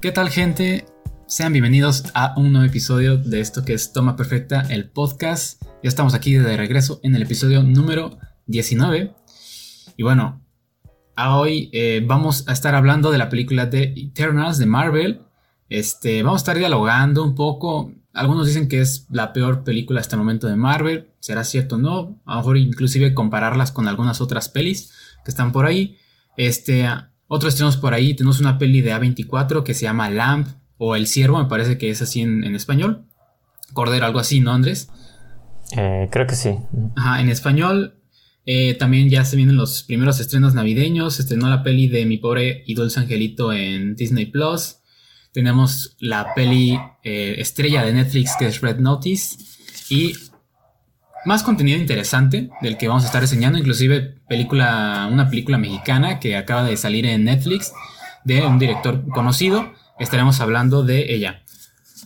¿Qué tal gente? Sean bienvenidos a un nuevo episodio de esto que es Toma Perfecta, el podcast. Ya estamos aquí de regreso en el episodio número 19. Y bueno, hoy eh, vamos a estar hablando de la película de Eternals de Marvel. Este, vamos a estar dialogando un poco. Algunos dicen que es la peor película hasta el momento de Marvel. ¿Será cierto o no? A lo mejor inclusive compararlas con algunas otras pelis que están por ahí. Este, otros tenemos por ahí, tenemos una peli de A24 que se llama Lamp o El Ciervo, me parece que es así en, español. Cordero, algo así, ¿no, Andrés? Eh, creo que sí. Ajá, en español eh, también ya se vienen los primeros estrenos navideños. Estrenó la peli de Mi pobre y dulce angelito en Disney Plus. Tenemos la peli eh, estrella de Netflix que es Red Notice. Y más contenido interesante del que vamos a estar reseñando, inclusive película, una película mexicana que acaba de salir en Netflix de un director conocido. Estaremos hablando de ella.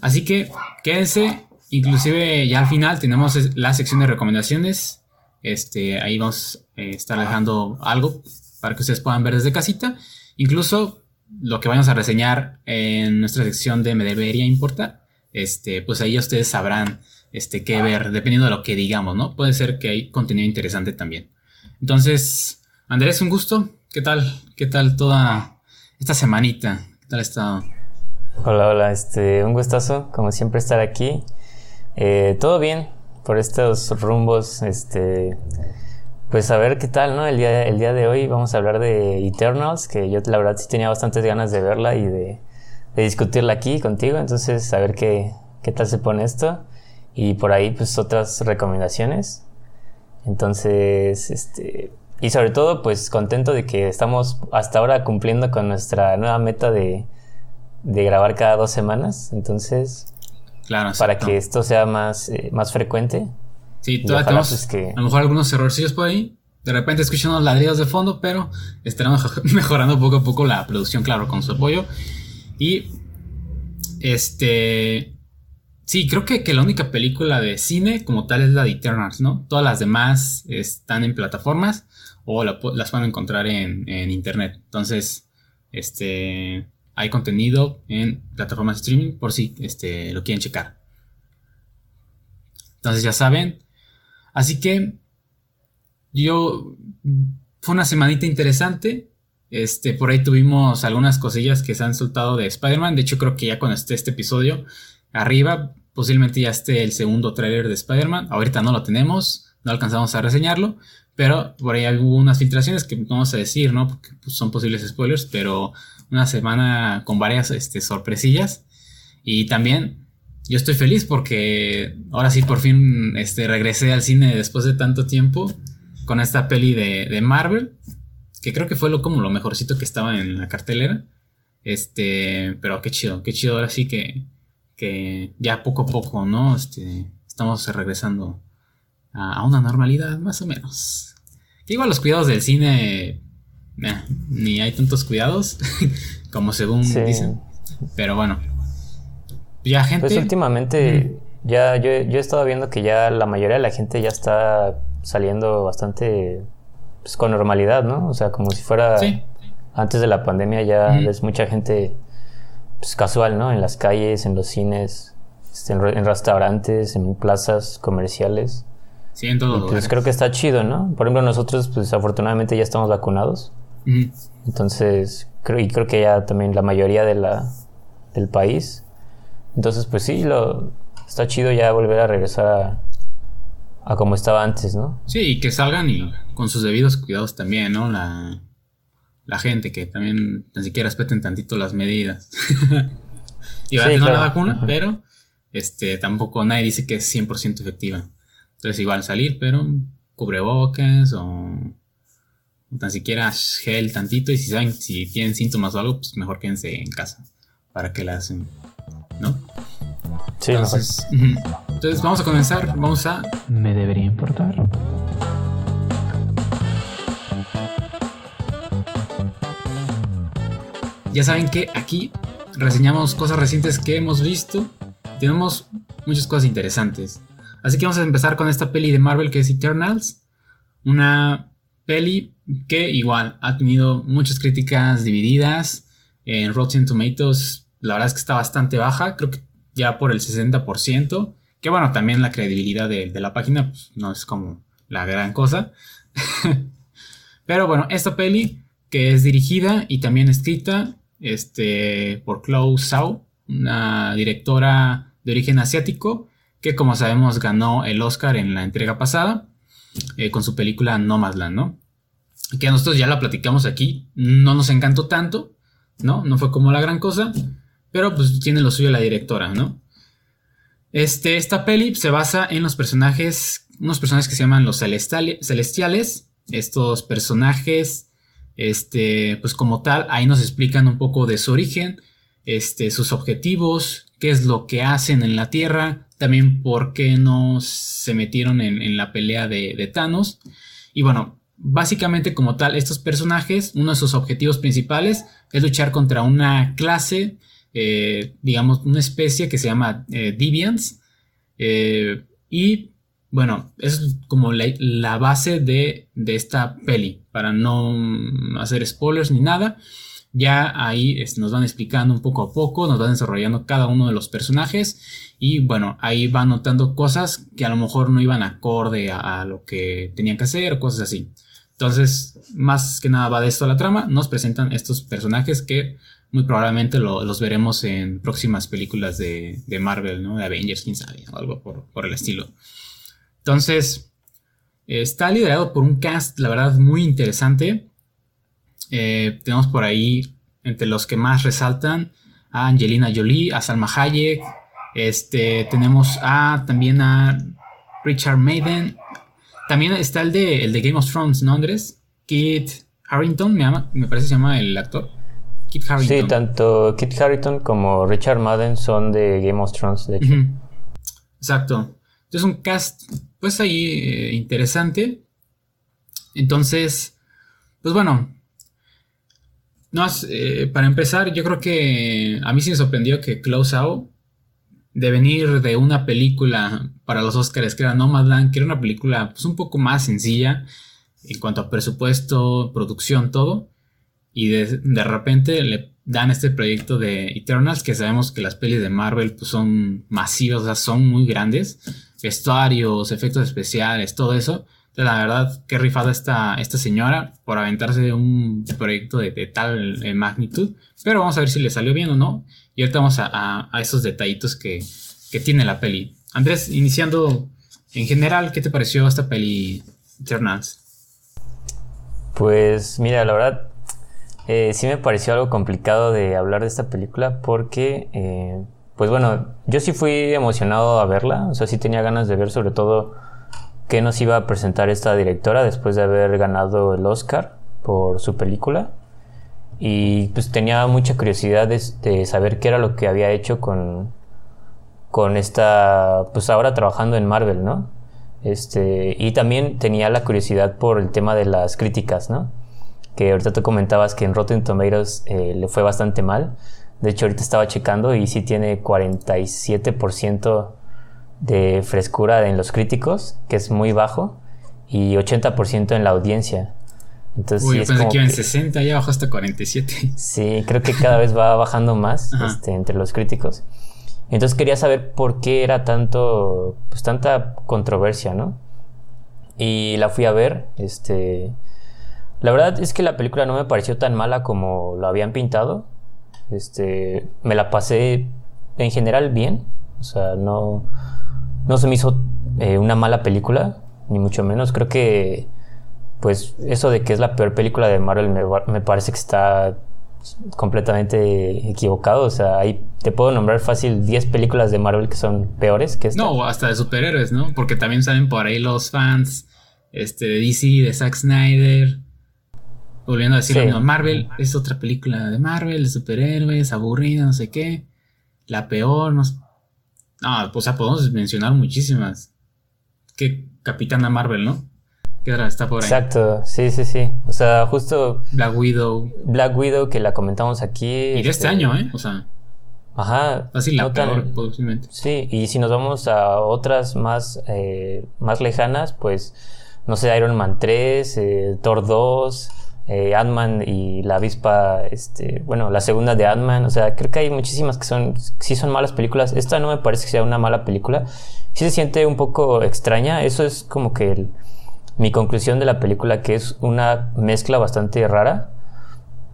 Así que quédense, inclusive ya al final tenemos la sección de recomendaciones. Este, ahí vamos a estar dejando algo para que ustedes puedan ver desde casita. Incluso lo que vamos a reseñar en nuestra sección de Me debería importar. Este, pues ahí ustedes sabrán este, que ver, dependiendo de lo que digamos, ¿no? Puede ser que hay contenido interesante también. Entonces, Andrés, un gusto. ¿Qué tal? ¿Qué tal toda esta semanita? ¿Qué tal ha estado? Hola, hola, este, un gustazo, como siempre, estar aquí. Eh, todo bien por estos rumbos, este, pues a ver qué tal, ¿no? El día, el día de hoy vamos a hablar de Eternals, que yo la verdad sí tenía bastantes ganas de verla y de, discutirla aquí contigo, entonces a ver qué, qué tal se pone esto y por ahí pues otras recomendaciones. Entonces, este, y sobre todo pues contento de que estamos hasta ahora cumpliendo con nuestra nueva meta de, de grabar cada dos semanas. Entonces, claro, para que esto sea más, eh, más frecuente. Sí, todavía tenemos pues, que... a lo mejor algunos errorcillos por ahí. De repente escuchan los ladridos de fondo, pero estaremos mejorando poco a poco la producción, claro, con su apoyo. Y este Sí, creo que, que, la única película de cine como tal es la de Eternals, ¿no? Todas las demás están en plataformas o las pueden encontrar en, internet. Entonces, este, hay contenido en plataformas de streaming por si este, lo quieren checar. Entonces ya saben. Así que yo fue una semanita interesante. Este, por ahí tuvimos algunas cosillas que se han soltado de Spider-Man. De hecho, creo que ya cuando esté este episodio arriba, posiblemente ya esté el segundo tráiler de Spider-Man. Ahorita no lo tenemos, no alcanzamos a reseñarlo, pero por ahí hubo unas filtraciones que vamos a decir, ¿no? Porque pues, son posibles spoilers, pero una semana con varias este, sorpresillas. Y también yo estoy feliz porque ahora sí por fin este, regresé al cine después de tanto tiempo con esta peli de, de Marvel, que creo que fue lo, como lo mejorcito que estaba en la cartelera. Este, pero qué chido, qué chido ahora sí que, que ya poco a poco, ¿no? Este, estamos regresando a, una normalidad, más o menos. Que igual los cuidados del cine, ni hay tantos cuidados como según dicen. Pero bueno, ya gente. Pues últimamente, ya yo, yo he estado viendo que ya la mayoría de la gente ya está saliendo bastante pues, con normalidad, ¿no? O sea, como si fuera antes de la pandemia ya es mucha gente pues, casual, ¿no? En las calles, en los cines, este, en, restaurantes, en plazas comerciales. Sí, en todo. pues creo que está chido, ¿no? Por ejemplo, nosotros, pues afortunadamente ya estamos vacunados. Entonces, creo, y creo que ya también la mayoría de la, del país. Entonces, pues sí, lo, está chido ya volver a regresar a, a como estaba antes, ¿no? Sí, y que salgan y con sus debidos cuidados también, ¿no? La, la gente, que también ni siquiera respeten tantito las medidas. y va a tener la vacuna, pero este, tampoco nadie dice que es 100% efectiva. Entonces igual salir, pero cubrebocas o, tan siquiera gel tantito y si saben si tienen síntomas o algo, pues mejor quédense en casa para que la hacen, ¿no? Sí, entonces, entonces vamos a comenzar, vamos a... Me debería importar. Ya saben que aquí reseñamos cosas recientes que hemos visto. Tenemos muchas cosas interesantes. Así que vamos a empezar con esta peli de Marvel que es Eternals. Una peli que igual ha tenido muchas críticas divididas. En Rotten Tomatoes la verdad es que está bastante baja, creo que ya por el 60%, que bueno, también la credibilidad de, la página pues, no es como la gran cosa. Pero bueno, esta peli que es dirigida y también escrita este, por Chloe Zhao, una directora de origen asiático que como sabemos ganó el Oscar en la entrega pasada eh, con su película Nomadland, ¿no? Que nosotros ya la platicamos aquí, no nos encantó tanto, ¿no? No fue como la gran cosa, pero pues tiene lo suyo la directora, ¿no? Este, esta peli se basa en los personajes, unos personajes que se llaman los celestiales. Estos personajes, este, pues como tal, ahí nos explican un poco de su origen, este, sus objetivos, qué es lo que hacen en la Tierra, también por qué no se metieron en, la pelea de, de, Thanos. Y bueno, básicamente como tal, estos personajes, uno de sus objetivos principales es luchar contra una clase eh, digamos, una especie que se llama eh, Deviants. Eh, y bueno, es como la, base de, esta peli, para no hacer spoilers ni nada. Ya ahí nos van explicando un poco a poco, nos van desarrollando cada uno de los personajes y bueno, ahí van notando cosas que a lo mejor no iban acorde a, lo que tenían que hacer, cosas así. Entonces, más que nada va de esto la trama, nos presentan estos personajes que muy probablemente los veremos en próximas películas de, Marvel, ¿no? De Avengers, quién sabe, o algo por, el estilo. Entonces, está liderado por un cast, la verdad, muy interesante. Eh, tenemos por ahí, entre los que más resaltan, a Angelina Jolie, a Salma Hayek. Este, tenemos a, también a Richard Maiden. También está el de, el de Game of Thrones, ¿no, Andrés? Kit Harrington, me, me parece que se llama el actor. Kit Harrington. Sí, tanto Kit Harrington como Richard Madden son de Game of Thrones, de hecho. Exacto. Entonces un cast, pues ahí eh, interesante. Entonces, pues bueno. No, eh, para empezar, yo creo que a mí sí me sorprendió que Close Out, de venir de una película para los Oscars que era Nomadland, que era una película pues un poco más sencilla en cuanto a presupuesto, producción, todo y de, repente le dan este proyecto de Eternals, que sabemos que las pelis de Marvel pues, son masivas, o sea, son muy grandes, vestuarios, efectos especiales, todo eso. Entonces, la verdad, qué rifada esta, esta señora por aventarse un proyecto de, tal eh, magnitud. Pero vamos a ver si le salió bien o no. Y ahorita vamos a, a, esos detallitos que, que tiene la peli. Andrés, iniciando en general, ¿qué te pareció esta peli Eternals? Pues mira, la verdad, eh, sí me pareció algo complicado de hablar de esta película porque, eh, pues bueno, yo sí fui emocionado a verla, o sea, sí tenía ganas de ver sobre todo qué nos iba a presentar esta directora después de haber ganado el Oscar por su película. Y pues tenía mucha curiosidad de, saber qué era lo que había hecho con, con esta, pues ahora trabajando en Marvel, ¿no? Este, y también tenía la curiosidad por el tema de las críticas, ¿no? que ahorita tú comentabas que en Rotten Tomatoes eh, le fue bastante mal. De hecho, ahorita estaba checando y sí tiene 47% de frescura en los críticos, que es muy bajo, y 80% en la audiencia. Entonces, Uy, yo pensé que iba en 60, ya bajó hasta 47. Sí, creo que cada vez va bajando más este, entre los críticos. Entonces quería saber por qué era tanto, pues tanta controversia, ¿no? Y la fui a ver, este, la verdad es que la película no me pareció tan mala como lo habían pintado. Este, me la pasé en general bien. O sea, no, no se me hizo eh, una mala película, ni mucho menos. Creo que, pues, eso de que es la peor película de Marvel me, parece que está completamente equivocado. O sea, ahí te puedo nombrar fácil 10 películas de Marvel que son peores que esta. No, hasta de superhéroes, ¿no? Porque también saben por ahí los fans este, de DC, de Zack Snyder. Volviendo a decir Marvel es otra película de Marvel, de superhéroes, aburrida, no sé qué. La peor, no No, pues, o sea, podemos mencionar muchísimas. Que Capitana Marvel, ¿no? Que está por ahí. Exacto, sí, sí, sí. O sea, justo. Black Widow. Black Widow, que la comentamos aquí. Y de este, este año, ¿eh? O sea. Ajá. Así la peor, posiblemente. Sí, y si nos vamos a otras más, eh, más lejanas, pues, no sé, Iron Man 3, eh, Thor 2, eh, Ant-Man y la avispa, este, bueno, la segunda de Ant-Man, o sea, creo que hay muchísimas que son, sí son malas películas. Esta no me parece que sea una mala película. Sí se siente un poco extraña, eso es como que mi conclusión de la película, que es una mezcla bastante rara,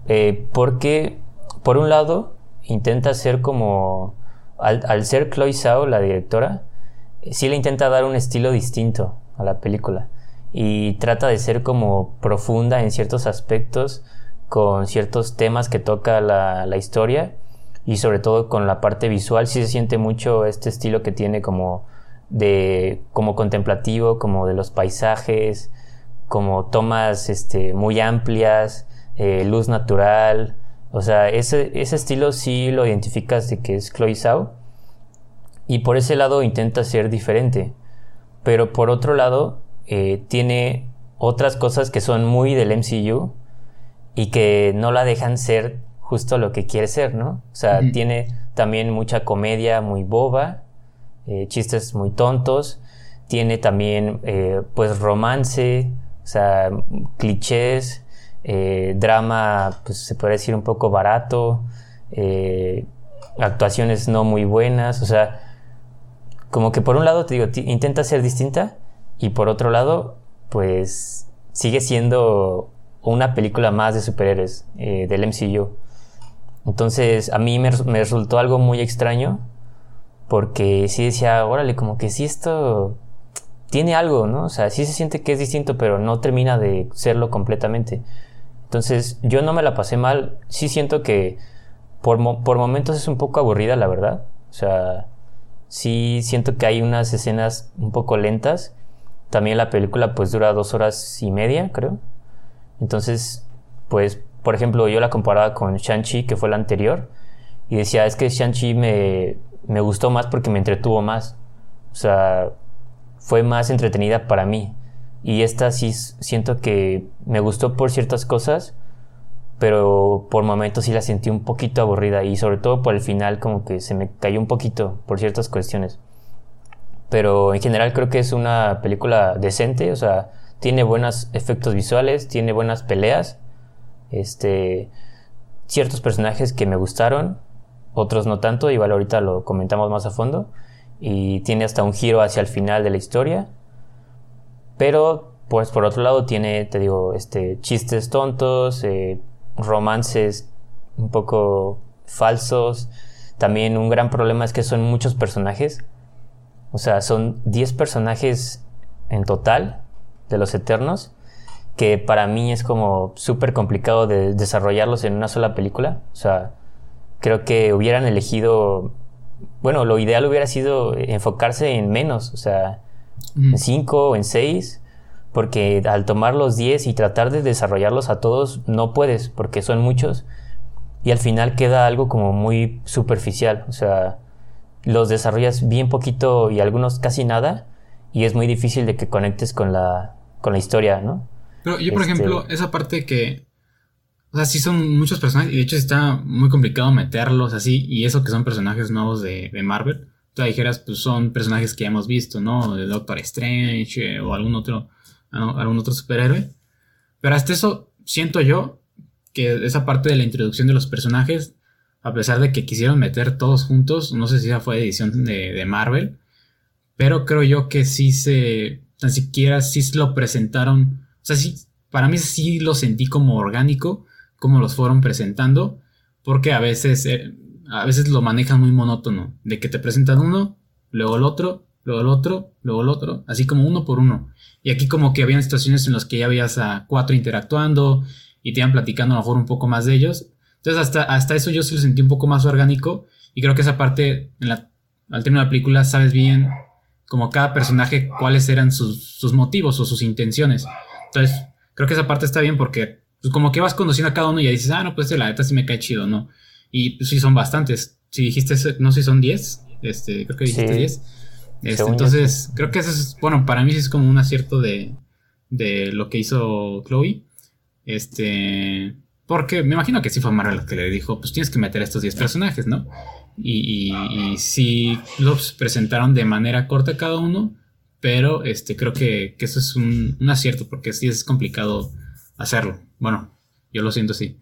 eh, porque por un lado intenta ser como, al, al ser Chloe Zhao, la directora, sí le intenta dar un estilo distinto a la película y trata de ser como profunda en ciertos aspectos con ciertos temas que toca la, la historia y sobre todo con la parte visual. Sí se siente mucho este estilo que tiene como de como contemplativo como de los paisajes como tomas este, muy amplias eh, luz natural. O sea ese, ese estilo sí lo identificas de que es Chloe Zhao y por ese lado intenta ser diferente. Pero por otro lado eh, tiene otras cosas que son muy del MCU y que no la dejan ser justo lo que quiere ser, ¿no? O sea, tiene también mucha comedia muy boba, eh, chistes muy tontos, tiene también eh, pues romance, o sea, clichés, drama, pues se puede decir un poco barato, actuaciones no muy buenas, o sea, como que por un lado te digo, intenta ser distinta, y por otro lado, pues sigue siendo una película más de superhéroes eh, del MCU. Entonces a mí me, resultó algo muy extraño porque sí decía, órale, como que sí esto tiene algo, ¿no? O sea, sí se siente que es distinto, pero no termina de serlo completamente. Entonces yo no me la pasé mal, sí siento que por, por momentos es un poco aburrida, la verdad. O sea, sí siento que hay unas escenas un poco lentas también la película pues dura dos horas y media, creo. Entonces, pues, por ejemplo, yo la comparaba con Shang-Chi, que fue la anterior, y decía, es que Shang-Chi me, me gustó más porque me entretuvo más. O sea, fue más entretenida para mí. Y esta sí siento que me gustó por ciertas cosas, pero por momentos sí la sentí un poquito aburrida y sobre todo por el final como que se me cayó un poquito por ciertas cuestiones pero en general creo que es una película decente, o sea, tiene buenos efectos visuales, tiene buenas peleas, este, ciertos personajes que me gustaron, otros no tanto, igual ahorita lo comentamos más a fondo, y tiene hasta un giro hacia el final de la historia, pero pues por otro lado tiene, te digo, este, chistes tontos, eh, romances un poco falsos, también un gran problema es que son muchos personajes, o sea, son 10 personajes en total de los Eternos, que para mí es como súper complicado de desarrollarlos en una sola película. O sea, creo que hubieran elegido, bueno, lo ideal hubiera sido enfocarse en menos, o sea, en 5 o en 6, porque al tomar los 10 y tratar de desarrollarlos a todos, no puedes, porque son muchos, y al final queda algo como muy superficial, o sea, los desarrollas bien poquito y algunos casi nada y es muy difícil de que conectes con la, con la historia, ¿no? Pero yo, por este ejemplo, esa parte que, o sea, sí son muchos personajes y de hecho está muy complicado meterlos así y eso que son personajes nuevos de, Marvel. Tú dijeras, pues son personajes que ya hemos visto, ¿no? De Doctor Strange eh, o algún otro, algún otro superhéroe. Pero hasta eso siento yo que esa parte de la introducción de los personajes a pesar de que quisieron meter todos juntos, no sé si esa fue edición de, Marvel, pero creo yo que sí se, tan siquiera sí lo presentaron, o sea, sí, para mí sí lo sentí como orgánico, como los fueron presentando, porque a veces, eh, a veces lo manejan muy monótono, de que te presentan uno, luego el otro, luego el otro, luego el otro, así como uno por uno. Y aquí como que habían situaciones en las que ya veías a cuatro interactuando y te iban platicando a lo mejor un poco más de ellos, entonces hasta, hasta eso yo sí lo sentí un poco más orgánico y creo que esa parte, en la, al término de la película, sabes bien como cada personaje cuáles eran sus, motivos o sus intenciones. Entonces creo que esa parte está bien porque pues, como que vas conociendo a cada uno y ya dices, ah, no, pues la neta sí me cae chido, ¿no? Y pues, sí son bastantes. Si dijiste, no sé si son 10, este, creo que dijiste 10. Este, entonces, creo que eso es, bueno, para mí sí es como un acierto de, de lo que hizo Chloe. Este, porque me imagino que sí fue Marvel que le dijo, pues tienes que meter estos 10 personajes, ¿no? Y, y, sí los presentaron de manera corta cada uno, pero este, creo que, eso es un, acierto, porque sí es complicado hacerlo. Bueno, Yo lo siento así.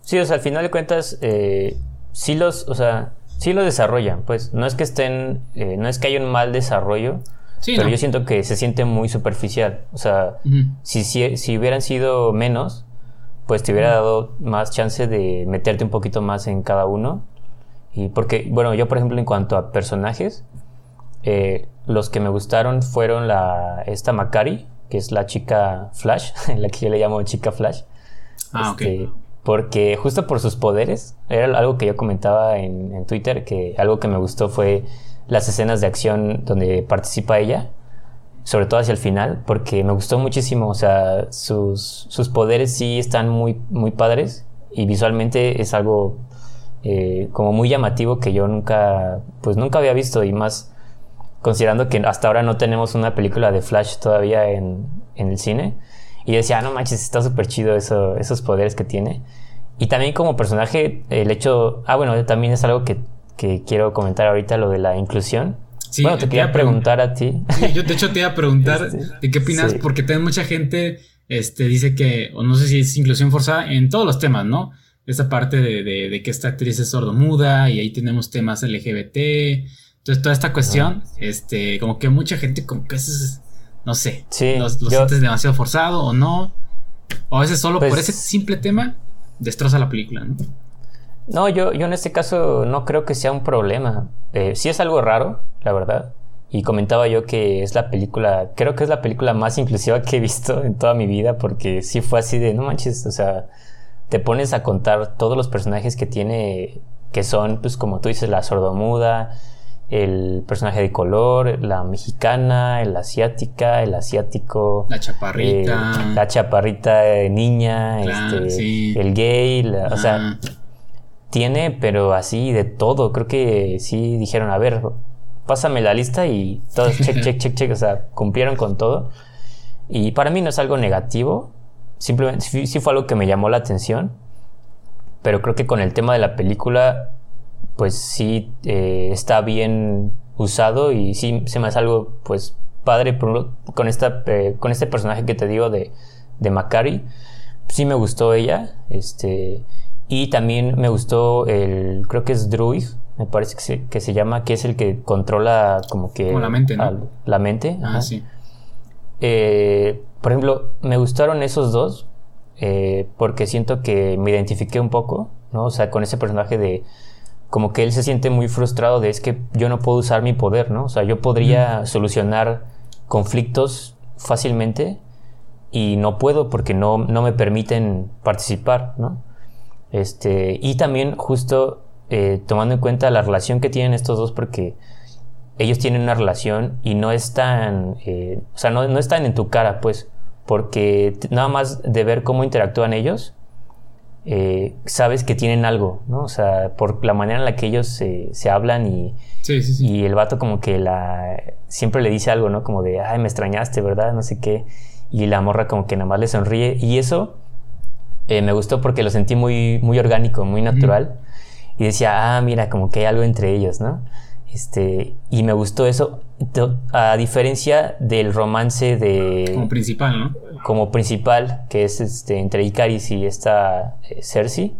Sí, o sea, al final de cuentas, eh, sí los, o sea, sí lo desarrollan, pues. No es que estén, eh, no es que haya un mal desarrollo, pero yo siento que se siente muy superficial. O sea, si, si, hubieran sido menos, pues te hubiera dado más chance de meterte un poquito más en cada uno. Y porque, bueno, yo por ejemplo en cuanto a personajes, eh, los que me gustaron fueron la, esta Macari, que es la chica Flash, la que yo le llamo chica Flash. Ah, ok. Este, porque justo por sus poderes, era algo que yo comentaba en, Twitter, que algo que me gustó fue las escenas de acción donde participa ella, sobre todo hacia el final, porque me gustó muchísimo, o sea, sus, sus poderes sí están muy, muy padres y visualmente es algo eh, como muy llamativo que yo nunca, pues nunca había visto y más considerando que hasta ahora no tenemos una película de Flash todavía en, en el cine. Y decía, ah, no manches, está súper chido eso, esos poderes que tiene. Y también como personaje, el hecho, ah, bueno, también es algo que, que quiero comentar ahorita, lo de la inclusión. Sí, bueno, te quería preguntar a ti. Sí, yo de hecho te iba a preguntar este, de qué opinas, porque también mucha gente este, dice que, o no sé si es inclusión forzada en todos los temas, ¿no? Esa parte de, de, que esta actriz es sordomuda y ahí tenemos temas LGBT. Entonces, toda esta cuestión, este, como que mucha gente, como que es, no sé, sí, lo, sientes demasiado forzado o no. O a veces solo por pues ese simple tema destroza la película, ¿no? No, yo, yo en este caso no creo que sea un problema. Eh, sí es algo raro, la verdad. Y comentaba yo que es la película, creo que es la película más inclusiva que he visto en toda mi vida, porque sí fue así de, no manches, o sea, te pones a contar todos los personajes que tiene, que son, pues como tú dices, la sordomuda, el personaje de color, la mexicana, el asiática, el asiático, la chaparrita, eh, la chaparrita niña, este, el gay, o sea, tiene, pero así de todo. Creo que sí dijeron, a ver, pásame la lista y todos check, check, check, check, o sea, cumplieron con todo. Y para mí no es algo negativo, simplemente sí, fue algo que me llamó la atención, pero creo que con el tema de la película, pues sí eh, está bien usado y sí se me hace algo, pues, padre con, esta, eh, con este personaje que te digo de, de Macari. Sí me gustó ella, este... Y también me gustó el, creo que es Druid, me parece que se, que se llama, que es el que controla como que... la mente, ¿no? la mente. Ah, sí. Eh, por ejemplo, me gustaron esos dos eh, porque siento que me identifiqué un poco, ¿no? O sea, con ese personaje de como que él se siente muy frustrado de es que yo no puedo usar mi poder, ¿no? O sea, yo podría solucionar conflictos fácilmente y no puedo porque no, no me permiten participar, ¿no? Este, y también justo eh, tomando en cuenta la relación que tienen estos dos, porque ellos tienen una relación y no están, eh, o sea, no, no, están en tu cara, pues, porque nada más de ver cómo interactúan ellos, eh, sabes que tienen algo, ¿no? O sea, por la manera en la que ellos se, se hablan y, y el vato como que la siempre le dice algo, ¿no? Como de, ay, me extrañaste, ¿verdad? No sé qué. Y la morra como que nada más le sonríe. Y eso eh, me gustó porque lo sentí muy, muy orgánico, muy natural. Y decía, ah, mira, como que hay algo entre ellos, ¿no? Este, y me gustó eso, a diferencia del romance de... Como principal, ¿no? Como principal, que es este, entre Icaris y esta eh, Cersei,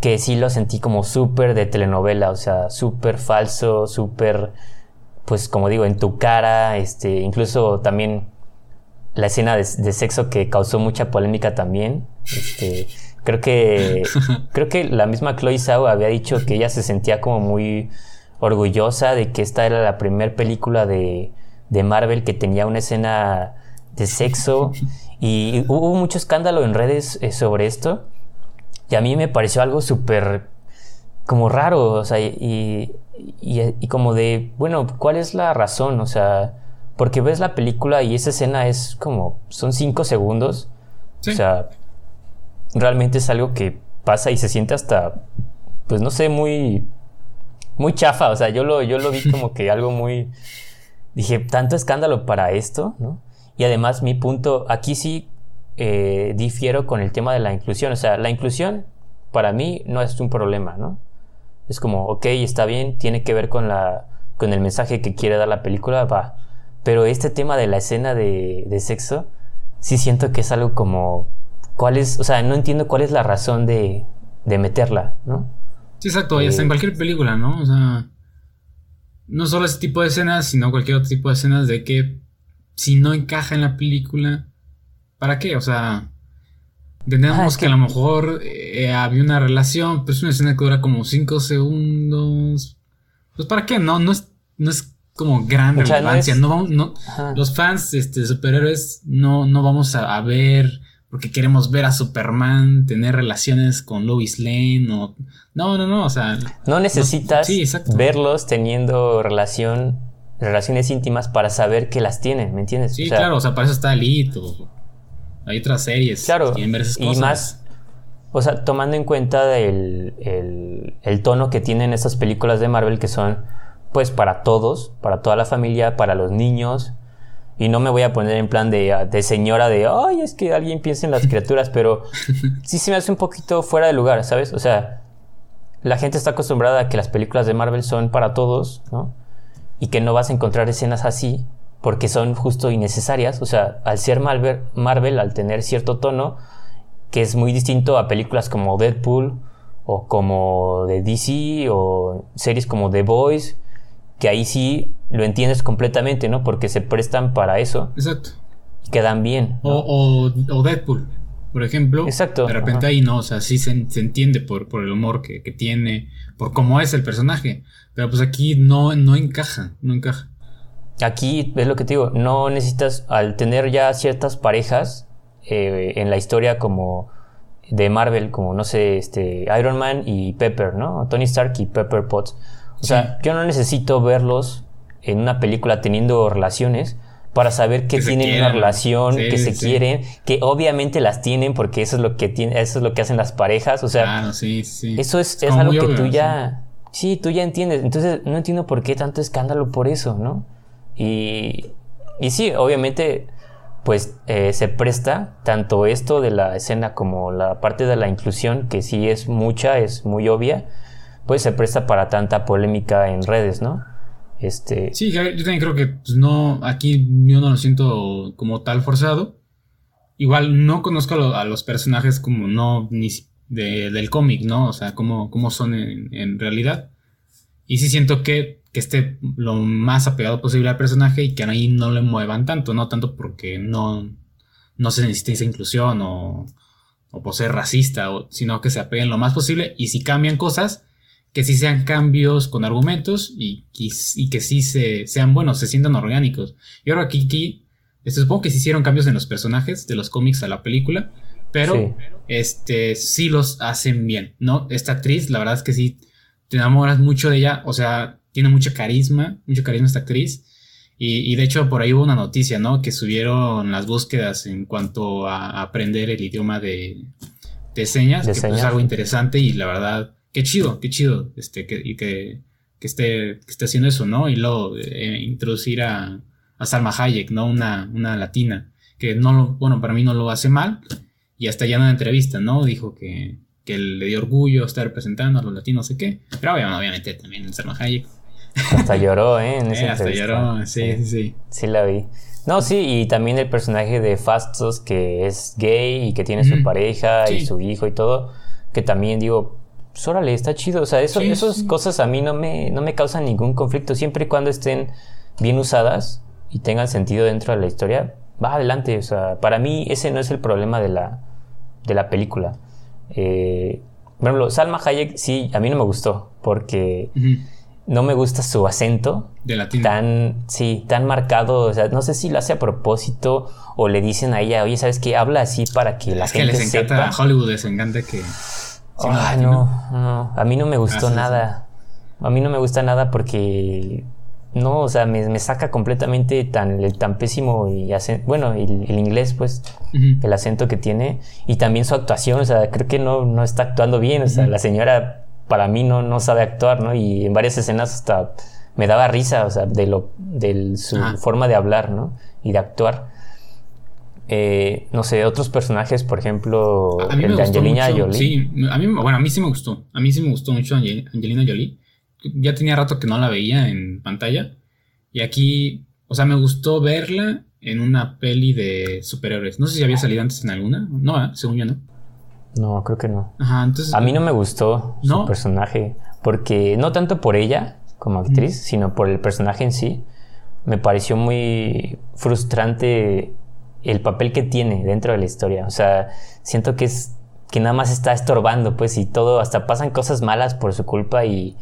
que sí lo sentí como súper de telenovela, o sea, súper falso, súper, pues como digo, en tu cara, este, incluso también la escena de, sexo que causó mucha polémica también. Este, creo que creo que la misma Chloe Zhao había dicho que ella se sentía como muy orgullosa de que esta era la primera película de, de Marvel que tenía una escena de sexo y hubo mucho escándalo en redes eh, sobre esto y a mí me pareció algo súper como raro, o sea, y, y, y, como de, bueno, ¿cuál es la razón? O sea, porque ves la película y esa escena es como. Son cinco segundos. O sea. Realmente es algo que pasa y se siente hasta. Pues no sé, muy. Muy chafa. O sea, yo lo, yo lo vi como que algo muy. Dije, tanto escándalo para esto, ¿no? Y además, mi punto. Aquí sí eh, difiero con el tema de la inclusión. O sea, la inclusión para mí no es un problema, ¿no? Es como, ok, está bien, tiene que ver con la. con el mensaje que quiere dar la película, va pero este tema de la escena de, sexo, sí siento que es algo como, ¿cuál es, o sea, no entiendo cuál es la razón de, de meterla, ¿no? Sí, exacto, ya está en eh, cualquier película, ¿no? O sea, no solo ese tipo de escenas, sino cualquier otro tipo de escenas de que si no encaja en la película, ¿para qué? O sea, entendemos ah, que, a lo mejor eh, había una relación, pero es una escena que dura como 5 segundos. Pues ¿para qué? No, no es, no es como gran relevancia. No, no, los fans este, de superhéroes no, no vamos a, ver porque queremos ver a Superman tener relaciones con Lois Lane o... No, no, no, o sea... No necesitas verlos teniendo relación, relaciones íntimas para saber que las tienen, ¿me entiendes? Sí, claro, o sea, para eso está Elite hay otras series. Claro, y más, o sea, tomando en cuenta el, el, el tono que tienen estas películas de Marvel que son pues para todos, para toda la familia, para los niños. Y no me voy a poner en plan de, de señora de, ay, es que alguien piense en las criaturas, pero sí se me hace un poquito fuera de lugar, ¿sabes? O sea, la gente está acostumbrada a que las películas de Marvel son para todos, ¿no? Y que no vas a encontrar escenas así porque son justo innecesarias. O sea, al ser Marvel, Marvel al tener cierto tono que es muy distinto a películas como Deadpool o como de DC o series como The Boys que ahí sí lo entiendes completamente, ¿no? Porque se prestan para eso. Exacto. Y quedan bien. O, o, Deadpool, por ejemplo. Exacto. De repente ahí no, o sea, sí se, entiende por, por, el humor que, tiene, por cómo es el personaje. Pero pues aquí no, no encaja, no encaja. Aquí es lo que te digo, no necesitas, al tener ya ciertas parejas eh, en la historia como de Marvel, como no sé, este Iron Man y Pepper, ¿no? Tony Stark y Pepper Potts o sea, yo no necesito verlos en una película teniendo relaciones para saber que, tienen una relación, que se quieren, que obviamente las tienen porque eso es lo que tiene, eso es lo que hacen las parejas, o sea, eso es, algo que tú ya, sí, tú ya entiendes, entonces no entiendo por qué tanto escándalo por eso, ¿no? Y, y sí, obviamente, pues eh, se presta tanto esto de la escena como la parte de la inclusión, que sí es mucha, es muy obvia, pues se presta para tanta polémica en redes, ¿no? Este... Sí, yo también creo que pues, no, aquí yo no lo siento como tal forzado. Igual no conozco a, los personajes como no ni del cómic, ¿no? O sea, cómo, cómo son en, realidad. Y sí siento que, que, esté lo más apegado posible al personaje y que ahí no le muevan tanto, no tanto porque no, no se necesita esa inclusión o, o por ser racista, o, sino que se apeguen lo más posible y si cambian cosas, que sí sean cambios con argumentos y, y, que sí se, sean buenos, se sientan orgánicos. Y ahora aquí, aquí este, supongo que se hicieron cambios en los personajes de los cómics a la película, pero sí. este sí los hacen bien, ¿no? Esta actriz, la verdad es que sí te enamoras mucho de ella, o sea, tiene mucho carisma, mucho carisma esta actriz. Y, de hecho por ahí hubo una noticia, ¿no? Que subieron las búsquedas en cuanto a aprender el idioma de, de señas, que pues, es algo interesante y la verdad qué chido, qué chido, este, que, y que, que, esté, que esté haciendo eso, ¿no? Y luego eh, introducir a, a, Salma Hayek, ¿no? Una, una latina, que no lo, bueno, para mí no lo hace mal, y hasta ya en una entrevista, ¿no? Dijo que, que le dio orgullo estar representando a los latinos, no sé qué, pero obviamente también Salma Hayek. Hasta lloró, ¿eh? En esa eh, hasta lloró, sí, sí, sí. Sí la vi. No, sí, y también el personaje de Fastos, que es gay y que tiene su pareja y su hijo y todo, que también digo, órale, está chido. O sea, eso, esas cosas a mí no me, no me causan ningún conflicto. Siempre y cuando estén bien usadas y tengan sentido dentro de la historia, va adelante. O sea, para mí ese no es el problema de la, de la película. Eh, por ejemplo, Salma Hayek sí, a mí no me gustó porque no me gusta su acento. De latino. Tan, sí, tan marcado. O sea, no sé si lo hace a propósito o le dicen a ella, oye, ¿sabes qué? Habla así para que la gente que les encanta, a Hollywood les encanta que no, no, a mí no me gustó ah, nada. A mí no me gusta nada porque no, o sea, me, saca completamente tan, el tan pésimo y bueno, el, inglés, pues, el acento que tiene y también su actuación, o sea, creo que no, no está actuando bien, o sea, la señora para mí no, no sabe actuar, ¿no? Y en varias escenas hasta me daba risa, o sea, de lo, de su forma de hablar, ¿no? Y de actuar. Eh, no sé, otros personajes, por ejemplo, el de Angelina Jolie. Sí, a mí, bueno, a mí sí me gustó. A mí sí me gustó mucho Angelina Jolie. Ya tenía rato que no la veía en pantalla. Y aquí, o sea, me gustó verla en una peli de superhéroes. No sé si había salido antes en alguna. No, ¿eh? según yo no. No, creo que no. Ajá, entonces. A mí no me gustó ¿No? su personaje. Porque no tanto por ella como actriz, sino por el personaje en sí. Me pareció muy frustrante el papel que tiene dentro de la historia. O sea, siento que es que nada más está estorbando, pues, y todo, hasta pasan cosas malas por su culpa y,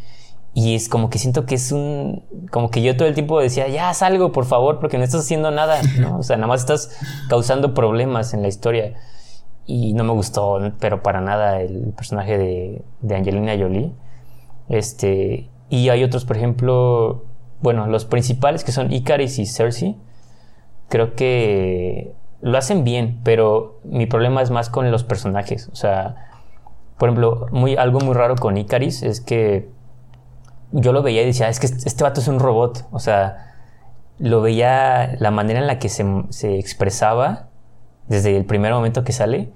y es como que siento que es un, como que yo todo el tiempo decía, ya salgo, por favor, porque no estás haciendo nada, ¿no? O sea, nada más estás causando problemas en la historia. Y no me gustó, pero para nada el personaje de, de Angelina Jolie. Este, y hay otros, por ejemplo, bueno, los principales que son Icaris y Cersei, creo que lo hacen bien, pero mi problema es más con los personajes. O sea, por ejemplo, muy, algo muy raro con Icaris es que yo lo veía y decía, es que este vato es un robot. O sea, lo veía la manera en la que se, se expresaba desde el primer momento que sale.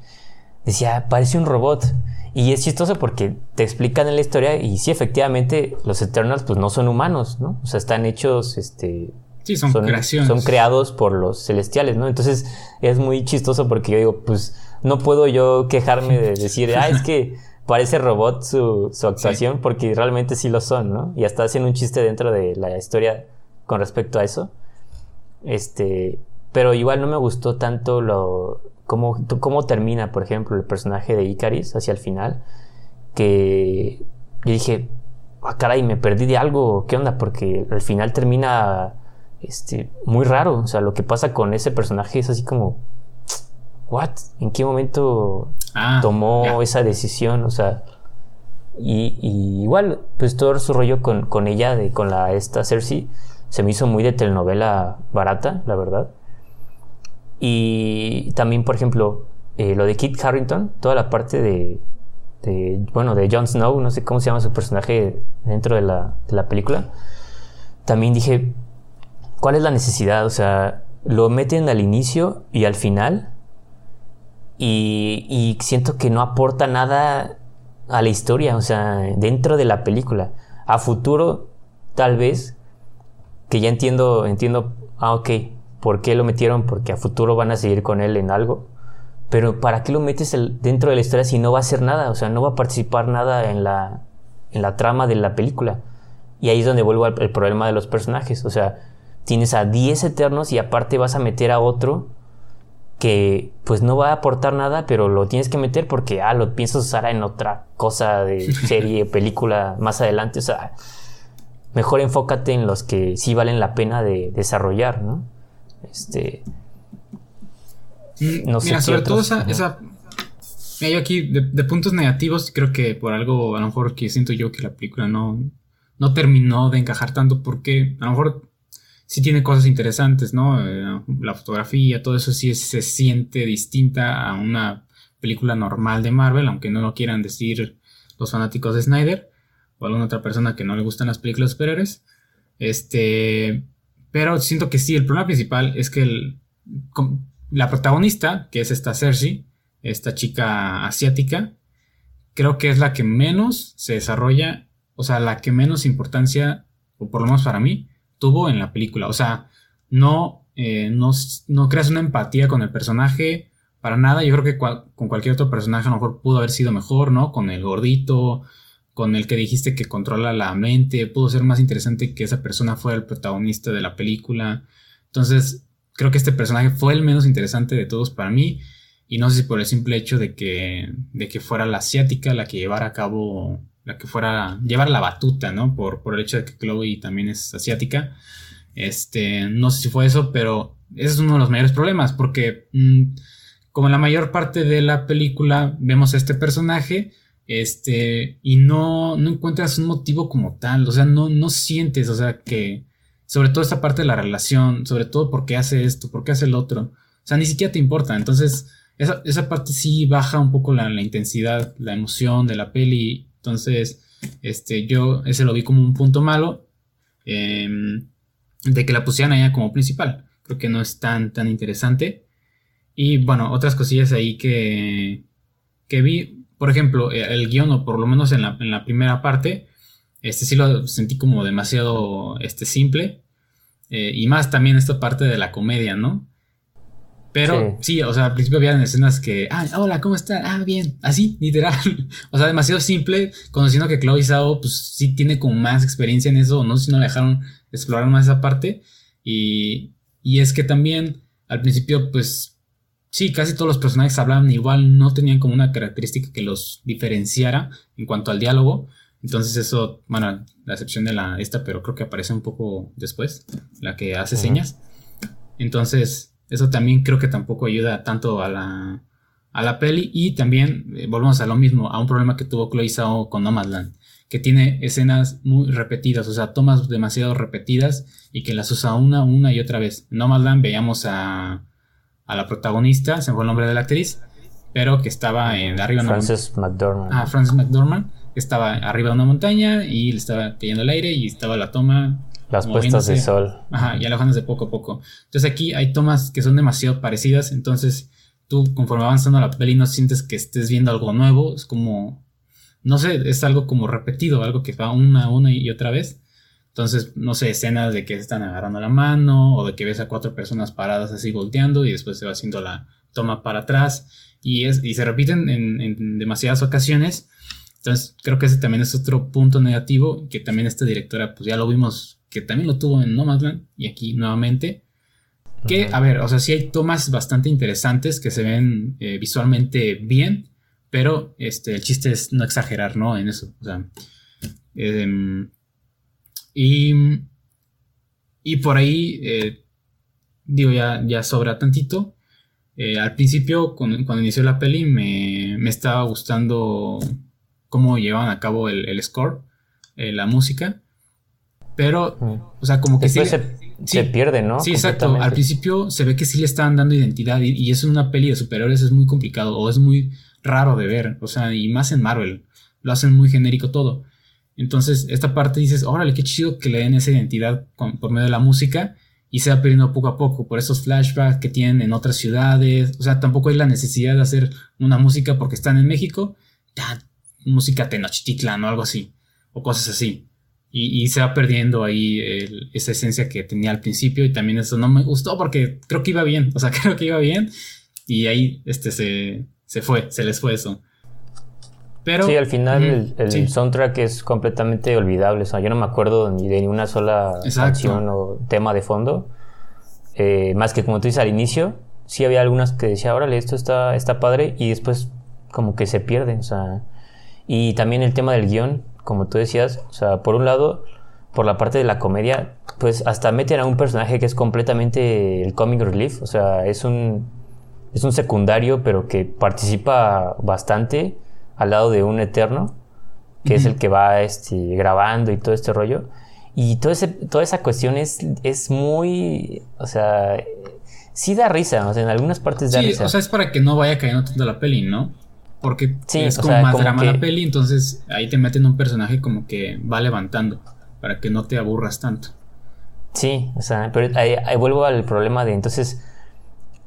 Decía, parece un robot. Y es chistoso porque te explican en la historia y sí, efectivamente, los Eternals pues no son humanos, ¿no? O sea, están hechos, este... Sí, son, creaciones. Son creados por los celestiales, ¿no? Entonces es muy chistoso porque yo digo, pues no puedo yo quejarme de decir, ah, es que parece robot su, su actuación, sí. porque realmente sí lo son, ¿no? Y hasta hacen un chiste dentro de la historia con respecto a eso. Este, pero igual no me gustó tanto lo cómo, cómo termina, por ejemplo, el personaje de Icaris hacia el final, que yo dije, ah, caray, me perdí de algo, ¿qué onda? Porque al final termina este, muy raro, o sea, lo que pasa con ese personaje es así como, ¿what? ¿En qué momento ah, tomó yeah. esa decisión? O sea, y, y, igual, pues todo su rollo con, con ella, de, con la esta Cersei, se me hizo muy de telenovela barata, la verdad. Y también, por ejemplo, eh, lo de Kit Harrington, toda la parte de, de, bueno, de Jon Snow, no sé cómo se llama su personaje dentro de la, de la película. También dije, ¿cuál es la necesidad? O sea, lo meten al inicio y al final. Y, y siento que no aporta nada a la historia, o sea, dentro de la película. A futuro, tal vez, que ya entiendo, entiendo, ah, ok, ¿por qué lo metieron? Porque a futuro van a seguir con él en algo. Pero ¿para qué lo metes dentro de la historia si no va a hacer nada? O sea, no va a participar nada en la, en la trama de la película. Y ahí es donde vuelvo al problema de los personajes. O sea, tienes a 10 eternos y aparte vas a meter a otro que pues no va a aportar nada, pero lo tienes que meter porque, ah, lo piensas usar en otra cosa de serie, película más adelante. O sea, mejor enfócate en los que sí valen la pena de desarrollar, ¿no? Este. No sé Mira, sobre otros, todo esa, esa. Yo aquí, de, de, puntos negativos, creo que por algo, a lo mejor que siento yo que la película no, no terminó de encajar tanto, porque a lo mejor sí tiene cosas interesantes, ¿no? Eh, la fotografía, todo eso sí se siente distinta a una película normal de Marvel, aunque no lo quieran decir los fanáticos de Snyder o alguna otra persona que no le gustan las películas de superhéroes. Este, pero siento que sí, el problema principal es que el, la protagonista, que es esta Cersei, esta chica asiática, creo que es la que menos se desarrolla, o sea, la que menos importancia, o por lo menos para mí, tuvo en la película. O sea, no, eh, no, no, creas una empatía con el personaje para nada. Yo creo que cual, con cualquier otro personaje a lo mejor pudo haber sido mejor, ¿no? Con el gordito, con el que dijiste que controla la mente, pudo ser más interesante que esa persona fuera el protagonista de la película. Entonces, creo que este personaje fue el menos interesante de todos para mí. Y no sé si por el simple hecho de que, de que fuera la asiática la que llevara a cabo, la que fuera, llevar la batuta, ¿no? Por, por el hecho de que Chloe también es asiática. Este, no sé si fue eso, pero ese es uno de los mayores problemas, porque mmm, como la mayor parte de la película vemos a este personaje, este, y no, no encuentras un motivo como tal, o sea, no, no sientes, o sea, que, sobre todo esta parte de la relación, sobre todo por qué hace esto, por qué hace el otro, o sea, ni siquiera te importa, entonces, esa, esa parte sí baja un poco la, la, intensidad, la emoción de la peli, entonces, este, yo ese lo vi como un punto malo, eh, de que la pusieran allá como principal, creo que no es tan, tan interesante, y bueno, otras cosillas ahí que, que vi, por ejemplo, eh, el guion, o por lo menos en la, en la, primera parte, este sí lo sentí como demasiado este, simple. Eh, y más también esta parte de la comedia, ¿no? Pero sí. o sea, al principio había escenas que, ah, hola, ¿cómo están? Ah, bien, así, literal. o sea, demasiado simple, conociendo que Chloe Zhao, pues sí tiene como más experiencia en eso, no sé si no le dejaron explorar más esa parte. Y, y es que también, al principio, pues sí, casi todos los personajes hablaban igual, no tenían como una característica que los diferenciara en cuanto al diálogo. Entonces eso, bueno, la excepción de la esta, pero creo que aparece un poco después, la que hace señas. Entonces, eso también creo que tampoco ayuda tanto a la, a la peli. Y también eh, volvemos a lo mismo, a un problema que tuvo Chloe Zhao con Nomadland, que tiene escenas muy repetidas, o sea, tomas demasiado repetidas y que las usa una, una y otra vez. En Nomadland veíamos a, a la protagonista, se me fue el nombre de la actriz, pero que estaba en, arriba Frances McDormand. Ah, Frances McDormand, que estaba arriba de una montaña y le estaba cayendo el aire y estaba la toma las puestas de sol. Ajá, y alejándose poco a poco. Entonces aquí hay tomas que son demasiado parecidas, entonces tú conforme avanzando la peli no sientes que estés viendo algo nuevo, es como, no sé, es algo como repetido, algo que va una, una y otra vez. Entonces, no sé, escenas de que están agarrando la mano o de que ves a cuatro personas paradas así volteando y después se va haciendo la toma para atrás y, es, y se repiten en, en demasiadas ocasiones. Entonces, creo que ese también es otro punto negativo que también esta directora, pues ya lo vimos que también lo tuvo en Nomadland y aquí nuevamente. Que, a ver, o sea, sí hay tomas bastante interesantes que se ven eh, visualmente bien, pero este, el chiste es no exagerar, ¿no? En eso, o sea. Em, y, y por ahí, eh, digo, ya, ya sobra tantito. Eh, al principio, cuando, inició la peli, me, me, estaba gustando cómo llevaban a cabo el, el score, la música. Pero, o sea, como que sí, se, pierde, ¿no? Sí, exacto. Al principio se ve que sí le estaban dando identidad y, y, eso en una peli de superhéroes es muy complicado o es muy raro de ver. O sea, y más en Marvel. Lo hacen muy genérico todo. Entonces, esta parte dices, órale, qué chido que le den esa identidad por medio de la música y se va perdiendo poco a poco por esos flashbacks que tienen en otras ciudades. O sea, tampoco hay la necesidad de hacer una música porque están en México. Música Tenochtitlan o algo así. O cosas así. Y, se va perdiendo ahí esa esencia que tenía al principio y también eso no me gustó porque creo que iba bien, o sea, creo que iba bien y ahí este se, se fue, se les fue eso. Pero, sí, al final el, soundtrack es completamente olvidable, o sea, yo no me acuerdo ni de ni una sola canción o tema de fondo, eh, más que como tú dices al inicio, sí había algunas que decía, órale, esto está, está padre y después como que se pierde, o sea, y también el tema del guion, como tú decías, o sea, por un lado, por la parte de la comedia, pues hasta meten a un personaje que es completamente el comic relief, o sea, es un, es un secundario, pero que participa bastante al lado de un eterno, que es el que va este, grabando y todo este rollo. Y todo ese, toda esa cuestión es, es muy, o sea, sí da risa, o sea, en algunas partes da risa. O sea, es para que no vaya cayendo tanto la peli, ¿no? Porque es como más drama la peli, entonces ahí te meten un personaje como que va levantando para que no te aburras tanto. Sí, o sea, pero ahí, vuelvo al problema de entonces,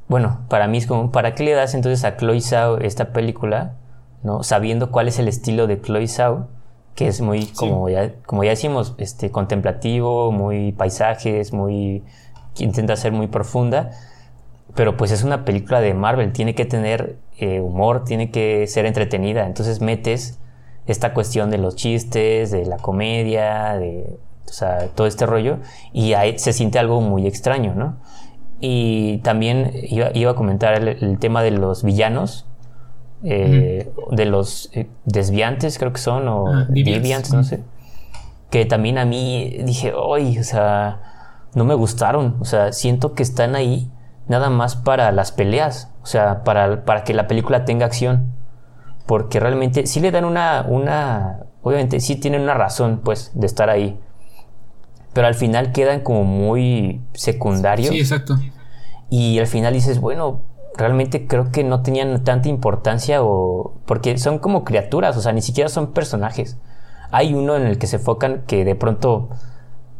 bueno, para mí es como, ¿para qué le das entonces a Chloe Zhao esta película, no? Sabiendo cuál es el estilo de Chloe Zhao, que es muy, como ya, como ya decimos, este, contemplativo, muy paisajes, muy, que intenta ser muy profunda pero pues es una película de Marvel, tiene que tener eh, humor, tiene que ser entretenida, entonces metes esta cuestión de los chistes, de la comedia, de o sea, todo este rollo, y ahí se siente algo muy extraño, ¿no? Y también iba, a comentar el, tema de los villanos, eh, de los eh, desviantes, creo que son, o ah, deviants, no sé. Que también a mí dije, ¡ay! O sea, no me gustaron. O sea, siento que están ahí nada más para las peleas, o sea, para, para que la película tenga acción. Porque realmente sí le dan una, una, obviamente sí tienen una razón, pues, de estar ahí. Pero al final quedan como muy secundarios. Sí, exacto. Y al final dices, bueno, realmente creo que no tenían tanta importancia o... Porque son como criaturas, o sea, ni siquiera son personajes. Hay uno en el que se enfocan que de pronto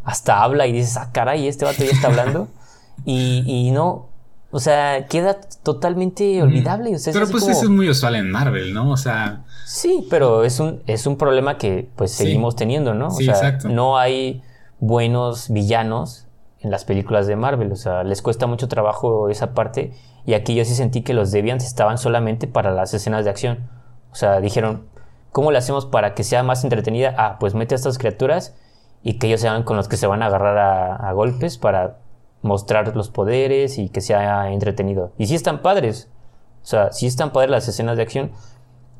hasta habla y dices, ah, caray, este vato ya está hablando. y, y no, o sea, queda totalmente olvidable. pero pues eso es muy usual en Marvel, ¿no? O sea. Sí, pero es un, es un problema que pues seguimos teniendo, ¿no? O sea, no hay buenos villanos en las películas de Marvel, o sea, les cuesta mucho trabajo esa parte y aquí yo sí sentí que los Deviants estaban solamente para las escenas de acción. O sea, dijeron, ¿cómo le hacemos para que sea más entretenida? Ah, pues mete a estas criaturas y que ellos sean con los que se van a agarrar a, golpes para mostrar los poderes y que sea entretenido. Y sí están padres, o sea, sí están padres las escenas de acción,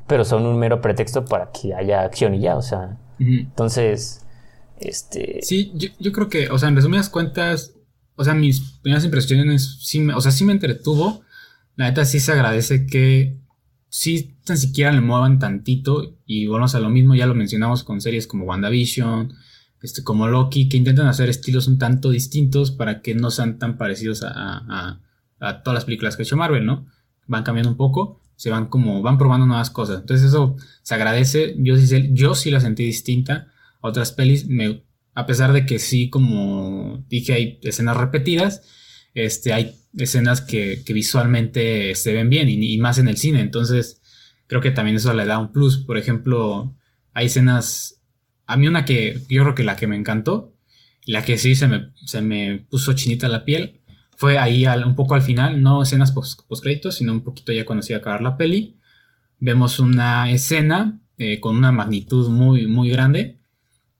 pero son un mero pretexto para que haya acción y ya, o sea. Entonces, este... Sí, yo, creo que, o sea, en resumidas cuentas, o sea, mis primeras impresiones, sí me, o sea, sí me entretuvo. La neta sí se agradece que sí tan siquiera le muevan tantito y volvemos a lo mismo, ya lo mencionamos con series como WandaVision, este, como Loki, que intentan hacer estilos un tanto distintos para que no sean tan parecidos a, a todas las películas que ha hecho Marvel, ¿no? Van cambiando un poco, se van como, van probando nuevas cosas. Entonces eso se agradece, yo sí, yo sí la sentí distinta otras pelis, me, a pesar de que sí, como dije, hay escenas repetidas, este, hay escenas que, visualmente se ven bien y, más en el cine, entonces creo que también eso le da un plus. Por ejemplo, hay escenas, a mí una que yo creo que la que me encantó, la que sí se me, se me puso chinita la piel, fue ahí un poco al final, no escenas post, créditos, sino un poquito ya cuando se iba a acabar la peli. Vemos una escena eh, con una magnitud muy, muy grande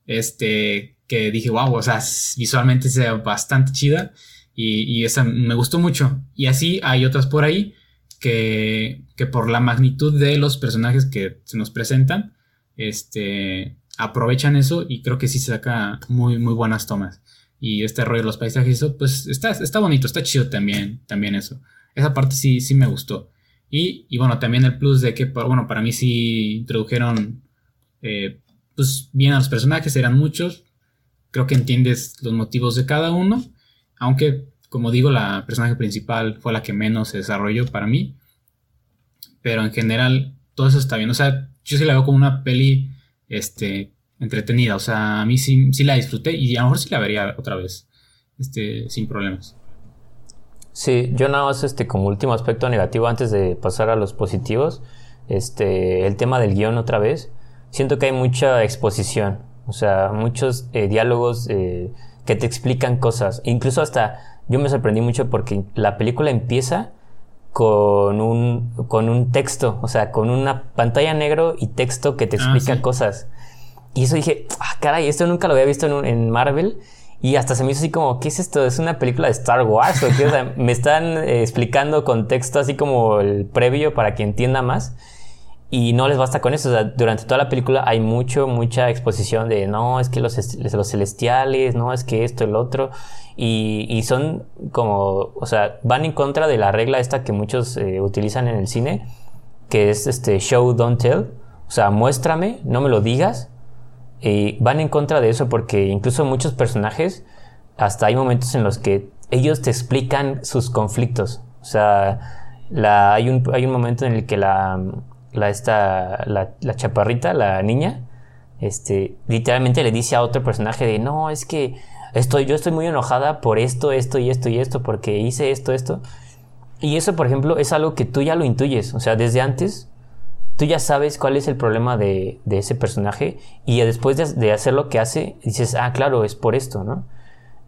este, que dije, wow, o sea, visualmente sea bastante chida y, esa me gustó mucho. Y así hay otras por ahí que, que por la magnitud de los personajes que se nos presentan, este, aprovechan eso y creo que sí se saca muy, muy buenas tomas. Y este rollo de los paisajes, eso, pues está, está bonito, está chido también, también eso. Esa parte sí, sí me gustó. Y, y bueno, también el plus de que, bueno, para mí sí introdujeron eh, pues bien a los personajes, eran muchos. Creo que entiendes los motivos de cada uno. Aunque, como digo, la personaje principal fue la que menos se desarrolló para mí. Pero en general, todo eso está bien. O sea, yo sí la veo como una peli este, entretenida. O sea, a mí sí, sí la disfruté y a lo mejor sí la vería otra vez. Este, sin problemas. Sí, yo nada más este, como último aspecto negativo antes de pasar a los positivos. Este, el tema del guion otra vez siento que hay mucha exposición, o sea, muchos eh, diálogos eh, que te explican cosas. Incluso hasta yo me sorprendí mucho porque la película empieza con un, con un texto, o sea, con una pantalla negro y texto que te ah, explica cosas. Y eso dije, ah, caray, esto nunca lo había visto en, Marvel. Y hasta se me hizo así como, ¿qué es esto? ¿Es una película de Star Wars? ¿O, qué? me están eh, explicando con texto así como el previo para que entienda más. Y no les basta con eso. O sea, durante toda la película hay mucho, mucha exposición de no, es que los, los celestiales, no, es que esto, el otro. Y, y, son como, o sea, van en contra de la regla esta que muchos eh, utilizan en el cine, que es este show, don't tell. O sea, muéstrame, no me lo digas. Y van en contra de eso porque incluso muchos personajes, hasta hay momentos en los que ellos te explican sus conflictos. O sea, la, hay, un, hay un momento en el que la la, esta, la, chaparrita, la niña, este, literalmente le dice a otro personaje de, no, es que estoy, yo estoy muy enojada por esto, esto y esto y esto, porque hice esto, esto. Y eso, por ejemplo, es algo que tú ya lo intuyes, o sea, desde antes tú ya sabes cuál es el problema de, de ese personaje y después de, de, hacer lo que hace, dices, ah, claro, es por esto, ¿no?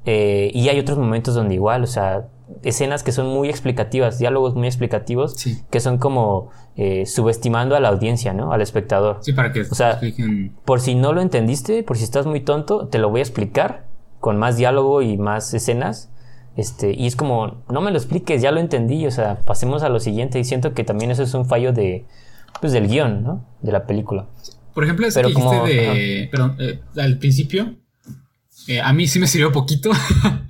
Eh, y hay otros momentos donde igual, o sea, escenas que son muy explicativas, diálogos muy explicativos, que son como eh, subestimando a la audiencia, ¿no? Al espectador. Sí, para que o sea, por si no lo entendiste, por si estás muy tonto, te lo voy a explicar con más diálogo y más escenas. Este, y es como, no me lo expliques, ya lo entendí, o sea, pasemos a lo siguiente. Y siento que también eso es un fallo de, pues, del guion, ¿no? De la película. Por ejemplo, es Pero que como, de, perdón, eh, al principio, eh, a mí sí me sirvió poquito.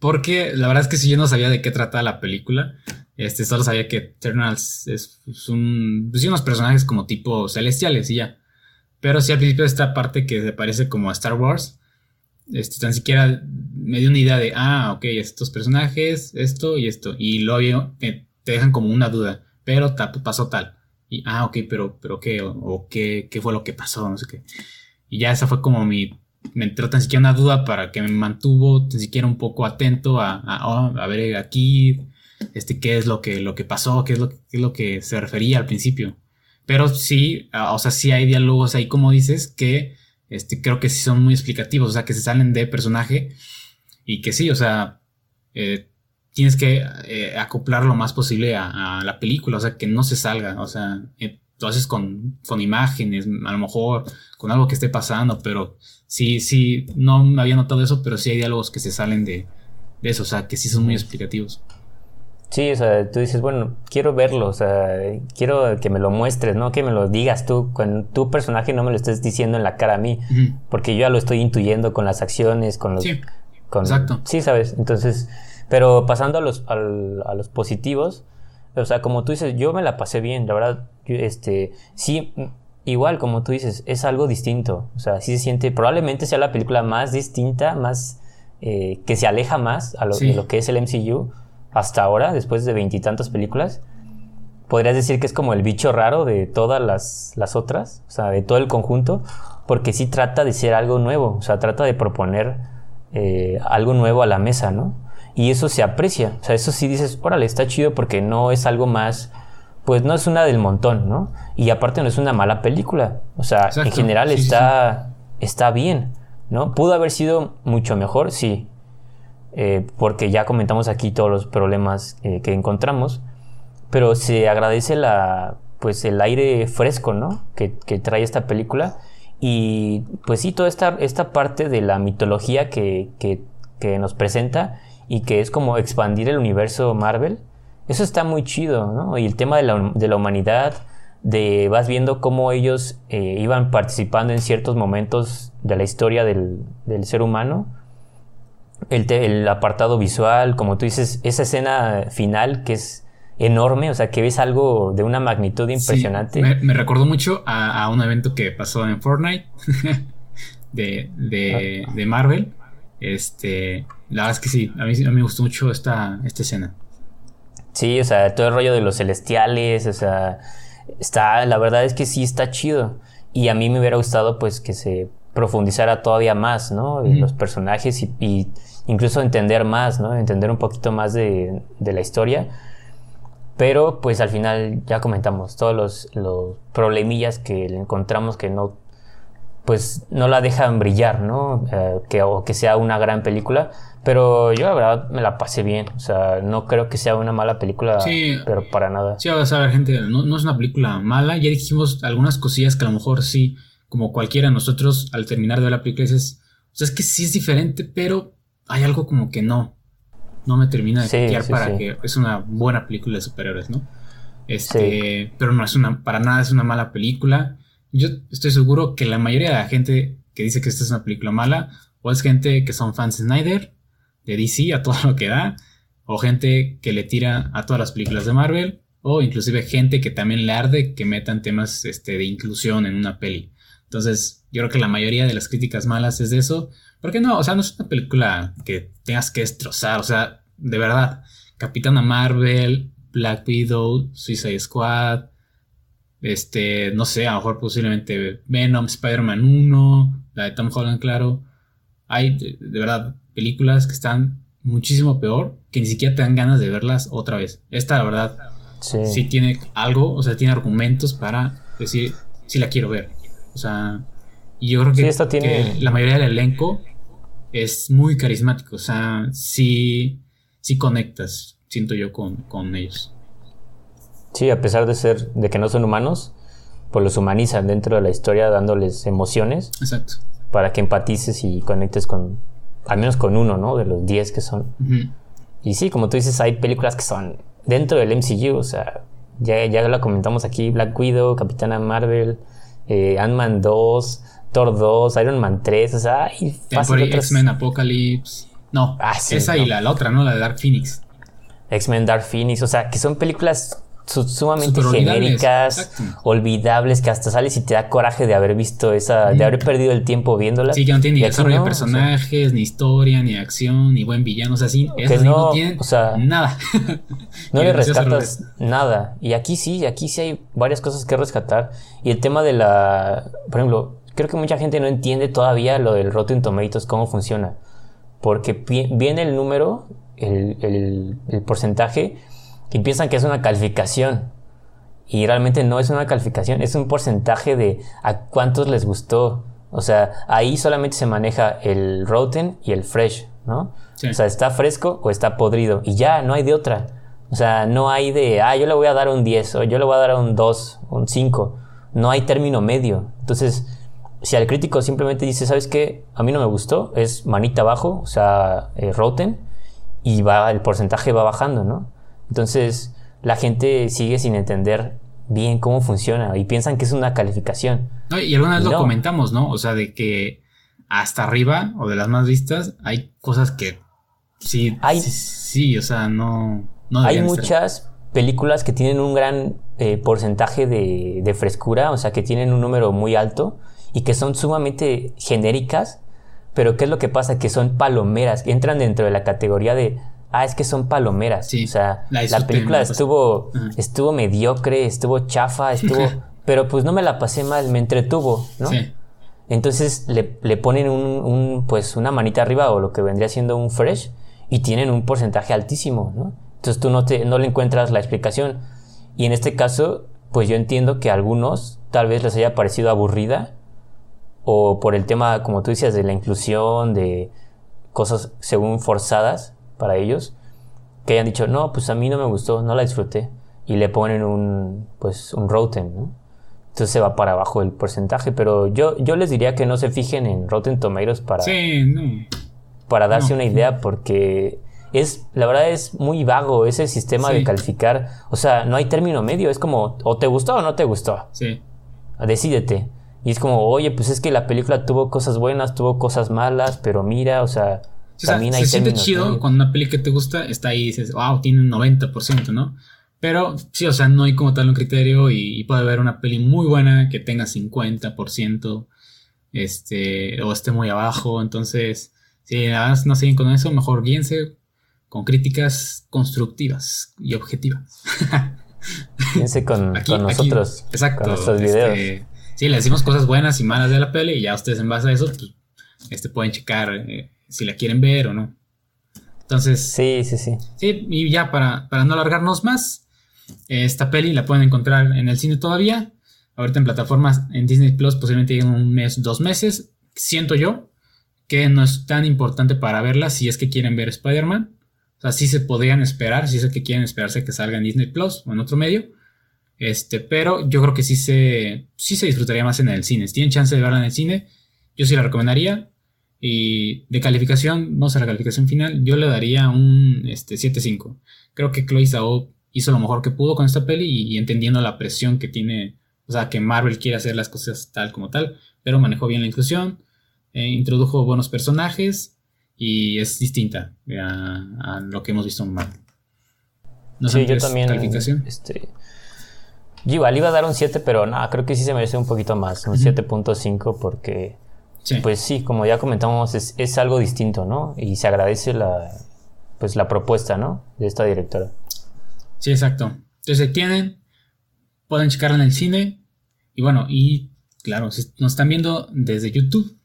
porque la verdad es que si yo no sabía de qué trataba la película. Este, solo sabía que Eternals es, un, pues, unos personajes como tipo celestiales y ya. Pero sí al principio esta parte que se parece como a Star Wars, este, tan siquiera me dio una idea de, ah, ok, estos personajes, esto y esto. Y luego te dejan como una duda, pero pasó tal. Y, ah, ok, pero, pero qué, o, qué, qué fue lo que pasó, no sé qué. Y ya esa fue como mi me entró tan siquiera una duda para que me mantuvo tan siquiera un poco atento a, a, oh, ver aquí este, qué es lo que, lo que pasó, qué es lo, qué es lo que se refería al principio. Pero sí, o sea, sí hay diálogos ahí, como dices, que este, creo que sí son muy explicativos, o sea, que se salen de personaje y que sí, o sea, eh, tienes que eh, acoplar lo más posible a, la película, o sea, que no se salga, o sea, eh, lo haces con, con imágenes, a lo mejor con algo que esté pasando, pero sí, sí, no me había notado eso, pero sí hay diálogos que se salen de, de eso, o sea, que sí son muy explicativos. Sí, o sea, tú dices, bueno, quiero verlo, o sea, quiero que me lo muestres, no que me lo digas tú, con tu personaje no me lo estés diciendo en la cara a mí, porque yo ya lo estoy intuyendo con las acciones, con los... Sí, con, exacto. Sí, sabes, entonces, pero pasando a los, a los positivos, o sea, como tú dices, yo me la pasé bien, la verdad, este, sí, igual como tú dices, es algo distinto, o sea, sí se siente, probablemente sea la película más distinta, más, eh, que se aleja más a lo, de lo que es el MCU, hasta ahora, después de veintitantas películas, podrías decir que es como el bicho raro de todas las, otras, o sea, de todo el conjunto, porque sí trata de ser algo nuevo, o sea, trata de proponer eh, algo nuevo a la mesa, ¿no? Y eso se aprecia, o sea, eso sí dices, órale, está chido porque no es algo más, pues no es una del montón, ¿no? Y aparte no es una mala película, o sea, en general está, está bien, ¿no? Pudo haber sido mucho mejor, sí, eh, porque ya comentamos aquí todos los problemas eh, que encontramos, pero se agradece la, pues el aire fresco, ¿no? Que, trae esta película y pues sí, toda esta, esta parte de la mitología que, nos presenta y que es como expandir el universo Marvel, eso está muy chido, ¿no? Y el tema de la, humanidad, de vas viendo cómo ellos eh, iban participando en ciertos momentos de la historia del, del ser humano, el, apartado visual, como tú dices, esa escena final que es enorme, o sea, que ves algo de una magnitud impresionante. me, recordó mucho a, un evento que pasó en Fortnite de, de, de, Marvel. Este, la verdad es que sí, a mí, a mí me gustó mucho esta, esta escena. Sí, o sea, todo el rollo de los celestiales, o sea, está, la verdad es que sí está chido. Y a mí me hubiera gustado pues que se profundizara todavía más, ¿no? Los personajes y, incluso entender más, ¿no? Entender un poquito más de, la historia. Pero pues al final ya comentamos todos los, los problemillas que encontramos que no pues no la dejan brillar, ¿no? Eh, que, o que sea una gran película. Pero yo la verdad me la pasé bien. O sea, no creo que sea una mala película, pero para nada. Sí, a ver, gente, no, no, es una película mala. Ya dijimos algunas cosillas que a lo mejor sí, como cualquiera de nosotros, al terminar de ver la película dices, o sea, es que sí es diferente, pero hay algo como que no, no me termina de sí, para que es una buena película de superhéroes, ¿no? Este, pero no es una, para nada es una mala película. Yo estoy seguro que la mayoría de la gente que dice que esta es una película mala, o es gente que son fans de Snyder, de DC, a todo lo que da, o gente que le tira a todas las películas de Marvel, o inclusive gente que también le arde que metan temas este, de inclusión en una peli. Entonces, yo creo que la mayoría de las críticas malas es de eso, porque no, o sea, no es una película que tengas que destrozar, o sea, de verdad, Capitana Marvel, Black Widow, Suicide Squad, este, no sé, a lo mejor posiblemente Venom, Spider-Man 1, la de Tom Holland, claro. Hay, de, verdad, películas que están muchísimo peor, que ni siquiera te dan ganas de verlas otra vez. Esta, la verdad, sí, sí tiene algo, o sea, tiene argumentos para decir, si la quiero ver. O sea, y yo creo que, tiene... la mayoría del elenco es muy carismático. O sea, sí, sí conectas, siento yo, con, con ellos. Sí, a pesar de ser, de que no son humanos, pues los humanizan dentro de la historia dándoles emociones. Exacto. Para que empatices y conectes con, al menos con uno, ¿no? De los 10 que son. Y sí, como tú dices, hay películas que son dentro del MCU, o sea, ya, ya lo comentamos aquí, Black Widow, Capitana Marvel, eh, Ant-Man 2, Thor 2, Iron Man 3, o sea, hay fácil X-Men Apocalypse. No, ah, esa y la, otra, ¿no? La de Dark Phoenix. X-Men Dark Phoenix, o sea, que son películas sumamente genéricas, olvidables, que hasta sales y te da coraje de haber visto esa, de haber perdido el tiempo viéndolas. Sí, que no tiene ni desarrollo de personajes, ni historia, ni acción, ni buen villano, o sea, sí, esas no, no tienen o sea, nada. no le rescatas nada. Y aquí sí, aquí sí hay varias cosas que rescatar. Y el tema de la, por ejemplo, creo que mucha gente no entiende todavía lo del Rotten Tomatoes, cómo funciona. Porque viene el número, el, el, porcentaje, y piensan que es una calificación. Y realmente no es una calificación, es un porcentaje de a cuántos les gustó. O sea, ahí solamente se maneja el Rotten y el Fresh. ¿no? O sea, está fresco o está podrido y ya, no hay de otra. O sea, no hay de, ah, yo le voy a dar un 10 o yo le voy a dar un 2, un 5. No hay término medio. Entonces, si al crítico simplemente dice, ¿sabes qué? A mí no me gustó, es manita abajo, o sea, eh, roten, y va, el porcentaje va bajando, ¿no? Entonces, la gente sigue sin entender bien cómo funciona y piensan que es una calificación. y alguna vez lo comentamos, ¿no? O sea, de que hasta arriba o de las más vistas hay cosas que sí, hay, sí, o sea, no... no hay muchas películas que tienen un gran eh, porcentaje de, de, frescura, o sea, que tienen un número muy alto y que son sumamente genéricas, pero ¿qué es lo que pasa? Que son palomeras, entran dentro de la categoría de ah, es que son palomeras. o sea, la, película estuvo, estuvo mediocre, estuvo chafa, estuvo. pero pues no me la pasé mal, me entretuvo, ¿no? Sí. Entonces le, ponen un, pues una manita arriba o lo que vendría siendo un fresh y tienen un porcentaje altísimo, ¿no? Entonces tú no, te, no le encuentras la explicación. Y en este caso, pues yo entiendo que a algunos tal vez les haya parecido aburrida o por el tema, como tú decías, de la inclusión, de cosas según forzadas, para ellos que hayan dicho, no, pues a mí no me gustó, no la disfruté. Y le ponen un, pues, un Rotten, ¿no? Entonces se va para abajo el porcentaje. Pero yo, yo les diría que no se fijen en Rotten Tomatoes para, para darse una idea, porque es, la verdad es muy vago ese sistema de calificar. O sea, no hay término medio. Es como, o te gustó o no te gustó. Sí. Decídete. Y es como, oye, pues es que la película tuvo cosas buenas, tuvo cosas malas, pero mira, o sea, se siente chido cuando una peli que te gusta está ahí y dices, wow, tiene un 90%, ¿no? Pero sí, o sea, no hay como tal un criterio y, puede haber una peli muy buena que tenga 50%, este, o esté muy abajo. Entonces, si no siguen con eso, mejor guíense con críticas constructivas y objetivas. Guíense con, nosotros. exacto. Con nuestros videos. Este, sí, le decimos cosas buenas y malas de la peli y ya ustedes en base a eso, pues, este, pueden checar. Eh, si la quieren ver o no. Entonces. Sí, sí, sí. Sí, y ya para, para no alargarnos más, esta peli la pueden encontrar en el cine todavía. Ahorita en plataformas en Disney Plus posiblemente en un mes, dos meses. Siento yo que no es tan importante para verla si es que quieren ver Spider-Man. O sea, sí se podrían esperar, si es que quieren esperarse que salga en Disney Plus o en otro medio. Este, pero yo creo que sí se, sí se disfrutaría más en el cine. Si tienen chance de verla en el cine, yo sí la recomendaría. Y de calificación, no sé, la calificación final, yo le daría un este, 7-5. Creo que Chloe Zhao hizo lo mejor que pudo con esta peli y, entendiendo la presión que tiene, o sea, que Marvel quiere hacer las cosas tal como tal, pero manejó bien la inclusión, eh, introdujo buenos personajes y es distinta a, lo que hemos visto en Marvel. No sé, yo también. Calificación. Este, yo igual iba a dar un 7, pero nada, creo que sí se merece un poquito más, un 7.5 porque pues sí, como ya comentamos, es, algo distinto, ¿no? Y se agradece la, pues la propuesta, ¿no? De esta directora. Sí, exacto. Entonces, tienen, pueden checarla en el cine. Y bueno, y claro, si nos están viendo desde YouTube,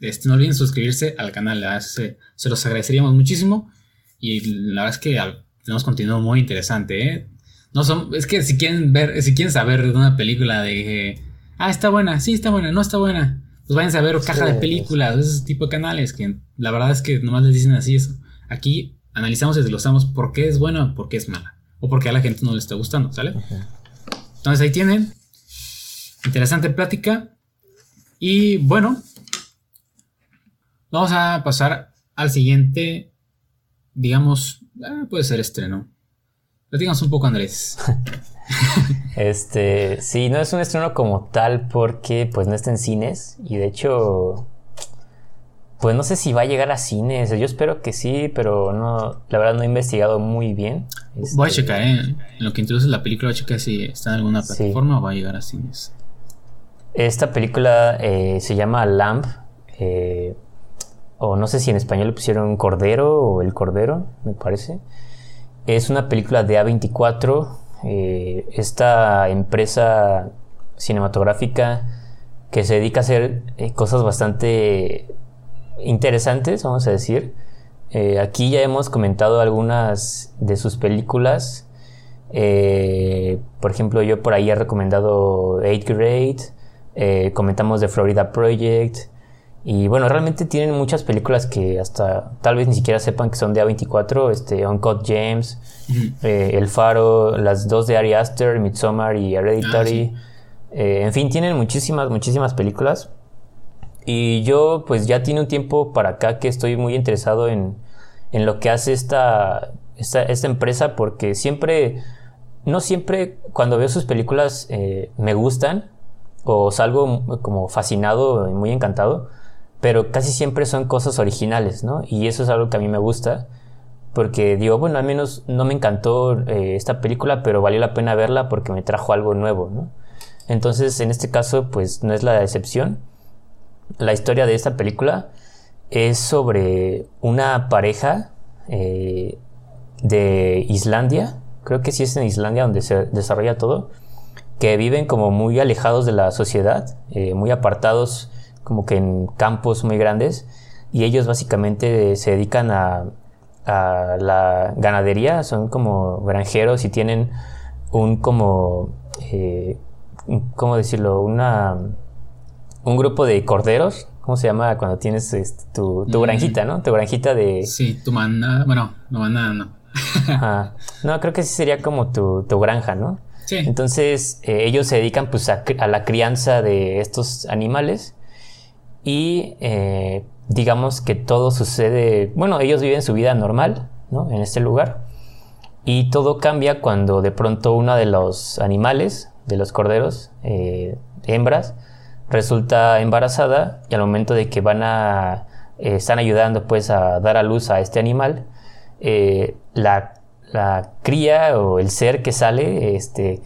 este, no olviden suscribirse al canal, se, se, los agradeceríamos muchísimo. Y la verdad es que tenemos contenido muy interesante, ¿eh? No son, es que si quieren ver, si quieren saber de una película de, ah, está buena, sí, está buena, no está buena pues vayan a ver caja de películas, ese tipo de canales que la verdad es que nomás les dicen así eso. Aquí analizamos y desglosamos por qué es buena por qué es mala. O por qué a la gente no le está gustando, ¿sale? Entonces ahí tienen. Interesante plática. Y bueno, vamos a pasar al siguiente, digamos, ah, puede ser estreno. Platícanos un poco, Andrés. este, sí, no es un estreno como tal porque pues no está en cines y de hecho pues no sé si va a llegar a cines. Yo espero que sí, pero no, la verdad no he investigado muy bien. Voy a este, checar, ¿eh? En lo que introduce la película, voy a checar si está en alguna plataforma o va a llegar a cines. Esta película eh, se llama Lamp, eh, o no sé si en español le pusieron Cordero o El Cordero, me parece. Es una película de A24 eh, esta empresa cinematográfica que se dedica a hacer eh, cosas bastante interesantes, vamos a decir. Eh, aquí ya hemos comentado algunas de sus películas. por ejemplo, yo por ahí he recomendado 8 Grade, comentamos de Florida Project Y bueno, realmente tienen muchas películas que hasta tal vez ni siquiera sepan que son de A24, este, Uncut James, eh, El Faro, las dos de Ari Aster, Midsommar y Hereditary. Ah, eh, en fin, tienen muchísimas, muchísimas películas. Y yo pues ya tiene un tiempo para acá que estoy muy interesado en, en lo que hace esta, esta, esta, empresa porque siempre, no siempre cuando veo sus películas eh, me gustan o salgo como fascinado y muy encantado pero casi siempre son cosas originales, ¿no? Y eso es algo que a mí me gusta, porque digo, bueno, al menos no me encantó eh, esta película, pero valió la pena verla porque me trajo algo nuevo, ¿no? Entonces, en este caso, pues no es la excepción. La historia de esta película es sobre una pareja eh, de Islandia, creo que sí es en Islandia donde se desarrolla todo, que viven como muy alejados de la sociedad, eh, muy apartados como que en campos muy grandes y ellos básicamente se dedican a, la ganadería, son como granjeros y tienen un como, eh, ¿cómo decirlo? Una, un grupo de corderos, ¿cómo se llama cuando tienes este, tu, mm. granjita, ¿no? Tu granjita de... Sí, tu manada, bueno, no manada no. No, creo que sí sería como tu, granja, ¿no? Sí. Entonces eh, ellos se dedican pues a, a, la crianza de estos animales y eh, digamos que todo sucede, bueno, ellos viven su vida normal, ¿no? En este lugar. Y todo cambia cuando de pronto uno de los animales, de los corderos, eh, hembras, resulta embarazada y al momento de que van a, eh, están ayudando pues a dar a luz a este animal, la, la, cría o el ser que sale, este,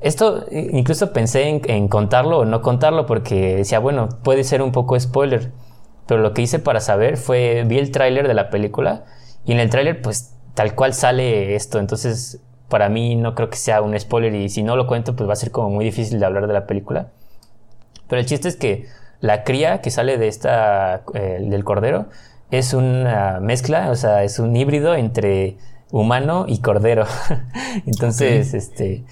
esto incluso pensé en, contarlo o no contarlo porque decía, bueno, puede ser un poco spoiler. Pero lo que hice para saber fue, vi el tráiler de la película y en el tráiler pues tal cual sale esto. Entonces para mí no creo que sea un spoiler y si no lo cuento pues va a ser como muy difícil de hablar de la película. Pero el chiste es que la cría que sale de esta, eh, del cordero es una mezcla, o sea, es un híbrido entre humano y cordero. Entonces, este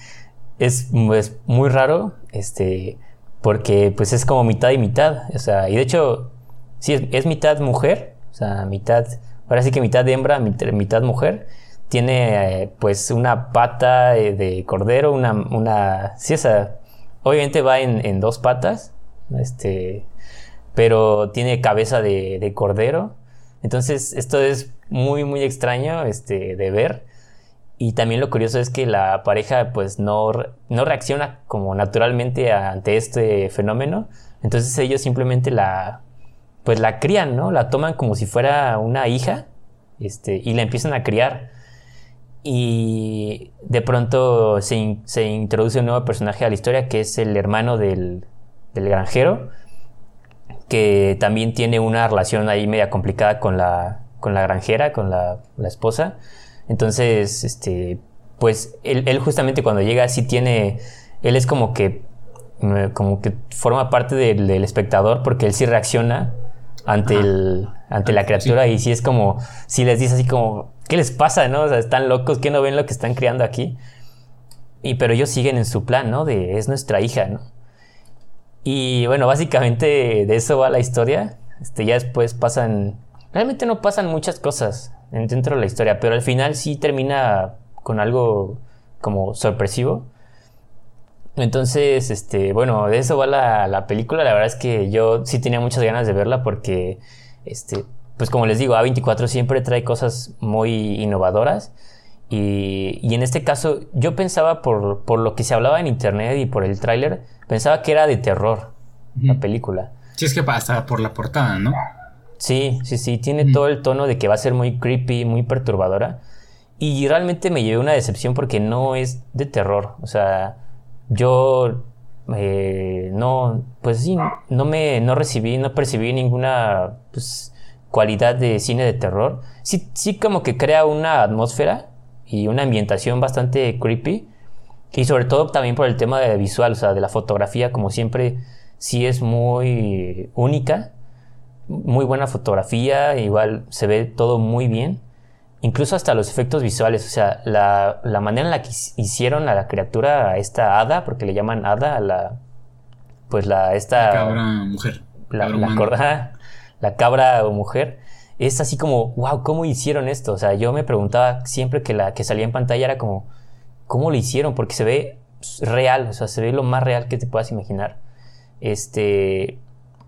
es, muy raro, este, porque pues es como mitad y mitad, o sea, y de hecho, sí, es, mitad mujer, o sea, mitad, ahora sí que mitad hembra, mitad, mujer, tiene pues una pata de cordero, una, una, sí, esa, obviamente va en, dos patas, este, pero tiene cabeza de, de, cordero, entonces esto es muy, muy extraño, este, de ver, y también lo curioso es que la pareja pues no, no reacciona como naturalmente ante este fenómeno. Entonces ellos simplemente la pues la crían, ¿no? La toman como si fuera una hija este, y la empiezan a criar. Y de pronto se, se introduce un nuevo personaje a la historia que es el hermano del, del granjero, que también tiene una relación ahí media complicada con la, con la granjera, con la, la esposa. Entonces, este, pues él, justamente cuando llega sí tiene, él es como que, mm, como que forma parte del, espectador porque él sí reacciona ante, el, ante la criatura y sí es como, sí les dice así como, ¿qué les pasa, no? O sea, están locos, ¿qué no ven lo que están criando aquí? Y pero ellos siguen en su plan, ¿no? De es nuestra hija, ¿no? Y bueno, básicamente de eso va la historia. Este, ya después pasan, realmente no pasan muchas cosas dentro de la historia, pero al final sí termina con algo como sorpresivo. Entonces, este, bueno, de eso va la, película. La verdad es que yo sí tenía muchas ganas de verla porque, este, pues como les digo, A24 siempre trae cosas muy innovadoras. Y, y en este caso, yo pensaba por, por, lo que se hablaba en internet y por el tráiler, pensaba que era de terror la película. Sí, es que pasa por la portada, ¿no? Sí, sí, sí, tiene todo el tono de que va a ser muy creepy, muy perturbadora. Y realmente me llevé una decepción porque no es de terror. O sea, yo eh, no, pues sí, no me, no recibí, no percibí ninguna pues, cualidad de cine de terror. Sí, sí como que crea una atmósfera y una ambientación bastante creepy. Y sobre todo también por el tema de visual, o sea, de la fotografía, como siempre, sí es muy única muy buena fotografía, igual se ve todo muy bien. Incluso hasta los efectos visuales, o sea, la, manera en la que hicieron a la criatura, a esta hada, porque le llaman hada a la. Pues la. Esta. cabra mujer. la, la, la cabra o mujer, es así como, wow, ¿cómo hicieron esto? O sea, yo me preguntaba siempre que la que salía en pantalla era como, ¿cómo lo hicieron? Porque se ve real, o sea, se ve lo más real que te puedas imaginar. Este,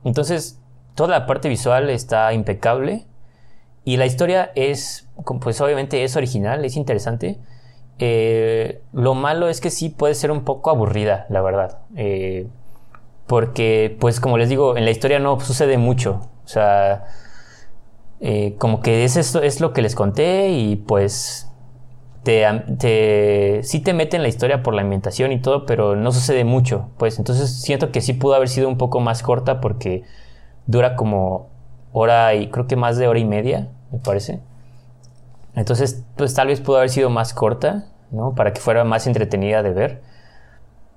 entonces, toda la parte visual está impecable y la historia es, pues obviamente es original, es interesante. Eh, lo malo es que sí puede ser un poco aburrida, la verdad. Eh, porque, pues como les digo, en la historia no sucede mucho. O sea, eh, como que es, esto, es lo que les conté y pues te, te, sí te mete en la historia por la ambientación y todo, pero no sucede mucho. Pues entonces siento que sí pudo haber sido un poco más corta porque dura como hora y creo que más de hora y media, me parece. Entonces, pues tal vez pudo haber sido más corta, ¿no? Para que fuera más entretenida de ver.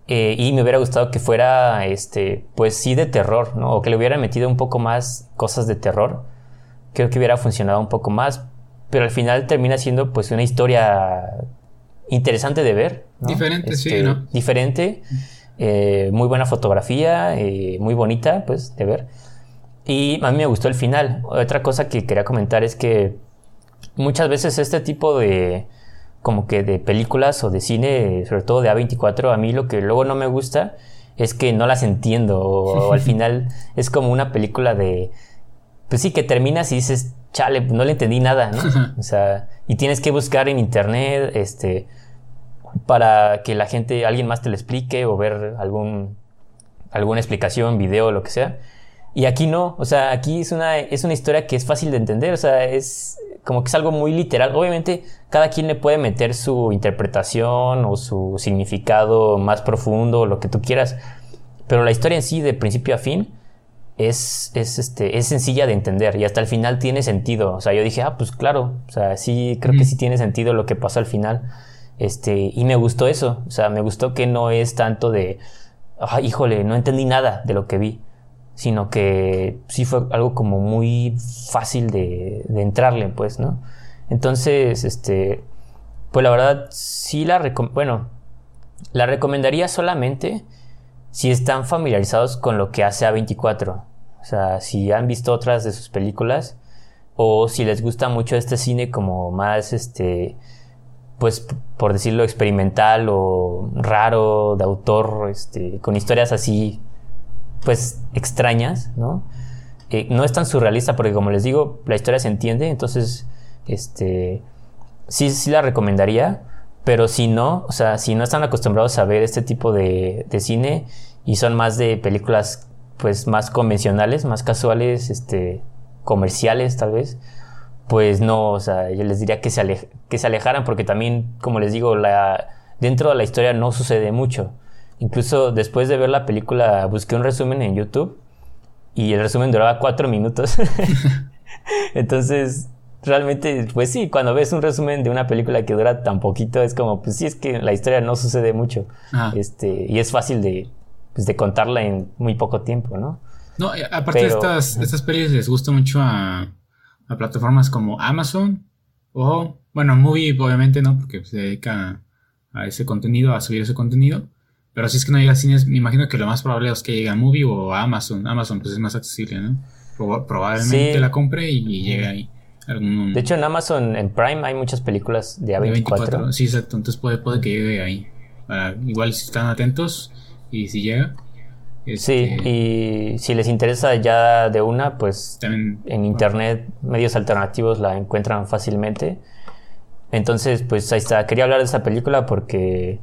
Eh, y me hubiera gustado que fuera, este, pues sí de terror, ¿no? O que le hubiera metido un poco más cosas de terror creo que hubiera funcionado un poco más, pero al final termina siendo pues una historia interesante de ver. Diferente, sí, este, ¿no? Diferente, eh, muy buena fotografía, eh, muy bonita pues de ver. Y a mí me gustó el final. Otra cosa que quería comentar es que muchas veces este tipo de como que de películas o de cine, sobre todo de A24, a mí lo que luego no me gusta es que no las entiendo o al final es como una película de pues sí, que terminas y dices, chale, no le entendí nada, ¿no? o sea, y tienes que buscar en internet, este, para que la gente, alguien más te lo explique o ver algún, alguna explicación, video, lo que sea. Y aquí no, o sea, aquí es una, es una historia que es fácil de entender, o sea, es como que es algo muy literal. Obviamente, cada quien le puede meter su interpretación o su significado más profundo, lo que tú quieras, pero la historia en sí, de principio a fin, es, es, este, es sencilla de entender y hasta el final tiene sentido. O sea, yo dije, ah, pues claro, o sea, sí, creo que sí tiene sentido lo que pasó al final. Este, y me gustó eso, o sea, me gustó que no es tanto de, ah, híjole, no entendí nada de lo que vi, sino que sí fue algo como muy fácil de, entrarle, pues, ¿no? Entonces, este, pues la verdad, sí la, bueno, la recomendaría solamente si están familiarizados con lo que hace A24. O sea, si han visto otras de sus películas o si les gusta mucho este cine como más, este, pues por decirlo, experimental o raro, de autor, este, con historias así, pues extrañas, ¿no? Eh, no es tan surrealista porque como les digo, la historia se entiende, entonces, este, sí, sí la recomendaría, pero si no, o sea, si no están acostumbrados a ver este tipo de, de cine y son más de películas pues más convencionales, más casuales, este, comerciales tal vez, pues no, o sea, yo les diría que se, que se alejaran porque también, como les digo, la, dentro de la historia no sucede mucho. Incluso después de ver la película busqué un resumen en YouTube y el resumen duraba cuatro minutos. Entonces, realmente, pues sí, cuando ves un resumen de una película que dura tan poquito, es como, pues sí, es que la historia no sucede mucho. Este, y es fácil de, pues, de contarla en muy poco tiempo, ¿no? No, eh, aparte de estas, estas pelis les gusta mucho a, a, plataformas como Amazon o, bueno, Movie obviamente no, porque se dedica a ese contenido, a subir ese contenido. Pero si es que no llega a cines, me imagino que lo más probable es que llegue a Movie o a Amazon. Amazon pues es más accesible, ¿no? probablemente la compre y, llegue ahí. De hecho, en Amazon, en Prime, hay muchas películas de A24. sí, exacto. Entonces puede, puede que llegue ahí. igual si están atentos, y si llega. Sí, este, y si les interesa ya de una, pues en internet medios alternativos la encuentran fácilmente. Entonces, pues ahí está. Quería hablar de esta película porque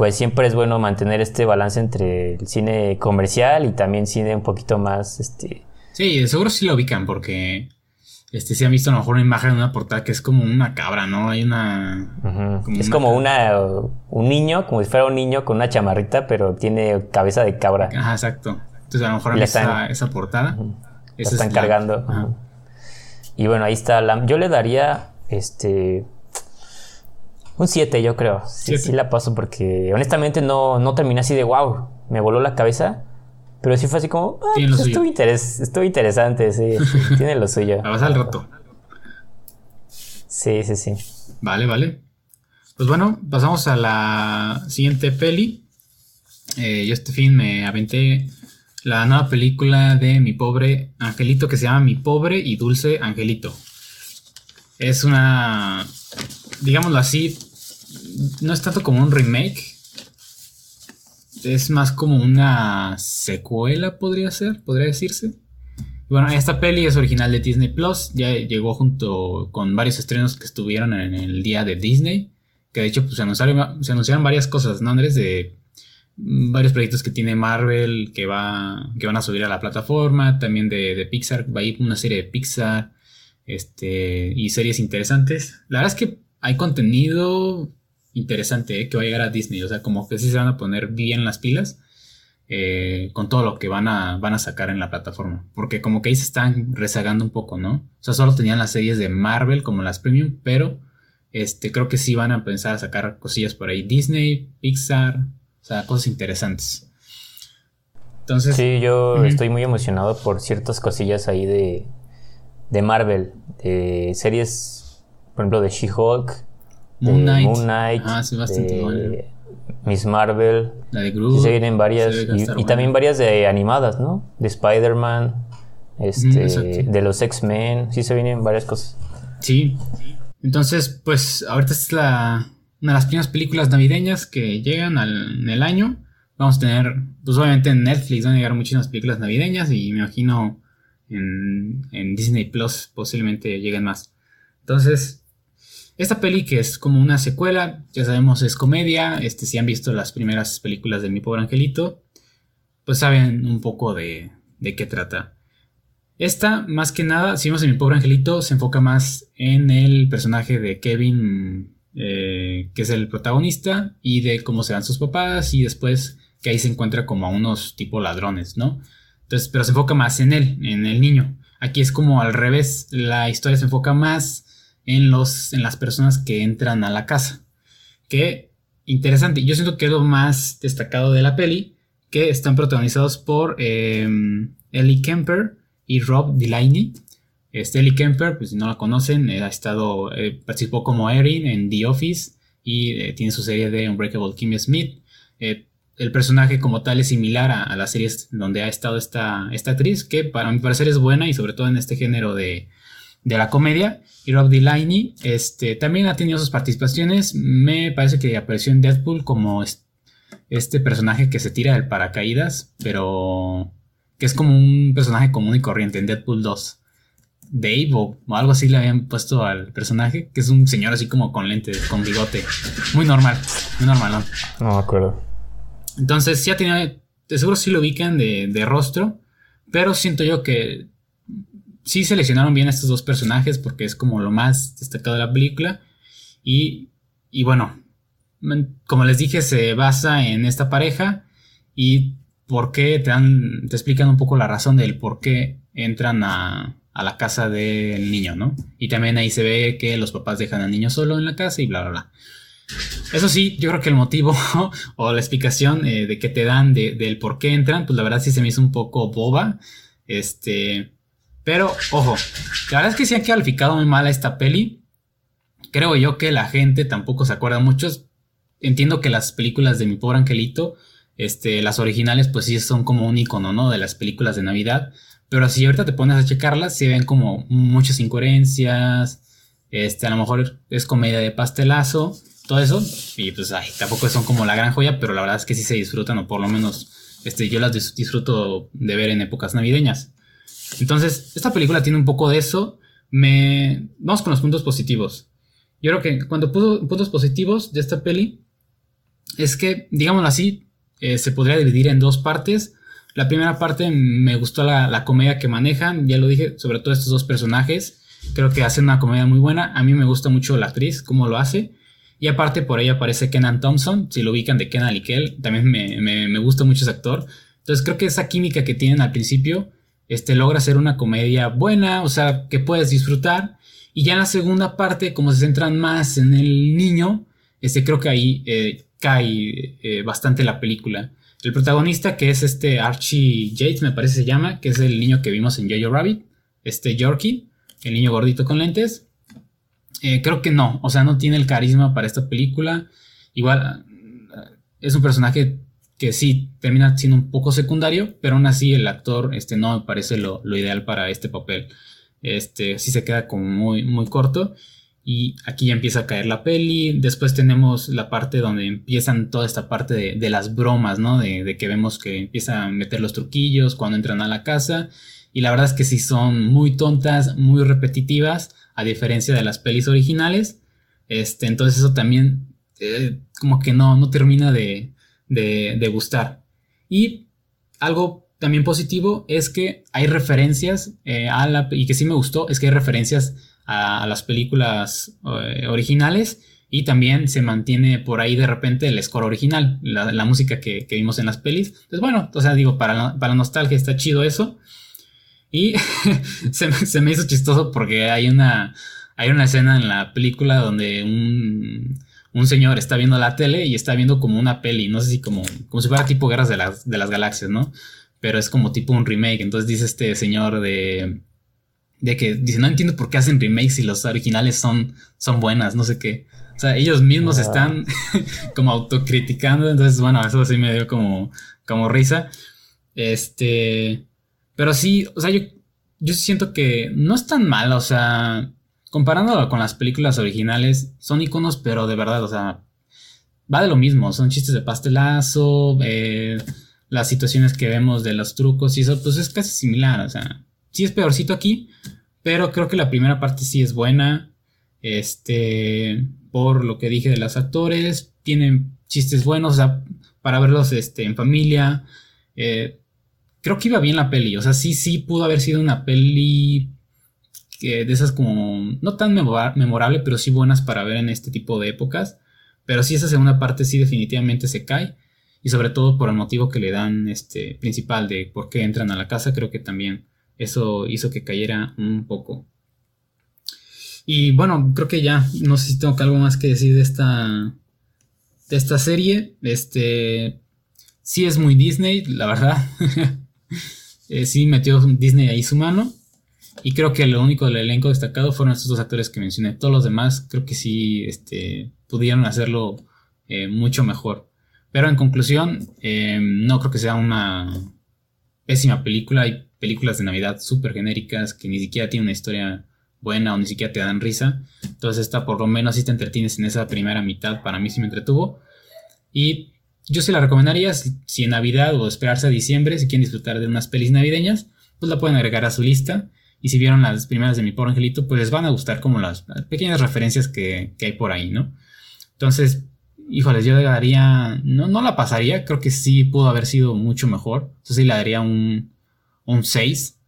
pues siempre es bueno mantener este balance entre el cine comercial y también cine un poquito más este Sí, seguro sí lo ubican porque este, si han visto a lo mejor una imagen de una portada que es como una cabra, ¿no? Hay una... es como una, un niño, como si fuera un niño con una chamarrita, pero tiene cabeza de cabra. Ajá, exacto. Entonces a lo mejor esa, esa, portada. están cargando. Y bueno, ahí está. La, yo le daría este... Un 7, yo creo. Sí, sí, la paso porque honestamente no, no terminé así de wow, me voló la cabeza. Pero sí fue así como, ah, pues estuvo, estuvo, interesante, sí, tiene lo suyo. A pasar el rato. Sí, sí, sí. Vale, vale. Pues bueno, pasamos a la siguiente peli. Eh, yo este fin me aventé la nueva película de mi pobre angelito que se llama Mi pobre y dulce angelito. Es una, digámoslo así, no es tanto como un remake, es más como una secuela, podría ser, podría decirse. Bueno, esta peli es original de Disney Plus, ya llegó junto con varios estrenos que estuvieron en el día de Disney, que de hecho pues, se, anunciaron, se anunciaron varias cosas, ¿no, Andrés? De varios proyectos que tiene Marvel que, va, que van a subir a la plataforma, también de, Pixar, va a ir una serie de Pixar este, y series interesantes. La verdad es que hay contenido interesante eh, que va a llegar a Disney, o sea, como que sí se van a poner bien las pilas eh, con todo lo que van a, van a sacar en la plataforma, porque como que ahí se están rezagando un poco, ¿no? O sea, solo tenían las series de Marvel como las premium, pero este, creo que sí van a pensar a sacar cosillas por ahí. Disney, Pixar, o sea, cosas interesantes. Entonces. Sí, yo estoy muy emocionado por ciertas cosillas ahí de, de Marvel, de series, por ejemplo, de She-Hulk, Moon Knight. Moon Knight ah, sí, bastante Miss Marvel. La de Groot. Sí, se vienen varias. Y, también varias de animadas, ¿no? De Spider-Man, este, de los X-Men. Sí, se vienen varias cosas. Sí. Entonces, pues, ahorita es la, una de las primeras películas navideñas que llegan al, en el año. Vamos a tener, pues obviamente en Netflix van a llegar muchísimas películas navideñas y me imagino en, en Disney Plus posiblemente lleguen más. Entonces, esta peli que es como una secuela, ya sabemos es comedia, este, si han visto las primeras películas de Mi Pobre Angelito, pues saben un poco de, de qué trata. Esta, más que nada, si vemos en Mi Pobre Angelito, se enfoca más en el personaje de Kevin eh, que es el protagonista, y de cómo serán sus papás, y después que ahí se encuentra como a unos tipo ladrones, ¿no? Entonces, pero se enfoca más en él, en el niño. Aquí es como al revés, la historia se enfoca más en, los, en las personas que entran a la casa. Que interesante, yo siento que es lo más destacado de la peli, que están protagonizados por em, Ellie Kemper y Rob Delaney. Ellie Kemper, pues si no la conocen, ha estado, eh, participó como Erin en The Office y eh, tiene su serie de Unbreakable Kimmy Smith. Eh, el personaje como tal es similar a, las series donde ha estado esta, esta actriz, que para mi parecer es buena y sobre todo en este género de, de la comedia. Y Rob Delaney este, también ha tenido sus participaciones. Me parece que apareció en Deadpool como este personaje que se tira del paracaídas, pero que es como un personaje común y corriente en Deadpool 2. Dave o, algo así le habían puesto al personaje, que es un señor así como con lentes, con bigote. Muy normal, muy normal. No me acuerdo. Entonces, ya tenía, de seguro sí lo ubican de, de rostro, pero siento yo que sí seleccionaron bien a estos dos personajes porque es como lo más destacado de la película. Y, y bueno, como les dije, se basa en esta pareja y por qué te, dan, te explican un poco la razón del por qué entran a, a la casa del niño, ¿no? Y también ahí se ve que los papás dejan al niño solo en la casa y bla, bla, bla. Eso sí, yo creo que el motivo o la explicación eh, de que te dan del por qué entran, pues la verdad sí se me hizo un poco boba. Este. Pero, ojo, la verdad es que sí han calificado muy mal a esta peli. Creo yo que la gente tampoco se acuerda mucho. Entiendo que las películas de mi pobre angelito, este, las originales, pues sí son como un icono, ¿no? De las películas de Navidad. Pero si ahorita te pones a checarlas, se ven como muchas incoherencias. Este, a lo mejor es comedia de pastelazo, todo eso. Y pues, ay, tampoco son como la gran joya, pero la verdad es que sí se disfrutan, o por lo menos este, yo las disfruto de ver en épocas navideñas. Entonces, esta película tiene un poco de eso. Me... Vamos con los puntos positivos. Yo creo que cuando puso puntos positivos de esta peli es que, digámoslo así, eh, se podría dividir en dos partes. La primera parte me gustó la, comedia que manejan, ya lo dije, sobre todo estos dos personajes. Creo que hacen una comedia muy buena. A mí me gusta mucho la actriz, cómo lo hace. Y aparte por ahí aparece Kenan Thompson, si lo ubican de Kenan y Kel, también me, gusta mucho ese actor. Entonces creo que esa química que tienen al principio este, logra ser una comedia buena, o sea, que puedes disfrutar. Y ya en la segunda parte, como se centran más en el niño, este, creo que ahí eh, cae eh, bastante la película. El protagonista, que es este Archie Yates, me parece se llama, que es el niño que vimos en Jojo Rabbit, este Yorkie, el niño gordito con lentes. Eh, creo que no, o sea, no tiene el carisma para esta película. Igual, es un personaje que sí termina siendo un poco secundario, pero aún así el actor este, no me parece lo, ideal para este papel. Este, sí se queda como muy, muy corto. Y aquí ya empieza a caer la peli. Después tenemos la parte donde empiezan toda esta parte de, las bromas, ¿no? De, de, que vemos que empieza a meter los truquillos cuando entran a la casa. Y la verdad es que sí son muy tontas, muy repetitivas, a diferencia de las pelis originales. Este, entonces eso también eh, como que no, no termina de, de, gustar. Y algo también positivo es que hay referencias eh, a la, y que sí me gustó, es que hay referencias a, las películas eh, originales y también se mantiene por ahí de repente el score original, la, música que, vimos en las pelis. Entonces, bueno, o sea, digo, para para la nostalgia está chido eso. Y se, me hizo chistoso porque hay una, hay una escena en la película donde un, un, señor está viendo la tele y está viendo como una peli, no sé si como, como si fuera tipo Guerras de las, de las Galaxias, ¿no? Pero es como tipo un remake. Entonces dice este señor de, de que dice, no entiendo por qué hacen remakes si los originales son, son buenas, no sé qué. O sea, ellos mismos ah. están como autocriticando. Entonces, bueno, eso sí me dio como, como risa. Este. Pero sí, o sea, yo, yo siento que no es tan mal, o sea, comparándolo con las películas originales, son iconos, pero de verdad, o sea, va de lo mismo, son chistes de pastelazo, eh, las situaciones que vemos de los trucos y eso, pues es casi similar, o sea, sí es peorcito aquí, pero creo que la primera parte sí es buena, este, por lo que dije de los actores, tienen chistes buenos, o sea, para verlos este, en familia, eh, creo que iba bien la peli. O sea, sí, sí pudo haber sido una peli que de esas como no tan memorable, pero sí buenas para ver en este tipo de épocas. Pero sí esa segunda parte sí definitivamente se cae. Y sobre todo por el motivo que le dan este principal de por qué entran a la casa, creo que también eso hizo que cayera un poco. Y bueno, creo que ya, no sé si tengo algo más que decir de esta, de esta serie. Este, sí es muy Disney, la verdad. Eh, sí metió Disney ahí su mano. Y creo que lo único del elenco destacado fueron estos dos actores que mencioné. Todos los demás creo que sí este, pudieron hacerlo eh, mucho mejor. Pero en conclusión, em, no creo que sea una pésima película. Hay películas de Navidad súper genéricas que ni siquiera tienen una historia buena o ni siquiera te dan risa. Entonces esta por lo menos sí te entretienes en esa primera mitad. Para mí sí me entretuvo. Y yo sí la recomendaría si, en Navidad o esperarse a diciembre, si quieren disfrutar de unas pelis navideñas, pues la pueden agregar a su lista. Y si vieron las primeras de mi pobre angelito, pues les van a gustar como las, pequeñas referencias que, hay por ahí, ¿no? Entonces, híjoles, yo le daría, no, no la pasaría, creo que sí pudo haber sido mucho mejor. Entonces sí le daría un, un 6.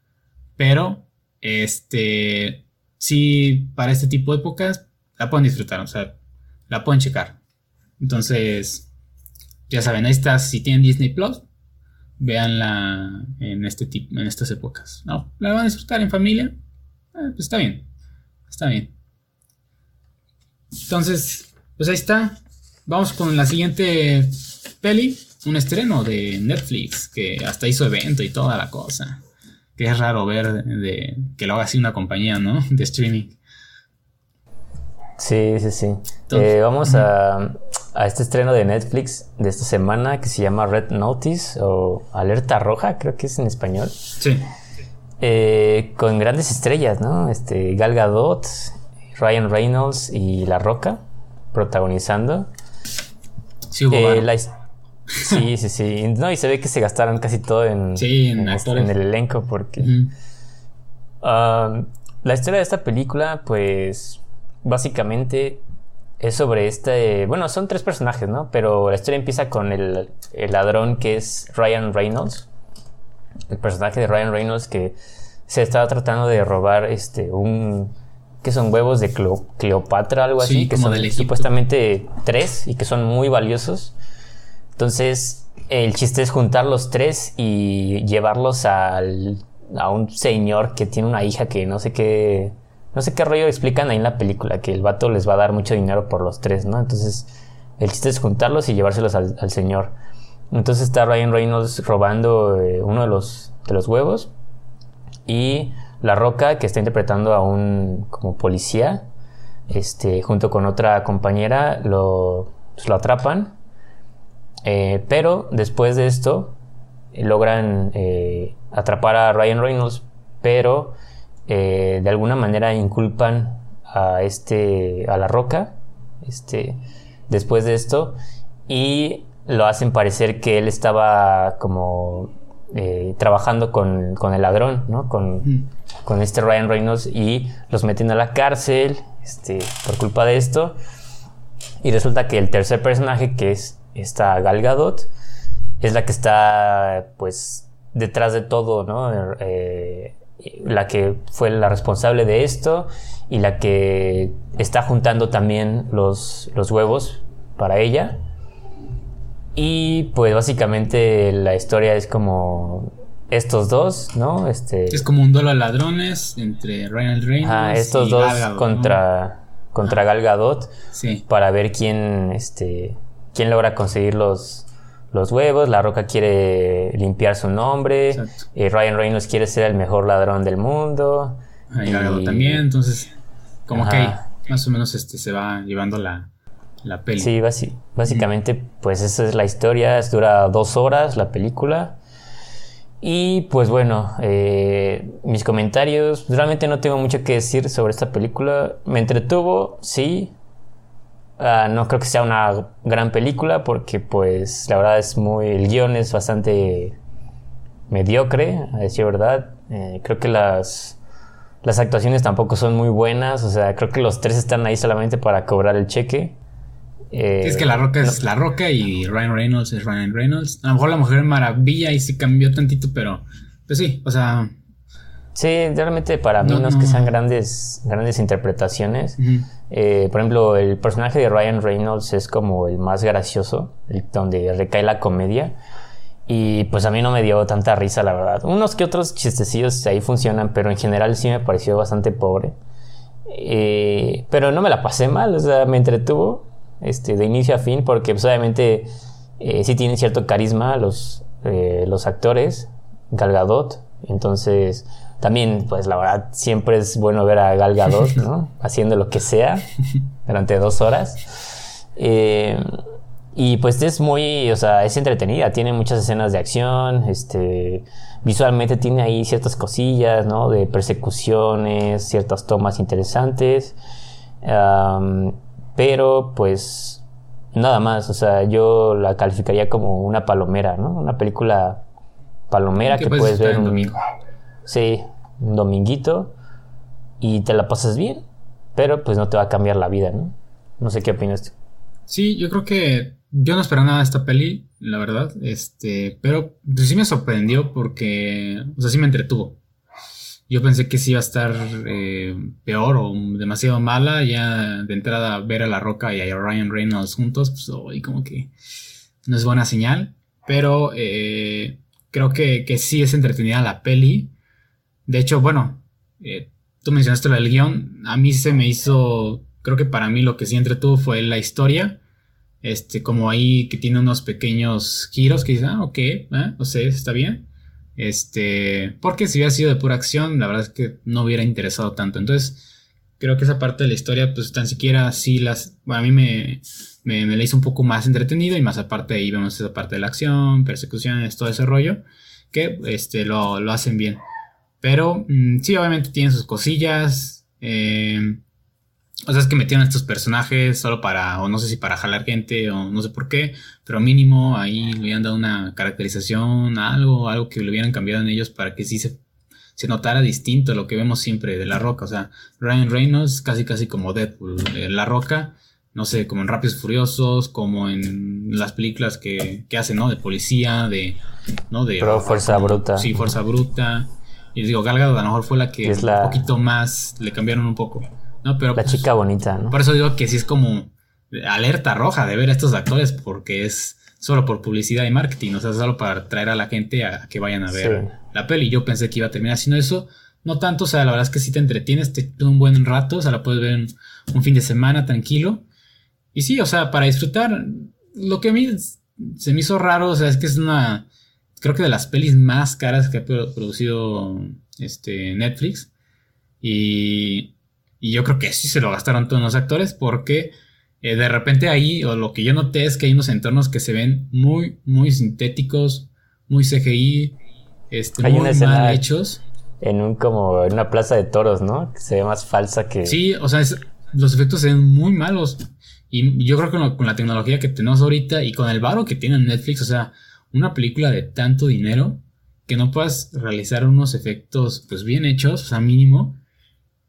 Pero, este, sí, para este tipo de épocas, la pueden disfrutar, o sea, la pueden checar. Entonces, ya saben, ahí está, si tienen Disney Plus, véanla en, este tipo, en estas épocas. No, la van a disfrutar en familia, eh, pues está bien, está bien. Entonces, pues ahí está. Vamos con la siguiente peli, un estreno de Netflix que hasta hizo evento y toda la cosa. Que es raro ver de, que lo haga así una compañía, ¿no? De streaming. Sí, sí, sí. Eh, vamos a, a este estreno de Netflix de esta semana que se llama Red Notice o Alerta Roja, creo que es en español. Sí. Eh, con grandes estrellas, ¿no? Este, Gal Gadot, Ryan Reynolds y La Roca protagonizando. Sí, eh, sí, sí, sí. No, y se ve que se gastaron casi todo en, en, este, el elenco porque... Um, la historia de esta película, pues, básicamente es sobre este. Bueno, son tres personajes, ¿no? Pero la historia empieza con el, ladrón que es Ryan Reynolds. El personaje de Ryan Reynolds que se estaba tratando de robar este un. que son huevos de Cleopatra, algo así, que son supuestamente tres y que son muy valiosos. Entonces, el chiste es juntar los tres y llevarlos al, a un señor que tiene una hija que no sé qué no sé qué rollo explican ahí en la película, que el vato les va a dar mucho dinero por los tres, ¿no? Entonces, el chiste es juntarlos y llevárselos al, señor. Entonces está Ryan Reynolds robando eh, uno de los, de los huevos. Y La Roca, que está interpretando a un como policía, este, junto con otra compañera, lo, pues, lo atrapan. Eh, pero después de esto logran atrapar a Ryan Reynolds, pero de alguna manera inculpan a este a la roca este después de esto y lo hacen parecer que él estaba como eh, trabajando con, el ladrón, ¿no? Con, con, este Ryan Reynolds y los meten a la cárcel este, por culpa de esto. Y resulta que el tercer personaje, que es esta Gal Gadot, es la que está, pues, detrás de todo, ¿no? Eh, la que fue la responsable de esto y la que está juntando también los, los huevos para ella. Y pues básicamente la historia es como estos dos, ¿no? Este, es como un duelo a ladrones entre Ryan Reynolds ah, estos dos contra, contra Gal Gadot sí. para ver quién, este, quién logra conseguir los, los huevos. La Roca quiere limpiar su nombre. Y Ryan Reynolds quiere ser el mejor ladrón del mundo. y Gal Gadot también, entonces como que más o menos este se va llevando la, la peli. Sí, básicamente, pues esa es la historia. Dura dos horas la película. Y pues bueno, eh, mis comentarios. Realmente no tengo mucho que decir sobre esta película. Me entretuvo, sí. Ah, no creo que sea una gran película porque pues la verdad es muy... El guion es bastante mediocre, a decir verdad. Eh, creo que las, las actuaciones tampoco son muy buenas. O sea, creo que los tres están ahí solamente para cobrar el cheque. Eh, es que La Roca es La Roca y Ryan Reynolds es Ryan Reynolds. A lo mejor La Mujer Maravilla y sí cambió tantito, pero pues sí, o sea... Sí, realmente para mí no, es que sean grandes, grandes interpretaciones. Eh, por ejemplo, el personaje de Ryan Reynolds es como el más gracioso, el, donde recae la comedia. Y pues a mí no me dio tanta risa, la verdad. Unos que otros chistecillos ahí funcionan, pero en general sí me pareció bastante pobre. Eh, pero no me la pasé mal, o sea, me entretuvo este, de inicio a fin, porque pues, obviamente eh, sí tienen cierto carisma los, eh, los actores, Gal Gadot, entonces también, pues la verdad, siempre es bueno ver a Gal Gadot, ¿no? Haciendo lo que sea durante dos horas. Eh, y pues es muy, o sea, es entretenida, tiene muchas escenas de acción, este, visualmente tiene ahí ciertas cosillas, ¿no? De persecuciones, ciertas tomas interesantes. Pero pues nada más, o sea, yo la calificaría como una palomera, ¿no? Una película palomera que puedes ver un domingo. Sí, un dominguito y te la pasas bien, pero pues no te va a cambiar la vida, ¿no? No sé qué opinas tú. Sí, yo creo que yo no esperaba nada de esta peli, la verdad, este, pero pues, sí me sorprendió porque, o sea, sí me entretuvo. Yo pensé que sí iba a estar eh, peor o demasiado mala. Ya de entrada ver a La Roca y a Ryan Reynolds juntos, pues hoy como que no es buena señal. Pero eh, creo que, sí es entretenida la peli. De hecho, bueno, eh, tú mencionaste lo del guion. A mí se me hizo, creo que para mí lo que sí entretuvo fue la historia. Este, como ahí que tiene unos pequeños giros que dicen, ah, ok, o sea, está bien. Este, porque si hubiera sido de pura acción, la verdad es que no hubiera interesado tanto. Entonces, creo que esa parte de la historia, pues tan siquiera sí las, bueno, a mí me, me, la hizo un poco más entretenido y más aparte ahí vemos esa parte de la acción, persecuciones, todo ese rollo, que este, lo, lo hacen bien. Pero mm, sí, obviamente tienen sus cosillas. Eh, o sea, es que metieron estos personajes solo para, o no sé si para jalar gente, o no sé por qué, pero mínimo ahí le hubieran dado una caracterización, algo, algo que le hubieran cambiado en ellos para que sí se, se notara distinto a lo que vemos siempre de La Roca. O sea, Ryan Reynolds casi casi como Deadpool. Eh, la Roca, no sé, como en Rápidos Furiosos, como en las películas que, que hacen, ¿no? De policía, de, ¿no? De... Pero Fuerza Bruta. Sí, Fuerza Bruta. Y digo, Galgado a lo mejor fue la que un poquito más le cambiaron un poco. No, pero la pues, chica bonita, ¿no? Por eso digo que sí es como alerta roja de ver a estos actores porque es solo por publicidad y marketing, o sea, solo para traer a la gente a que vayan a ver la peli. Yo pensé que iba a terminar haciendo eso, no tanto, o sea, la verdad es que sí te entretienes, te un buen rato, o sea, la puedes ver un, fin de semana tranquilo. Y sí, o sea, para disfrutar, lo que a mí se me hizo raro, o sea, es que es una, creo que de las pelis más caras que ha producido este Netflix. Y y yo creo que sí se lo gastaron todos los actores porque eh, de repente ahí, o lo que yo noté es que hay unos entornos que se ven muy, muy sintéticos, muy CGI, este, Hay muy una mal hechos. En un como en una plaza de toros, ¿no? Que se ve más falsa que. Sí, o sea, es- los efectos se ven muy malos. Y yo creo que con, con la tecnología que tenemos ahorita y con el varo que tiene Netflix, o sea, una película de tanto dinero que no puedas realizar unos efectos pues bien hechos, o sea, mínimo.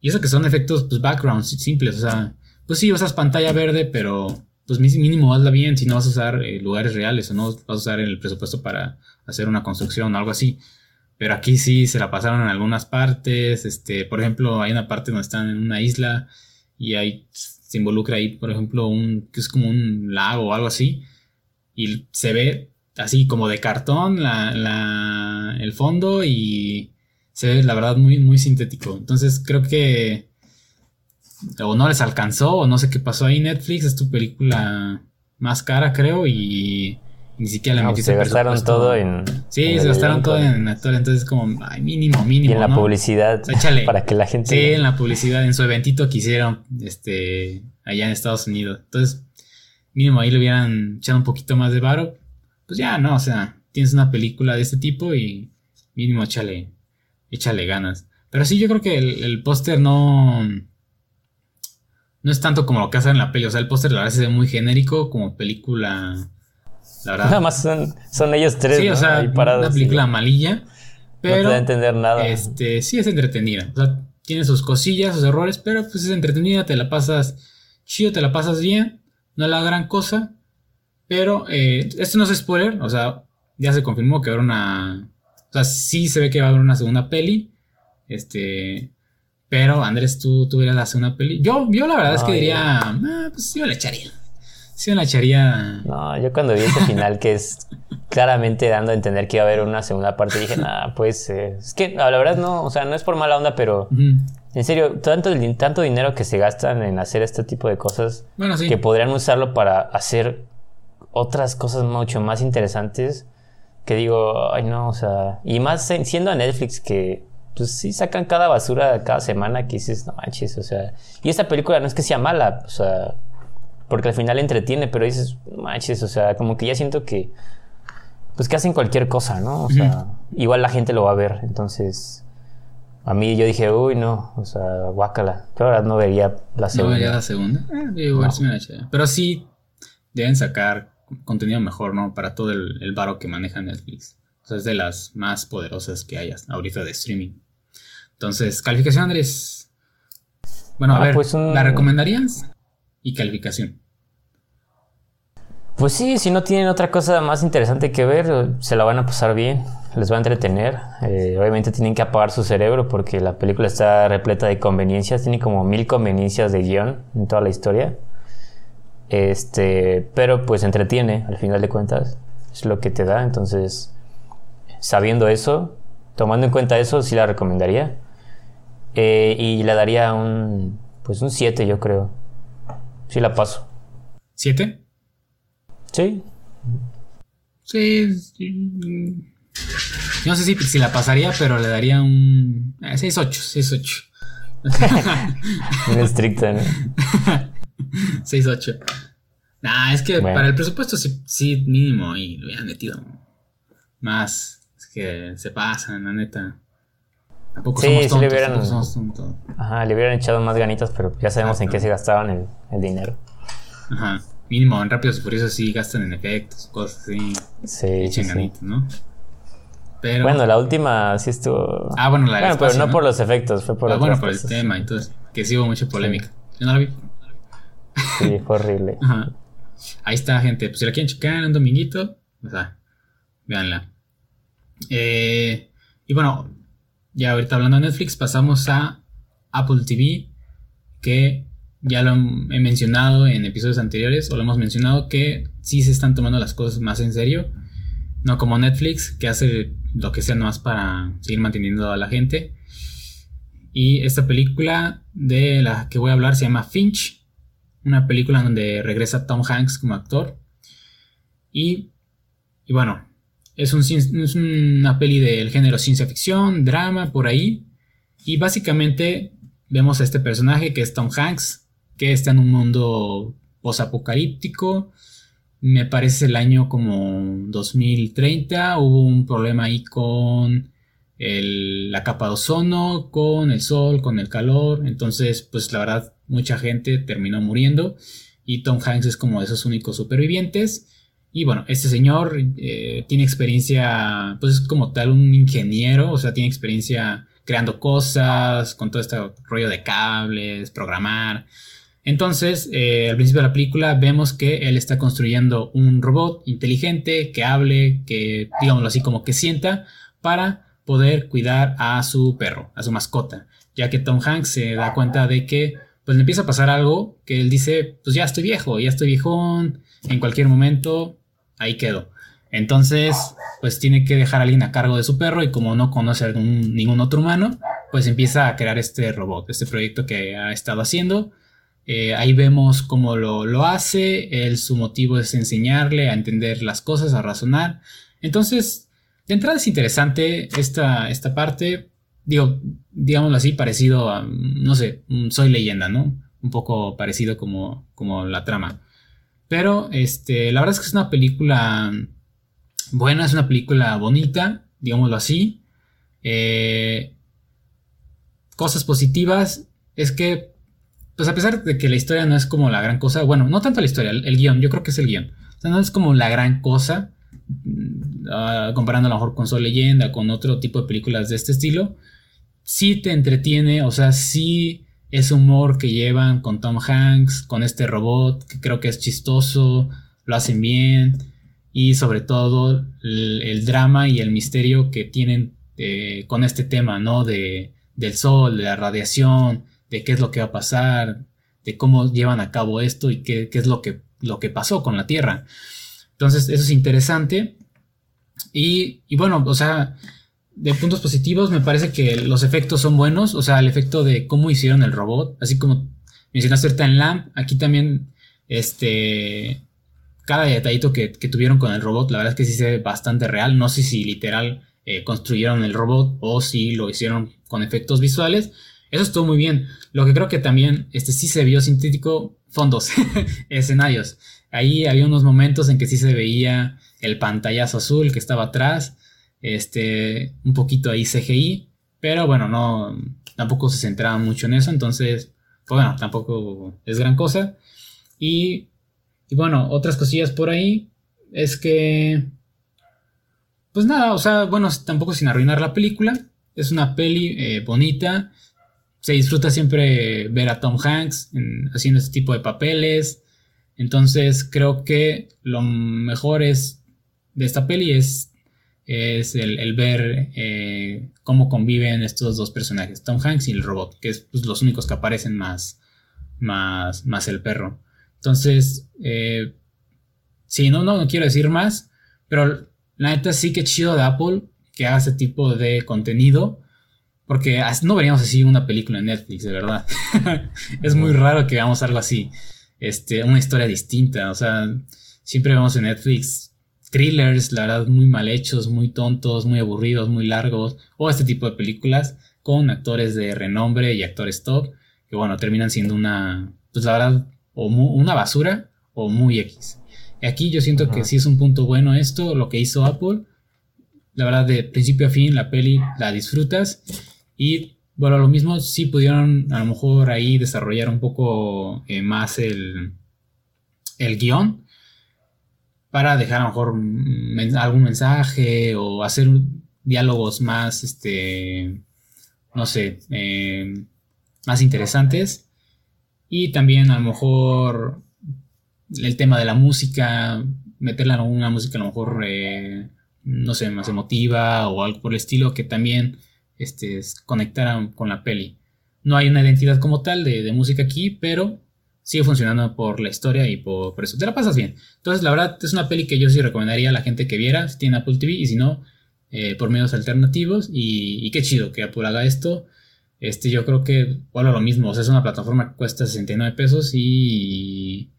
Y eso que son efectos pues backgrounds simples, o sea, pues sí usas pantalla verde, pero pues mí- mínimo hazla bien si no vas a usar eh, lugares reales o no vas a usar el presupuesto para hacer una construcción o algo así. Pero aquí sí se la pasaron en algunas partes. Este, por ejemplo, hay una parte donde están en una isla y ahí se involucra ahí, por ejemplo, un que es como un lago o algo así. Y se ve así como de cartón la, la- el fondo y se ve la verdad muy, muy sintético. Entonces creo que o no les alcanzó o no sé qué pasó ahí. Netflix es tu película más cara, creo, y ni siquiera le No, metiste se gastaron todo en. Sí, en se gastaron todo en actor, entonces como, ay, mínimo, Y mínimo. en la ¿no? publicidad. O sea, échale. Para que la gente. Sí, en la publicidad, en su eventito que hicieron este, allá en Estados Unidos. Entonces, mínimo ahí le hubieran echado un poquito más de varo. Pues ya, no, o sea, tienes una película de este tipo y mínimo échale, échale ganas. Pero sí, yo creo que el, el póster no. No es tanto como lo que hacen en la peli. O sea, el póster la verdad ve muy genérico como película. La verdad. Nada más son, son ellos tres. sí, ¿no? o sea, Ahí parados una película malilla. No Pero. te da a entender nada. Este, sí es entretenida. O sea, tiene sus cosillas, sus errores, pero pues es entretenida, te la pasas chido, te la pasas bien. No es la gran cosa. Pero eh, esto no es spoiler, o sea, ya se confirmó que va a haber una. O sea, sí se ve que va a haber una segunda peli. Este. Pero, Andrés, tú, tú verías la segunda peli. Yo, yo la verdad es que yo- diría. "Ah, pues yo la echaría. Sí, la echaría. No, yo cuando vi ese final que es claramente dando a entender que iba a haber una segunda parte, dije, nada, pues es que la verdad no, o sea, no es por mala onda, pero en serio, tanto, tanto dinero que se gastan en hacer este tipo de cosas, Bueno, sí. que podrían usarlo para hacer otras cosas mucho más interesantes, que digo, ay no, o sea, y más en- siendo a Netflix que pues sí sacan cada basura cada semana que dices, no manches, o sea, y esta película no es que sea mala, o sea, porque al final entretiene, pero dices, no manches, o sea, como que ya siento que pues que hacen cualquier cosa, ¿no? O sea, igual la gente lo va a ver, entonces a mí yo dije, uy, no, o sea, guácala. Yo ahora no vería la ¿No segunda. vería la segunda? Eh, yo igual No. sí me la. Pero sí deben sacar contenido mejor, ¿no? Para todo el, el varo que maneja Netflix. O sea, es de las más poderosas que hayas ahorita de streaming. Entonces, calificación, Andrés. Bueno, a Ah, ver, pues un- ¿la recomendarías? Y calificación. Pues sí, si no tienen otra cosa más interesante que ver, se la van a pasar bien, les va a entretener. Eh, obviamente tienen que apagar su cerebro porque la película está repleta de conveniencias, tiene como mil conveniencias de guion en toda la historia. Este, pero pues entretiene al final de cuentas, es lo que te da. Entonces, sabiendo eso, tomando en cuenta eso, sí la recomendaría. Eh, y le daría un, pues un 7, yo creo. Sí la paso. ¿Siete? Sí, Sí. sí, mm. No sé si, si la pasaría, pero le daría un. eh, 6-8, 6-8. muy estricta, ¿no? 6-8. Nah, es que Bueno. para el presupuesto sí, sí, mínimo y lo hubieran metido más. Es que se pasan, la neta. Tampoco Sí, somos sí le tontos. hubieran- somos tontos. Ajá, le hubieran echado más ganitas, pero ya sabemos en qué se gastaban el, el dinero. Ajá. Mínimo en Rápidos y Furiosos sí gastan en efectos, cosas así. Sí, Echen sí. ganitas, ¿no? Pero. Bueno, la última sí estuvo. ah, bueno, la bueno, pero no, por los efectos, fue por Ah, bueno, por el tema, entonces. Que sí hubo mucha polémica. Yo no la vi. Sí, fue horrible. Ahí está, gente. Pues si la quieren checar en un dominguito, o sea, véanla. Eh, y bueno, ya ahorita hablando de Netflix, pasamos a Apple TV, que ya lo he mencionado en episodios anteriores, o lo hemos mencionado, que sí se están tomando las cosas más en serio. No como Netflix, que hace lo que sea nomás para seguir manteniendo a la gente. Y esta película de la que voy a hablar se llama Finch, una película donde regresa Tom Hanks como actor. Y, y bueno, es, un, una peli del género ciencia ficción, drama, por ahí. Y básicamente vemos a este personaje que es Tom Hanks, que está en un mundo posapocalíptico. Me parece el año como 2030. Hubo un problema ahí con la capa de ozono, con el sol, con el calor. Entonces, pues la verdad, mucha gente terminó muriendo. Y Tom Hanks es como de esos únicos supervivientes. Y bueno, este señor eh, tiene experiencia, pues es como tal un ingeniero, o sea, tiene experiencia creando cosas, con todo este rollo de cables, programar. Entonces, eh, al principio de la película vemos que él está construyendo un robot inteligente que hable, que digámoslo así como que sienta, para poder cuidar a su perro, a su mascota, ya que Tom Hanks se da cuenta de que pues le empieza a pasar algo que él dice, pues ya estoy viejo, ya estoy viejón, en cualquier momento, ahí quedo. Entonces, pues tiene que dejar a alguien a cargo de su perro y como no conoce a ningún otro humano, pues empieza a crear este robot, este proyecto que ha estado haciendo. Eh, ahí vemos cómo lo, hace, él, su motivo es enseñarle a entender las cosas, a razonar. Entonces, de entrada es interesante esta, esta parte, digo, digámoslo así, parecido a, no sé, Soy leyenda, ¿no? Un poco parecido como, como la trama. Pero, este, la verdad es que es una película buena, es una película bonita, digámoslo así. Eh, cosas positivas es que, pues a pesar de que la historia no es como la gran cosa, bueno, no tanto la historia, el, guion, yo creo que es el guion. O sea, no es como la gran cosa, uh, comparando a lo mejor con Soul Leyenda, con otro tipo de películas de este estilo. Sí te entretiene, o sea, sí es humor que llevan con Tom Hanks, con este robot, que creo que es chistoso, lo hacen bien y sobre todo el, drama y el misterio que tienen eh, con este tema, ¿no? De, del sol, de la radiación, de qué es lo que va a pasar, de cómo llevan a cabo esto y qué, es lo que, lo que pasó con la Tierra. Entonces, eso es interesante. Y, bueno, o sea, de puntos positivos me parece que los efectos son buenos, o sea, el efecto de cómo hicieron el robot, así como mencionaste en Lamp, aquí también, este, cada detallito que, tuvieron con el robot, la verdad es que sí se ve bastante real. No sé si literal eh, construyeron el robot o si lo hicieron con efectos visuales. Eso estuvo muy bien. Lo que creo que también este, sí se vio sintético, fondos, escenarios. Ahí había unos momentos en que sí se veía el pantallazo azul que estaba atrás. Este, un poquito ahí CGI. Pero bueno, no, tampoco se centraba mucho en eso. Entonces, pues bueno, tampoco es gran cosa. Y y bueno, otras cosillas por ahí es que... Pues nada, o sea, bueno, tampoco sin arruinar la película. Es una peli eh, bonita. Se disfruta siempre ver a Tom Hanks haciendo este tipo de papeles. Entonces creo que lo mejor es de esta peli es, es el, ver eh, cómo conviven estos dos personajes, Tom Hanks y el robot, que es pues, los únicos que aparecen más, más, más el perro. Entonces, eh, sí, no, no, no quiero decir más, pero la neta sí que chido de Apple que haga ese tipo de contenido, porque no veríamos así una película en Netflix, de verdad. es muy raro que veamos algo así, este, una historia distinta, o sea, siempre vemos en Netflix thrillers, la verdad, muy mal hechos, muy tontos, muy aburridos, muy largos, o este tipo de películas con actores de renombre y actores top, que bueno, terminan siendo una, pues la verdad, o una basura o muy X. Y aquí yo siento que sí es un punto bueno esto, lo que hizo Apple. La verdad, de principio a fin, la peli la disfrutas. Y bueno, lo mismo, sí pudieron a lo mejor ahí desarrollar un poco eh, más el, el guion para dejar a lo mejor algún mensaje o hacer diálogos más, este, no sé, eh, más interesantes. Y también a lo mejor el tema de la música, meterla en una música a lo mejor, eh, no sé, más emotiva o algo por el estilo que también este, conectaran con la peli. No hay una identidad como tal de, música aquí, pero sigue funcionando por la historia y por, eso. Te la pasas bien. Entonces, la verdad, es una peli que yo sí recomendaría a la gente que viera, si tiene Apple TV, y si no, eh, por medios alternativos. Y, y, qué chido que Apple haga esto. Este, yo creo que, bueno, lo mismo, o sea, es una plataforma que cuesta 69 pesos y,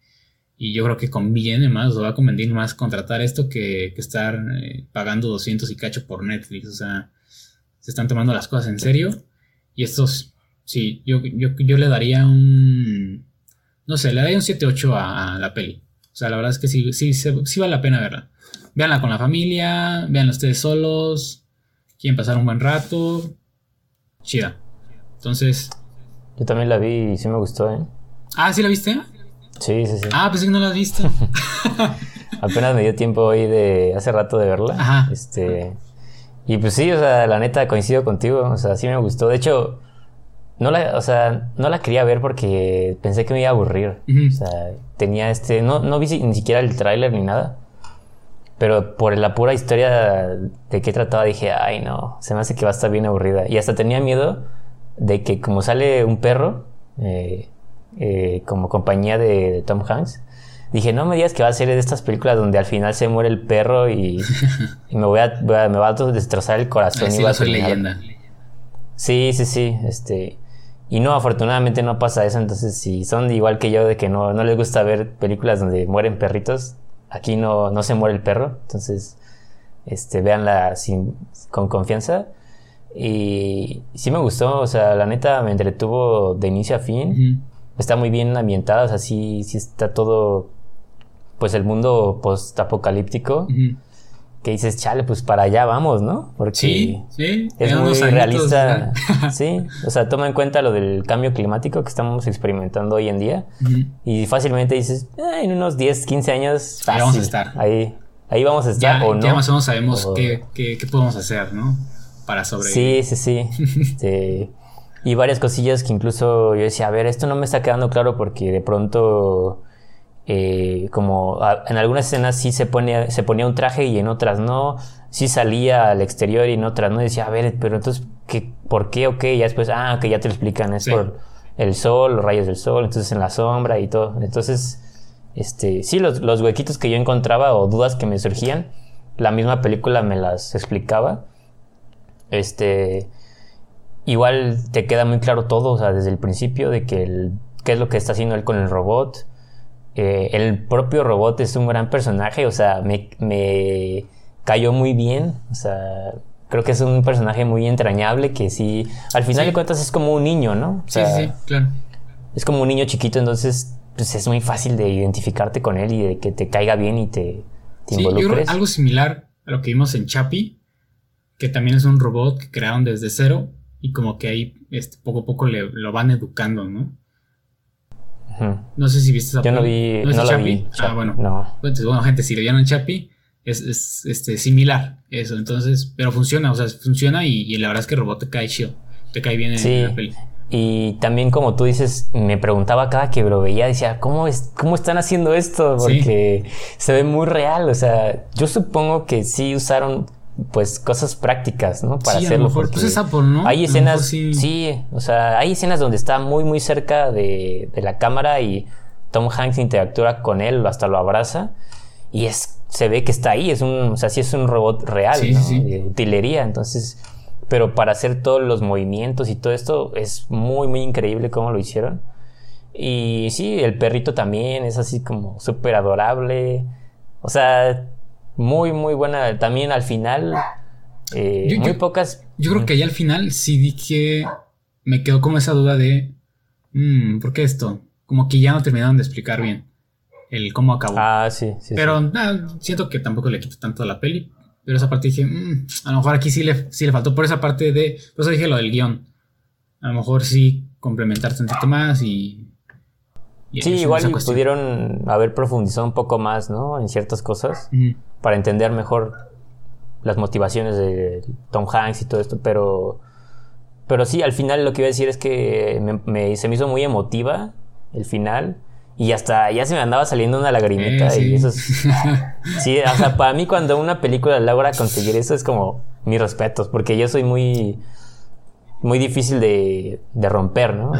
y yo creo que conviene más, o va a convenir más contratar esto que, estar eh, pagando 200 y cacho por Netflix, o sea, se están tomando las cosas en serio y estos, sí, yo, yo, yo le daría un, no sé, le daría un 7-8 a, la peli. O sea, la verdad es que sí, sí, sí, vale la pena verla. Véanla con la familia, véanla ustedes solos, quieren pasar un buen rato. Chida. Entonces. Yo también la vi y sí me gustó, ¿eh? Ah, ¿sí la viste? Sí, sí, sí. Ah, pensé que no la has visto. Apenas me dio tiempo hoy de hace rato de verla. Ajá. Este. Y pues sí, o sea, la neta coincido contigo. O sea, sí me gustó. De hecho, no la, o sea, no la quería ver porque pensé que me iba a aburrir. O sea, tenía este. No, no vi ni siquiera el tráiler ni nada. Pero por la pura historia de qué trataba dije, ay no, se me hace que va a estar bien aburrida. Y hasta tenía miedo de que como sale un perro, eh, eh, como compañía de, Tom Hanks, dije, no me digas que va a ser de estas películas donde al final se muere el perro y, me, voy a, me va a destrozar el corazón. y va a soy leyenda. Sí, sí, sí, este... Y no, afortunadamente no pasa eso, entonces si son igual que yo de que no, no les gusta ver películas donde mueren perritos, aquí no, no se muere el perro, entonces este, véanla sin, con confianza. Y sí me gustó, o sea, la neta me entretuvo de inicio a fin. Está muy bien ambientada, o sea, sí, sí está todo, pues el mundo post-apocalíptico. Que dices, chale, pues para allá vamos, ¿no? Porque sí, sí, es muy realista. sí, o sea, toma en cuenta lo del cambio climático que estamos experimentando hoy en día. Y fácilmente dices, ah, en unos 10, 15 años, ahí vamos a estar. Ahí, ahí vamos a estar o no. Ya más o menos sabemos qué, qué, qué podemos hacer, ¿no? para sobrevivir. Sí, sí, sí. Este, y varias cosillas que incluso yo decía, a ver, esto no me está quedando claro porque de pronto, eh, como en algunas escenas sí se, pone, se ponía un traje y en otras no, sí salía al exterior y en otras no, y decía, a ver, pero entonces, ¿qué, ¿por qué o qué? Y ya después, ah, que ya te lo explican, es por el sol, los rayos del sol, entonces en la sombra y todo. Entonces, este, sí, los, los huequitos que yo encontraba o dudas que me surgían, la misma película me las explicaba. Este, igual te queda muy claro todo, o sea, desde el principio de que el, qué es lo que está haciendo él con el robot. Eh, el propio robot es un gran personaje, o sea, me, me, cayó muy bien, o sea, creo que es un personaje muy entrañable que sí, al final de cuentas es como un niño, ¿no? sí, sí, claro. Es como un niño chiquito, entonces pues es muy fácil de identificarte con él y de que te caiga bien y te, te involucres. algo similar a lo que vimos en Chapi, que también es un robot que crearon desde cero y como que ahí este, poco a poco le, lo van educando, ¿no? No sé si viste esa Yo no vi, ¿No, no vi. Ah, bueno. No. Entonces, bueno, gente, si lo vieron Chapi, es, es, este, similar eso. Entonces, pero funciona, o sea, funciona y, la verdad es que el robot te cae chido. Te cae bien en, la peli. Y también, como tú dices, me preguntaba cada que lo veía, decía, ¿cómo, es, cómo están haciendo esto? Porque se ve muy real. O sea, yo supongo que sí usaron pues cosas prácticas, ¿no? Para hacerlo. A pues es Apple, ¿no? Hay escenas, sí. o sea, hay escenas donde está muy, muy cerca de, la cámara y Tom Hanks interactúa con él, hasta lo abraza y es, se ve que está ahí, es un, o sea, sí es un robot real, De utilería, entonces, pero para hacer todos los movimientos y todo esto es muy, muy increíble cómo lo hicieron. Y sí, el perrito también es así como súper adorable. O sea, muy, muy buena. También al final, eh, muy pocas. Yo creo que ahí al final sí dije. Me quedó como esa duda de. Mmm, ¿Por qué esto? Como que ya no terminaron de explicar bien el cómo acabó. Ah, sí, sí. Pero Nada, siento que tampoco le quito tanto a la peli. Pero esa parte dije, mmm, a lo mejor aquí sí le, sí le faltó por esa parte de. Por eso dije lo del guion. A lo mejor sí complementarse un poquito más y sí, igual pudieron haber profundizado un poco más, ¿no? En ciertas cosas para entender mejor las motivaciones de Tom Hanks y todo esto, pero pero sí, al final lo que iba a decir es que me, se me hizo muy emotiva el final y hasta ya se me andaba saliendo una lagrimita sí, y eso sí, o sea, para mí cuando una película logra conseguir eso es como mis respetos, porque yo soy muy muy difícil de, de romper, ¿no?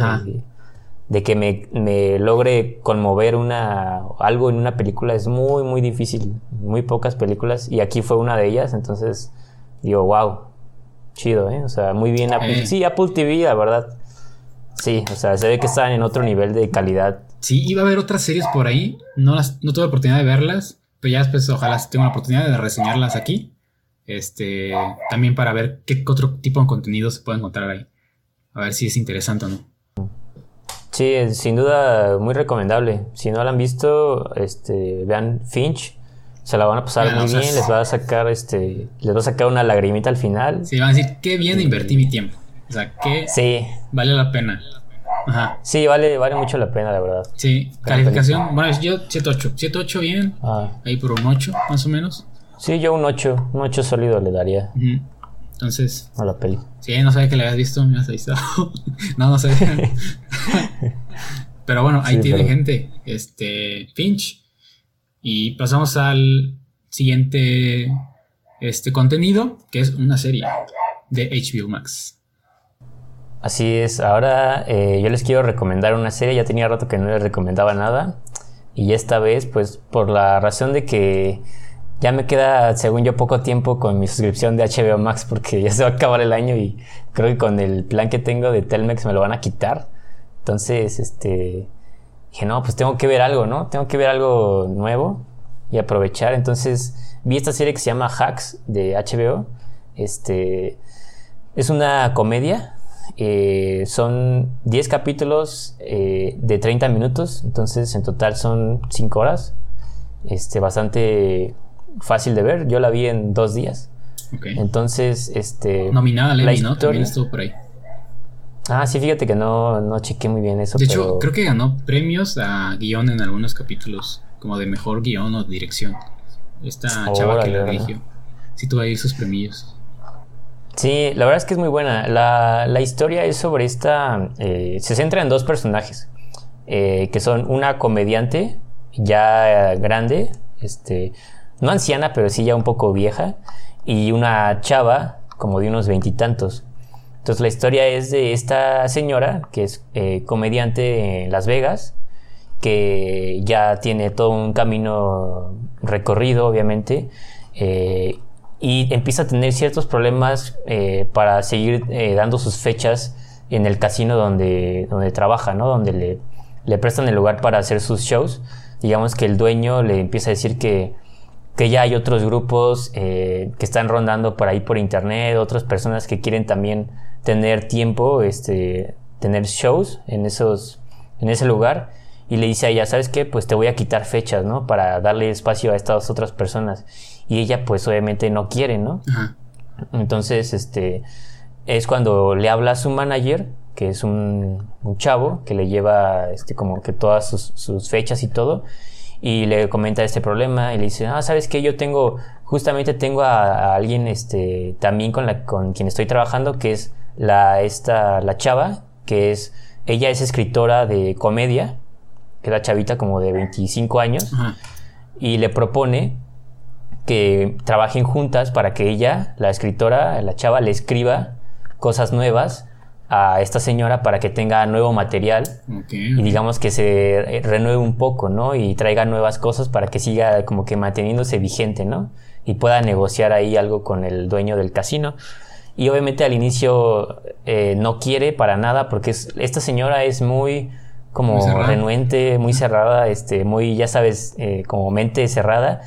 De que me, logre conmover una, algo en una película es muy, muy difícil. Muy pocas películas. Y aquí fue una de ellas. Entonces, digo, wow. Chido, ¿eh? O sea, muy bien. Apple, sí, Apple TV, la verdad. Sí, o sea, se ve que están en otro nivel de calidad. Sí, iba a haber otras series por ahí. No, las, no tuve la oportunidad de verlas. Pero ya después, ojalá tenga la oportunidad de reseñarlas aquí. Este, también para ver qué otro tipo de contenido se puede encontrar ahí. A ver si es interesante o no. Sí, sin duda muy recomendable. Si no la han visto, este, vean Finch. Se la van a pasar muy bien, les va a sacar este, les va a sacar una lagrimita al final. Sí, van a decir qué bien invertí mi tiempo. O sea, que sí. vale la pena. Ajá. Sí, vale, vale mucho la pena, la verdad. Sí, calificación, bueno, yo 7-8. 7-8 bien. Ah. Ahí por un 8, más o menos. Sí, yo un 8. Un 8 sólido le daría. Entonces. A la peli. Sí, no sabía que le habías visto, me has visto. no, no sabía. pero bueno, ahí tiene gente. Este. Finch. Y pasamos al siguiente este contenido, que es una serie de HBO Max. Así es, ahora eh, yo les quiero recomendar una serie, ya tenía rato que no les recomendaba nada, y esta vez, pues por la razón de que ya me queda, según yo, poco tiempo con mi suscripción de HBO Max porque ya se va a acabar el año y creo que con el plan que tengo de Telmex me lo van a quitar. Entonces, este, dije, no, pues tengo que ver algo, ¿no? Tengo que ver algo nuevo y aprovechar. Entonces, vi esta serie que se llama Hacks de HBO. Este, es una comedia. Eh, son 10 capítulos eh, de 30 minutos. Entonces, en total son 5 horas. Este, bastante fácil de ver. Yo la vi en dos días. Entonces, este. Nominada a Emmy, ¿no? También estuvo por ahí. Ah, sí, fíjate que no, no chequé muy bien eso. De hecho, creo que ganó premios a guion en algunos capítulos, como de mejor guion o dirección. Esta chava que la dirigió. Sí, tuvo ahí sus premios. Sí, la verdad es que es muy buena. La, la historia es sobre esta. Eh, se centra en dos personajes. Eh, que son una comediante ya grande, este, no anciana, pero sí ya un poco vieja, y una chava como de unos veintitantos. Entonces la historia es de esta señora que es eh, comediante en Las Vegas, que ya tiene todo un camino recorrido, obviamente, eh, y empieza a tener ciertos problemas eh, para seguir dando sus fechas en el casino donde, donde trabaja, ¿no? Donde le, le prestan el lugar para hacer sus shows. Digamos que el dueño le empieza a decir que que ya hay otros grupos eh, que están rondando por ahí por internet, otras personas que quieren también tener tiempo, este, tener shows en, esos, en ese lugar. Y le dice a ella, ¿sabes qué? Pues te voy a quitar fechas, ¿no? Para darle espacio a estas otras personas. Y ella, pues obviamente no quiere, ¿no? Entonces, este, es cuando le habla a su manager, que es un, un chavo, que le lleva, este, como que todas sus, sus fechas y todo y le comenta este problema y le dice, ah, sabes que yo tengo, justamente tengo a, alguien este, también con, la, con quien estoy trabajando, que es la, esta, la chava, que es, ella es escritora de comedia, que es la chavita como de 25 años, y le propone que trabajen juntas para que ella, la escritora, la chava, le escriba cosas nuevas a esta señora para que tenga nuevo material y digamos que se renueve un poco, ¿no? Y traiga nuevas cosas para que siga como que manteniéndose vigente, ¿no? Y pueda negociar ahí algo con el dueño del casino. Y obviamente al inicio eh, no quiere para nada porque esta señora es muy como renuente, muy cerrada, este, muy, ya sabes, eh, como mente cerrada.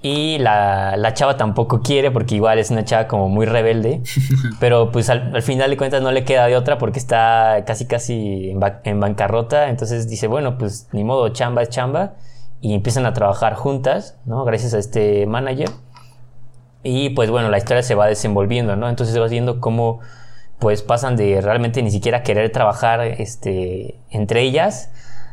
Y la, la, chava tampoco quiere porque igual es una chava como muy rebelde. pero pues al, final de cuentas no le queda de otra porque está casi casi en, bancarrota. Entonces dice, bueno, pues ni modo, chamba es chamba. Y empiezan a trabajar juntas, ¿no? Gracias a este manager. Y pues bueno, la historia se va desenvolviendo, ¿no? Entonces vas viendo cómo pues pasan de realmente ni siquiera querer trabajar este, entre ellas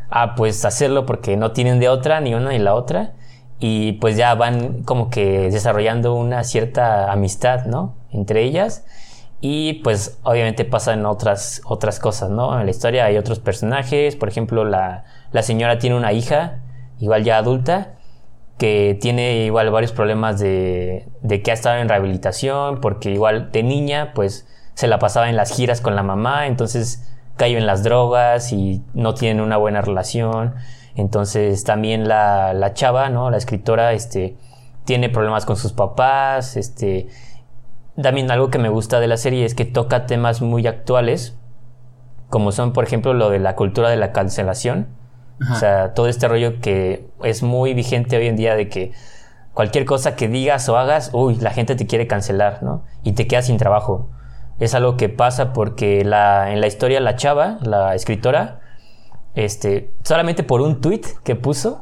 a pues hacerlo porque no tienen de otra, ni una ni la otra y pues ya van como que desarrollando una cierta amistad, ¿no? Entre ellas y pues obviamente pasan otras, otras cosas, ¿no? En la historia hay otros personajes, por ejemplo la, la señora tiene una hija, igual ya adulta, que tiene igual varios problemas de, de que ha estado en rehabilitación, porque igual de niña pues se la pasaba en las giras con la mamá, entonces cayó en las drogas y no tienen una buena relación. Entonces también la, la chava, ¿no? La escritora, este, tiene problemas con sus papás, este, también algo que me gusta de la serie es que toca temas muy actuales, como son, por ejemplo, lo de la cultura de la cancelación. O sea, todo este rollo que es muy vigente hoy en día de que cualquier cosa que digas o hagas, uy, la gente te quiere cancelar, ¿no? Y te quedas sin trabajo. Es algo que pasa porque la, en la historia la chava, la escritora, este, solamente por un tweet que puso,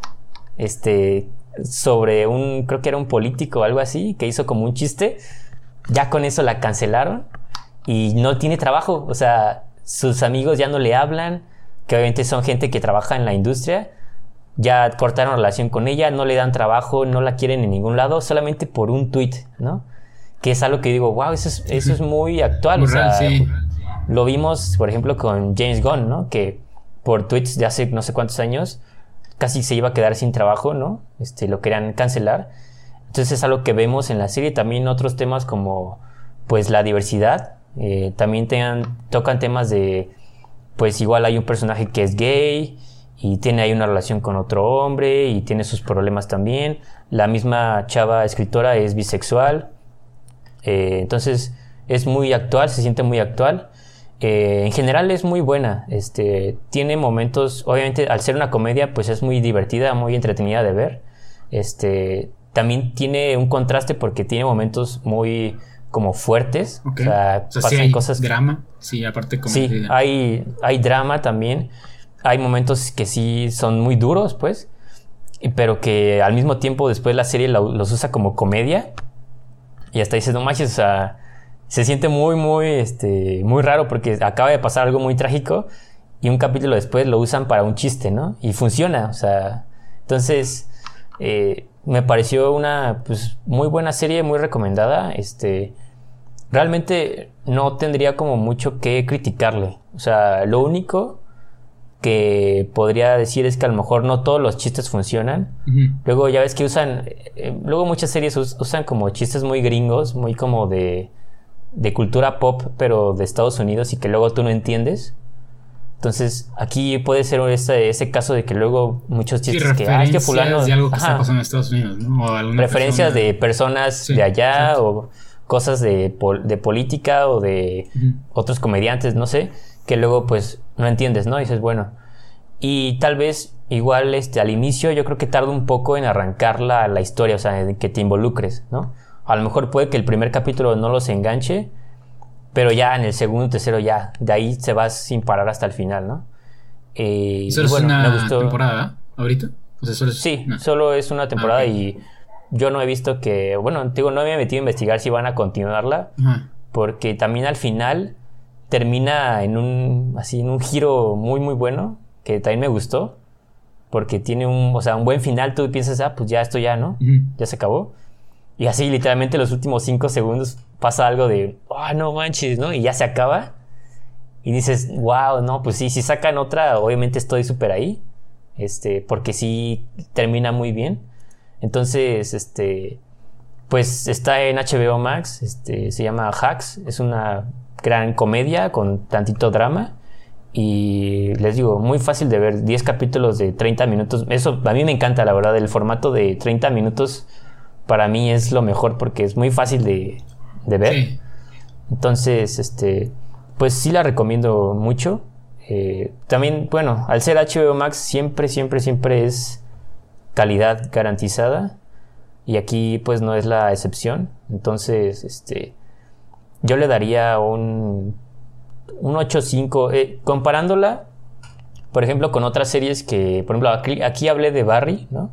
este, sobre un, creo que era un político o algo así, que hizo como un chiste, ya con eso la cancelaron y no tiene trabajo, o sea, sus amigos ya no le hablan, que obviamente son gente que trabaja en la industria, ya cortaron relación con ella, no le dan trabajo, no la quieren en ningún lado, solamente por un tweet, ¿no? Que es algo que digo, wow, eso es, eso es muy actual. o sea, Lo vimos, por ejemplo, con James Gunn, ¿no? Que por tweets de hace no sé cuántos años casi se iba a quedar sin trabajo, ¿no? Este, lo querían cancelar. Entonces es algo que vemos en la serie. También otros temas como, pues, la diversidad. Eh, también tocan temas de, pues, igual hay un personaje que es gay y tiene ahí una relación con otro hombre y tiene sus problemas también. La misma chava escritora es bisexual. Eh, entonces es muy actual, se siente muy actual. Eh, en general es muy buena. Este, tiene momentos, obviamente al ser una comedia, pues es muy divertida, muy entretenida de ver. Este, también tiene un contraste porque tiene momentos muy como fuertes. O sea, pasan hay cosas. Drama, sí, aparte como. Sí, hay, hay drama también hay momentos que sí son muy duros, pues, pero que al mismo tiempo después la serie los usa como comedia. Y hasta dices, no manches, o sea, se siente muy, muy, este, muy raro porque acaba de pasar algo muy trágico y un capítulo después lo usan para un chiste, ¿no? Y funciona, o sea, entonces eh, me pareció una, pues, muy buena serie, muy recomendada, este, realmente no tendría como mucho que criticarle, o sea, lo único que podría decir es que a lo mejor no todos los chistes funcionan. Luego ya ves que usan, eh, luego muchas series usan como chistes muy gringos, muy como de, de cultura pop, pero de Estados Unidos y que luego tú no entiendes. Entonces, aquí puede ser ese, ese caso de que luego muchos chistes que, ah, que fulano... De algo que está pasando en Estados Unidos, ¿no? O referencias de personas de allá o cosas de, de política o de otros comediantes, no sé que luego pues no entiendes, ¿no? Y dices, bueno, y tal vez igual este, al inicio yo creo que tarda un poco en arrancar la, la historia, o sea, en que te involucres, ¿no? A lo mejor puede que el primer capítulo no los enganche, pero ya en el segundo, tercero ya, de ahí se va sin parar hasta el final, ¿no? Eh, ¿Solo es una temporada ahorita? sí, solo es una temporada ah, y yo no he visto que, bueno, digo, no me había metido a investigar si van a continuarla, porque también al final termina en un, así, en un giro muy, muy bueno, que también me gustó, porque tiene un, o sea, un buen final, tú piensas, ah, pues ya esto ya, ¿no? Ya se acabó. Y así literalmente los últimos cinco segundos pasa algo de, ah, no manches, ¿no? Y ya se acaba. Y dices, wow, no, pues sí, si sacan otra, obviamente estoy súper ahí. Este, porque sí termina muy bien. Entonces, este, pues está en HBO Max, este, se llama Hacks, es una gran comedia con tantito drama. Y les digo, muy fácil de ver, 10 capítulos de 30 minutos. Eso a mí me encanta, la verdad, el formato de 30 minutos para mí es lo mejor porque es muy fácil de, ver. Entonces, este, pues sí la recomiendo mucho. Eh, también, bueno, al ser HBO Max siempre, siempre, siempre es calidad garantizada. Y aquí pues no es la excepción. Entonces, este, yo le daría un, un 8.5. Eh, comparándola, por ejemplo, con otras series que, por ejemplo, aquí, hablé de Barry, ¿no?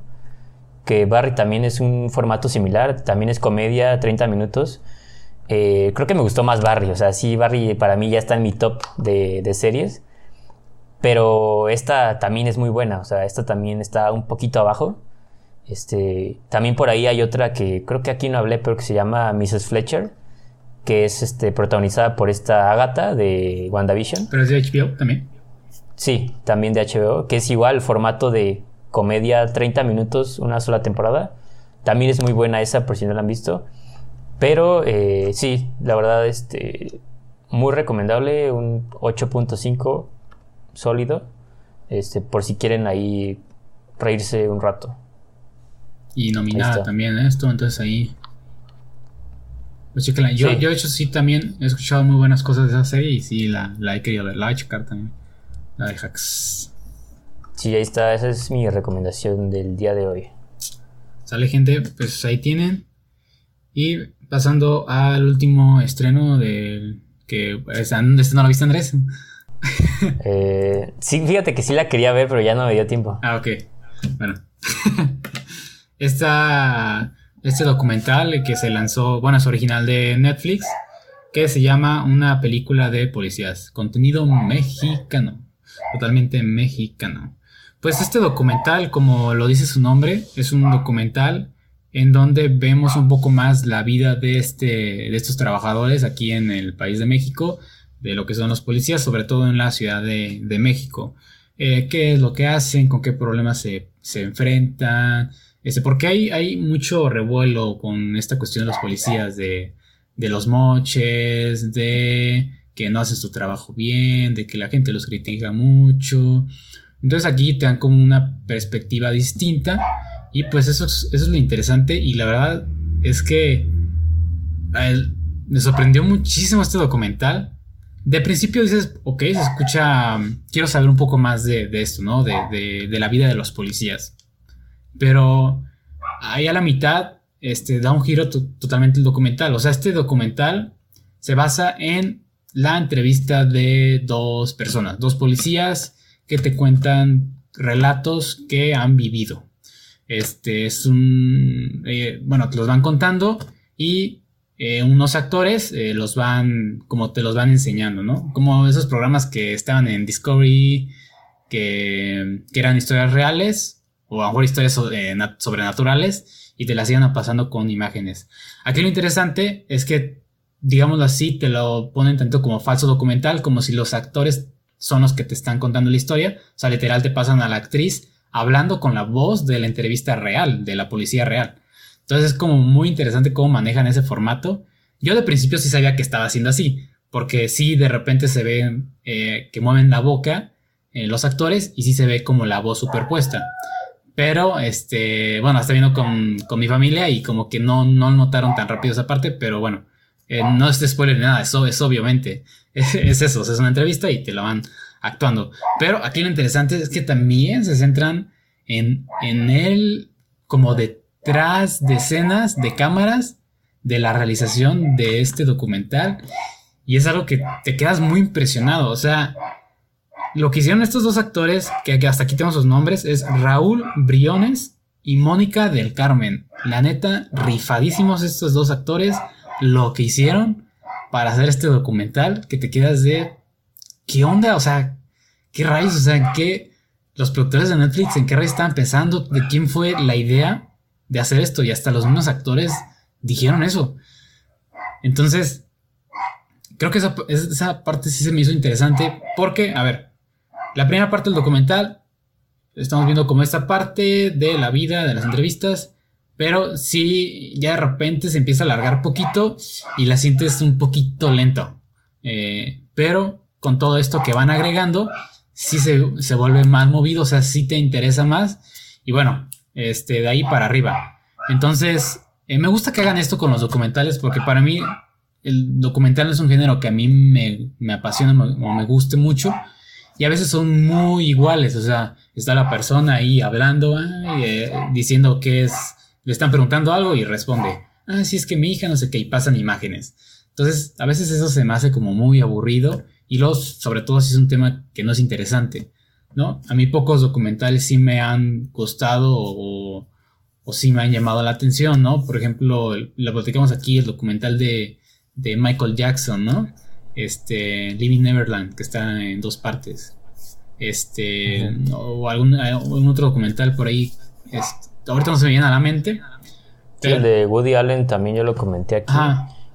Que Barry también es un formato similar, también es comedia, 30 minutos. Eh, creo que me gustó más Barry, o sea, sí, Barry para mí ya está en mi top de, de series. Pero esta también es muy buena, o sea, esta también está un poquito abajo. Este, también por ahí hay otra que creo que aquí no hablé, pero que se llama Mrs. Fletcher que es este, protagonizada por esta Agatha de WandaVision. Pero es de HBO también. Sí, también de HBO, que es igual formato de comedia 30 minutos, una sola temporada. También es muy buena esa, por si no la han visto. Pero eh, sí, la verdad, este, muy recomendable, un 8.5 sólido, este, por si quieren ahí reírse un rato. Y nominada también esto, entonces ahí pues yo, yo, de hecho sí también he escuchado muy buenas cosas de esa serie y sí la, la he querido ver, la voy a checar también. La de Hacks. Sí, ahí está, esa es mi recomendación del día de hoy. Sale gente, pues ahí tienen. Y pasando al último estreno del que este no lo viste Andrés. Eh, sí, fíjate que sí la quería ver, pero ya no me dio tiempo. Ah, ok. Bueno. Esta, este documental que se lanzó, bueno, es original de Netflix, que se llama Una película de policías. Contenido mexicano. Totalmente mexicano. Pues este documental, como lo dice su nombre, es un documental en donde vemos un poco más la vida de, este, de estos trabajadores aquí en el país de México, de lo que son los policías, sobre todo en la Ciudad de, México. Eh, qué es lo que hacen, con qué problemas se, enfrentan, este, porque hay, hay mucho revuelo con esta cuestión de los policías, de, de los moches, de que no hacen su trabajo bien, de que la gente los critica mucho. Entonces aquí te dan como una perspectiva distinta y pues eso es, eso es lo interesante y la verdad es que me sorprendió muchísimo este documental. De principio dices, ok, se escucha, quiero saber un poco más de, esto, ¿no? De, la vida de los policías. Pero ahí a la mitad este, da un giro totalmente el documental. O sea, este documental se basa en la entrevista de dos personas, dos policías que te cuentan relatos que han vivido. Este es un. Eh, bueno, te los van contando y eh, unos actores eh, los van. Como te los van enseñando, ¿no? Como esos programas que estaban en Discovery, que, que eran historias reales, o a lo mejor historias sobrenaturales, y te las iban pasando con imágenes. Aquí lo interesante es que, digámoslo así, te lo ponen tanto como falso documental, como si los actores son los que te están contando la historia. O sea, literal te pasan a la actriz hablando con la voz de la entrevista real, de la policía real. Entonces es como muy interesante cómo manejan ese formato. Yo de principio sí sabía que estaba haciendo así, porque sí de repente se ve eh, que mueven la boca eh, los actores y sí se ve como la voz superpuesta. Pero, este, bueno, está viendo con, mi familia y como que no, no notaron tan rápido esa parte, pero bueno, eh, no es spoiler ni nada, eso es obviamente, es, es eso, es una entrevista y te la van actuando. Pero aquí lo interesante es que también se centran en, en él como detrás de escenas, de cámaras, de la realización de este documental. Y es algo que te quedas muy impresionado. O sea, lo que hicieron estos dos actores, que hasta aquí tenemos sus nombres, es Raúl Briones y Mónica del Carmen. La neta, rifadísimos estos dos actores. Lo que hicieron para hacer este documental, que te quedas de ¿qué onda? O sea, ¿qué rayos? O sea, ¿en qué los productores de Netflix, en qué rayos estaban pensando? ¿De quién fue la idea de hacer esto? Y hasta los mismos actores dijeron eso. Entonces, creo que esa, esa parte sí se me hizo interesante porque, a ver, la primera parte del documental, estamos viendo como esta parte de la vida, de las entrevistas, pero sí, ya de repente se empieza a alargar poquito y la sientes un poquito lento. Eh, pero con todo esto que van agregando, sí se, vuelve más movido, o sea, sí te interesa más. Y bueno, este, de ahí para arriba. Entonces, eh, me gusta que hagan esto con los documentales porque para mí el documental es un género que a mí me, me apasiona o me guste mucho. Y a veces son muy iguales, o sea, está la persona ahí hablando, eh, diciendo que es, le están preguntando algo y responde, ah, sí es que mi hija no sé qué, y pasan imágenes. Entonces, a veces eso se me hace como muy aburrido y luego, sobre todo, si es un tema que no es interesante, ¿no? A mí pocos documentales sí me han costado o, o sí me han llamado la atención, ¿no? Por ejemplo, lo platicamos aquí, el documental de, de Michael Jackson, ¿no? Este, Living Neverland, que está en dos partes. Este, o algún, otro documental por ahí. Ahorita no se me viene a la mente. el de Woody Allen también yo lo comenté aquí.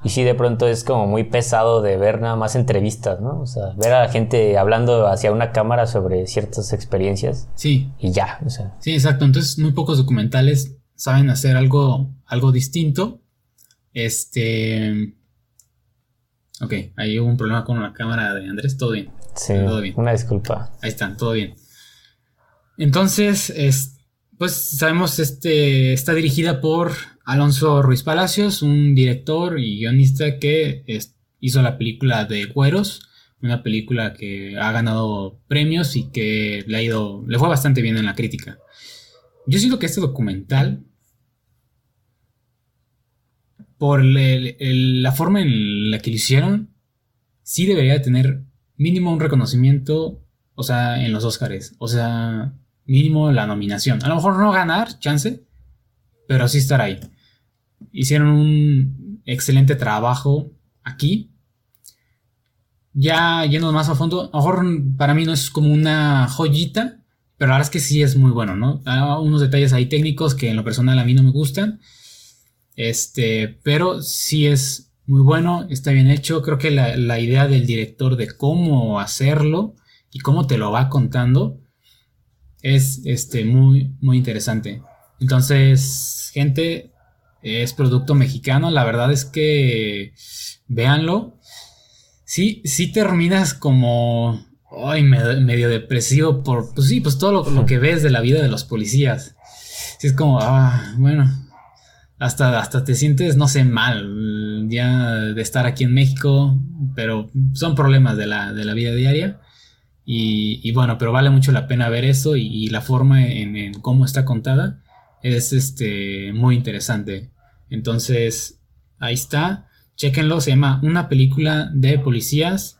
Y sí, de pronto es como muy pesado de ver nada más entrevistas, ¿no? O sea, ver a la gente hablando hacia una cámara sobre ciertas experiencias. Sí. Y ya, o sea. Sí, exacto. Entonces, muy pocos documentales saben hacer algo, algo distinto. Este. Ok, ahí hubo un problema con la cámara de Andrés. Todo bien. Sí, todo bien. Una disculpa. Ahí están, todo bien. Entonces, pues sabemos, este, está dirigida por Alonso Ruiz Palacios, un director y guionista que hizo la película de Güeros, una película que ha ganado premios y que le ha ido, le fue bastante bien en la crítica. Yo siento que este documental, por la forma en la que lo hicieron, sí debería tener mínimo un reconocimiento, o sea, en los Oscars, o sea, mínimo la nominación. A lo mejor no ganar, chance, pero sí estar ahí. Hicieron un excelente trabajo aquí. Ya yendo más a fondo, a lo mejor para mí no es como una joyita, pero la verdad es que sí es muy bueno, ¿no? Hay unos detalles ahí técnicos que en lo personal a mí no me gustan. Este, pero sí es muy bueno, está bien hecho. Creo que la, idea del director de cómo hacerlo y cómo te lo va contando es este, muy, muy interesante. Entonces, gente, es producto mexicano. La verdad es que véanlo. Sí, sí terminas como ay, medio, depresivo por, pues sí, pues todo lo, que ves de la vida de los policías. Sí, es como, ah, bueno, hasta, hasta te sientes, no sé, mal ya de estar aquí en México, pero son problemas de la, de la vida diaria. Y, bueno, pero vale mucho la pena ver eso y, la forma en, cómo está contada es este, muy interesante. Entonces, ahí está, chequenlo, se llama Una película de policías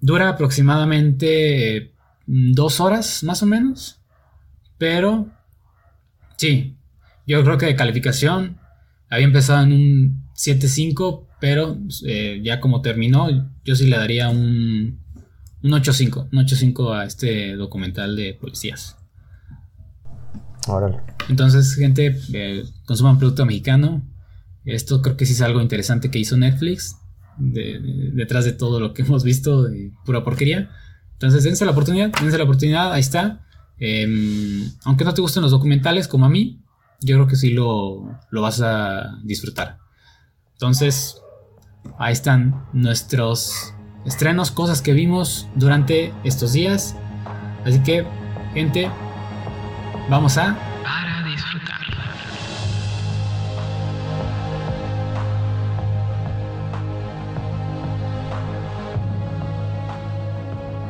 Dura aproximadamente mm, dos horas, más o menos. Pero, sí, yo creo que de calificación había empezado en un 7.5, pero eh, ya como terminó, yo sí le daría un, un 8.5, un 8.5 a este documental de policías. Órale. Entonces, gente, eh, consuman producto mexicano. Esto creo que sí es algo interesante que hizo Netflix detrás de todo lo que hemos visto, de pura porquería. Entonces, dense la oportunidad, dense la oportunidad, ahí está. Em, aunque no te gusten los documentales como a mí, yo creo que sí lo, lo vas a disfrutar. Entonces, ahí están nuestros estrenos, cosas que vimos durante estos días. Así que, gente, vamos a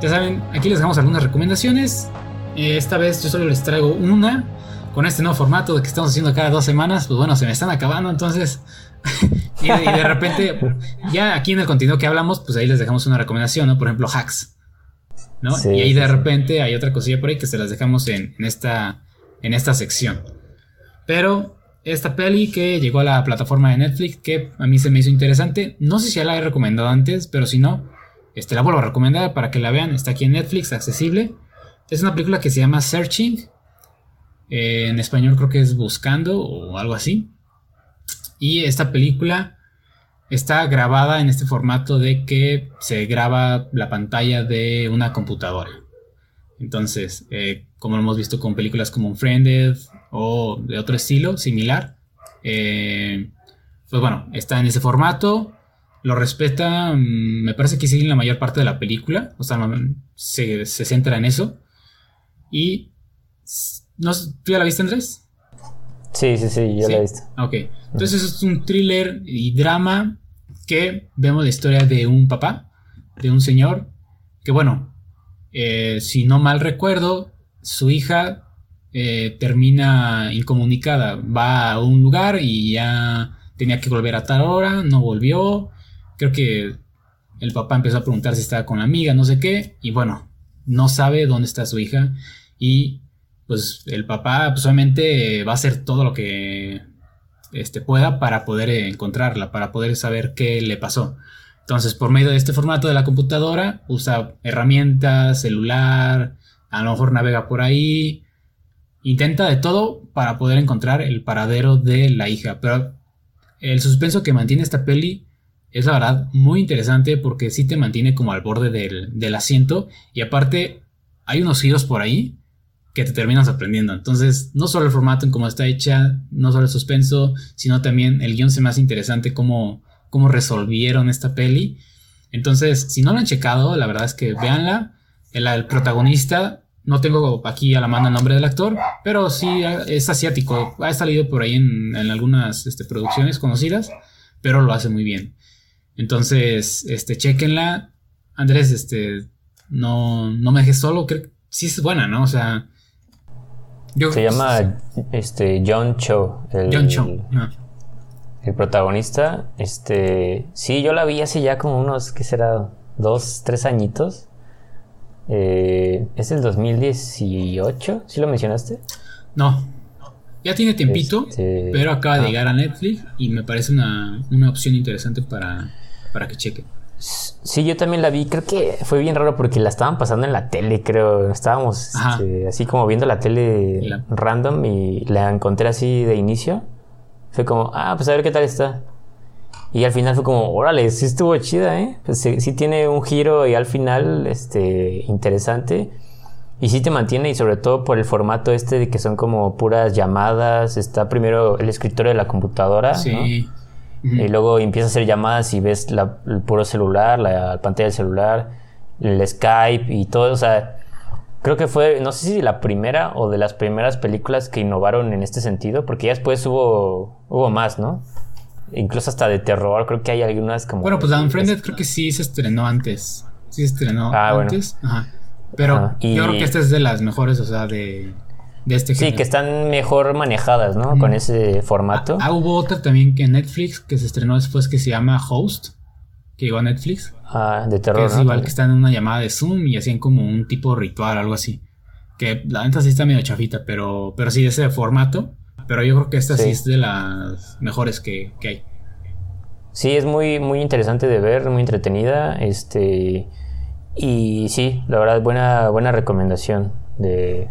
Ya saben, aquí les dejamos algunas recomendaciones. Eh, esta vez yo solo les traigo una. Con este nuevo formato de que estamos haciendo cada dos semanas, pues bueno, se me están acabando. Entonces, y, de, repente, ya aquí en el contenido que hablamos, pues ahí les dejamos una recomendación, ¿no? Por ejemplo, hacks. ¿no? y ahí de repente hay otra cosilla por ahí que se las dejamos en, esta, en esta sección. Pero esta peli que llegó a la plataforma de Netflix, que a mí se me hizo interesante, no sé si ya la he recomendado antes, pero si no, este, la vuelvo a recomendar para que la vean. Está aquí en Netflix, accesible. Es una película que se llama Searching. Eh, en español creo que es Buscando o algo así. Y esta película está grabada en este formato de que se graba la pantalla de una computadora. Entonces, eh, como lo hemos visto con películas como Unfriended o de otro estilo similar, eh, pues bueno, está en ese formato lo respeta, mm, me parece que sí en la mayor parte de la película, o sea, se, centra en eso. Y, ¿no, ¿tú ya la viste, Andrés? Sí, sí, sí, yo la he visto. Ok, entonces es un thriller y drama que vemos la historia de un papá, de un señor, que bueno, eh, si no mal recuerdo, su hija eh, termina incomunicada, va a un lugar y ya tenía que volver a tal hora, no volvió, Creo que el papá empezó a preguntar si estaba con la amiga, no sé qué, y bueno, no sabe dónde está su hija y pues el papá pues obviamente va a hacer todo lo que este, pueda para poder encontrarla, para poder saber qué le pasó. Entonces, por medio de este formato de la computadora, usa herramientas, celular, a lo mejor navega por ahí, intenta de todo para poder encontrar el paradero de la hija. Pero el suspenso que mantiene esta peli es la verdad muy interesante porque sí te mantiene como al borde del, asiento y aparte hay unos giros por ahí que te terminan sorprendiendo. Entonces, no solo el formato en cómo está hecha, no solo el suspenso, sino también el guion se me hace interesante cómo, cómo resolvieron esta peli. Entonces, si no la han checado, la verdad es que véanla. El, protagonista, no tengo aquí a la mano el nombre del actor, pero sí es asiático. Ha salido por ahí en, algunas este, producciones conocidas, pero lo hace muy bien. Entonces, este, chequenla. Andrés, este, no, no me dejes solo. Creo sí es buena, ¿no? O sea. Se llama este, John Cho. El, John Cho. El protagonista. Este. Sí, yo la vi hace ya como unos, ¿qué será? Dos, tres añitos. Eh, ¿Es el 2018? ¿Sí lo mencionaste? No. Ya tiene tiempito, Este, pero acaba de ah. llegar a Netflix y me parece una, una opción interesante para, para que cheque. Sí, yo también la vi. Creo que fue bien raro porque la estaban pasando en la tele, creo. Estábamos este, así como viendo la tele La- random y la encontré así de inicio. Fue como, ah, pues a ver qué tal está. Y al final fue como, órale, sí estuvo chida, ¿eh? Pues sí, sí tiene un giro y al final, este, interesante. Y sí te mantiene y sobre todo por el formato este de que son como puras llamadas. Está primero el escritorio de la computadora, ¿no? Y luego empieza a hacer llamadas y ves la- el puro celular, la pantalla del celular, el Skype y todo. O sea, creo que fue, no sé si la primera o de las primeras películas que innovaron en este sentido, porque ya después hubo, hubo más, ¿no? Incluso hasta de terror, creo que hay algunas como... Bueno, pues Unfriended creo que sí se estrenó antes. Sí se estrenó Ah, bueno. antes. Ajá. Pero Ajá, y- yo creo que esta es de las mejores, o sea, de, de este Sí, género. que están mejor manejadas, ¿no? Con ese formato. Ah, hubo otra también que Netflix que se estrenó después que se llama Host, que llegó a Netflix. Ah, de Que terror, es ¿no? igual que están en una llamada de Zoom y hacían como un tipo ritual, algo así. Que la neta sí está medio chafita, pero, pero sí de ese formato. Pero yo creo que esta sí, Sí. es de las mejores que, que hay. Sí, es muy, muy interesante de ver, muy entretenida. Este. Y sí, la verdad, buena, buena recomendación. De.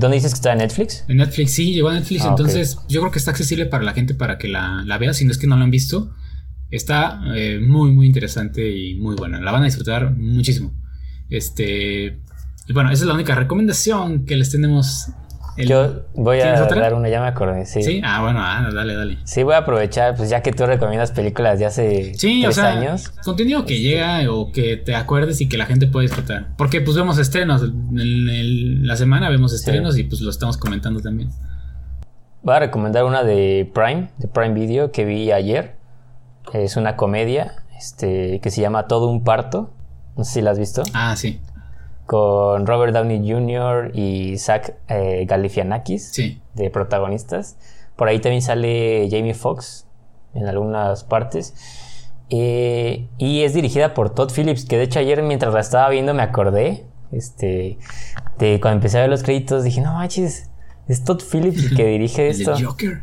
¿Dónde dices que está en Netflix? En Netflix sí, llegó a Netflix, Ah, entonces yo creo que está accesible para la gente para que la, la vea, si no es que no la han visto. Está eh, muy, muy interesante y muy buena. La van a disfrutar muchísimo. Este. Y bueno, esa es la única recomendación que les tenemos. El- Yo voy a ¿Tienes otra? dar una, ya me acordé. Sí. ¿Sí? sí. Ah, bueno, ah, dale, dale. voy a aprovechar, pues ya que tú recomiendas películas de hace Sí, o tres sea, años. contenido que llega o que te acuerdes y que la gente puede disfrutar. Porque pues vemos estrenos. En el- la semana vemos estrenos y pues lo estamos comentando también. Voy a recomendar una de Prime, de Prime Video, que vi ayer. Es una comedia este, que se llama Todo un parto. No sé si la has visto. Ah, sí, Con Robert Downey Jr. y Zach eh, Galifianakis. sí. de protagonistas. Por ahí también sale Jamie Foxx en algunas partes. Eh, y es dirigida por Todd Phillips, que de hecho ayer mientras la estaba viendo me acordé. Este, de cuando empecé a ver los créditos dije, no manches, es Todd Phillips el que dirige El esto. del Joker.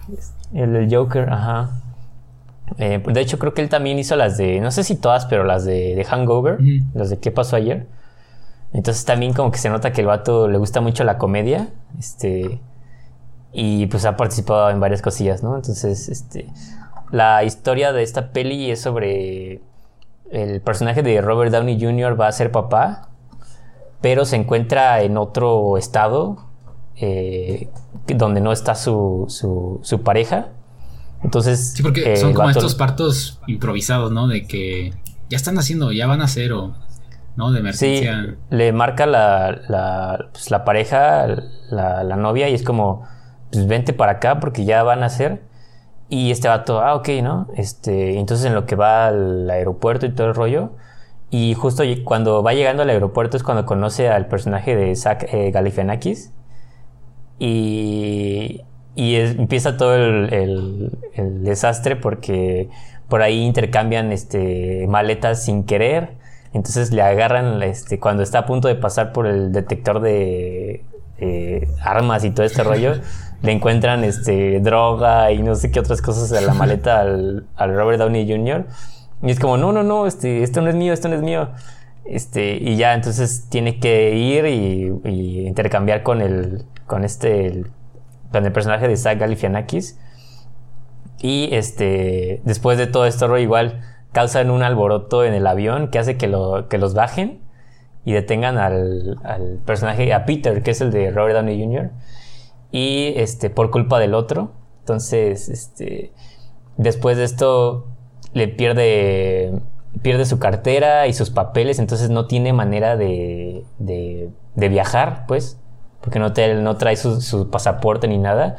El del Joker, ajá. Eh, de hecho, creo que él también hizo las de, no sé si todas, pero las de, de Hangover, las de ¿Qué pasó ayer? Entonces también como que se nota que el vato le gusta mucho la comedia, este, y pues ha participado en varias cosillas, ¿no? Entonces, este, la historia de esta peli es sobre el personaje de Robert Downey Jr. va a ser papá, pero se encuentra en otro estado eh, donde no está su, su, su pareja. Entonces, Sí, porque eh, son como vato- estos partos improvisados, ¿no? De que ya están haciendo, ya van a hacer o, De Sí, emergencia. le marca la, la, pues, pareja, la, novia, y es como, pues vente para acá porque ya van a hacer. Y este vato, ah, ok, ¿no? Este, entonces en lo que va al aeropuerto y todo el rollo. Y justo cuando va llegando al aeropuerto es cuando conoce al personaje de Zach eh, Galifianakis. Y, y empieza todo el desastre porque por ahí intercambian este, maletas sin querer. Entonces le agarran este, cuando está a punto de pasar por el detector de eh, armas y todo este rollo. Le encuentran este, droga y no sé qué otras cosas en la maleta al, al Robert Downey Jr. Y es como, no, no, no, este, esto no es mío, esto no es mío. Este, y ya entonces tiene que ir y, y intercambiar con el, con este, el- con el personaje de Zach Galifianakis. Y este, después de todo esto, igual causan un alboroto en el avión que hace que, que los bajen y detengan al, personaje, a Peter, que es el de Robert Downey Jr. Y este, por culpa del otro. Entonces, este, después de esto, le pierde, pierde su cartera y sus papeles, entonces no tiene manera de, de, de viajar, pues, porque no, te- no trae su, su pasaporte ni nada.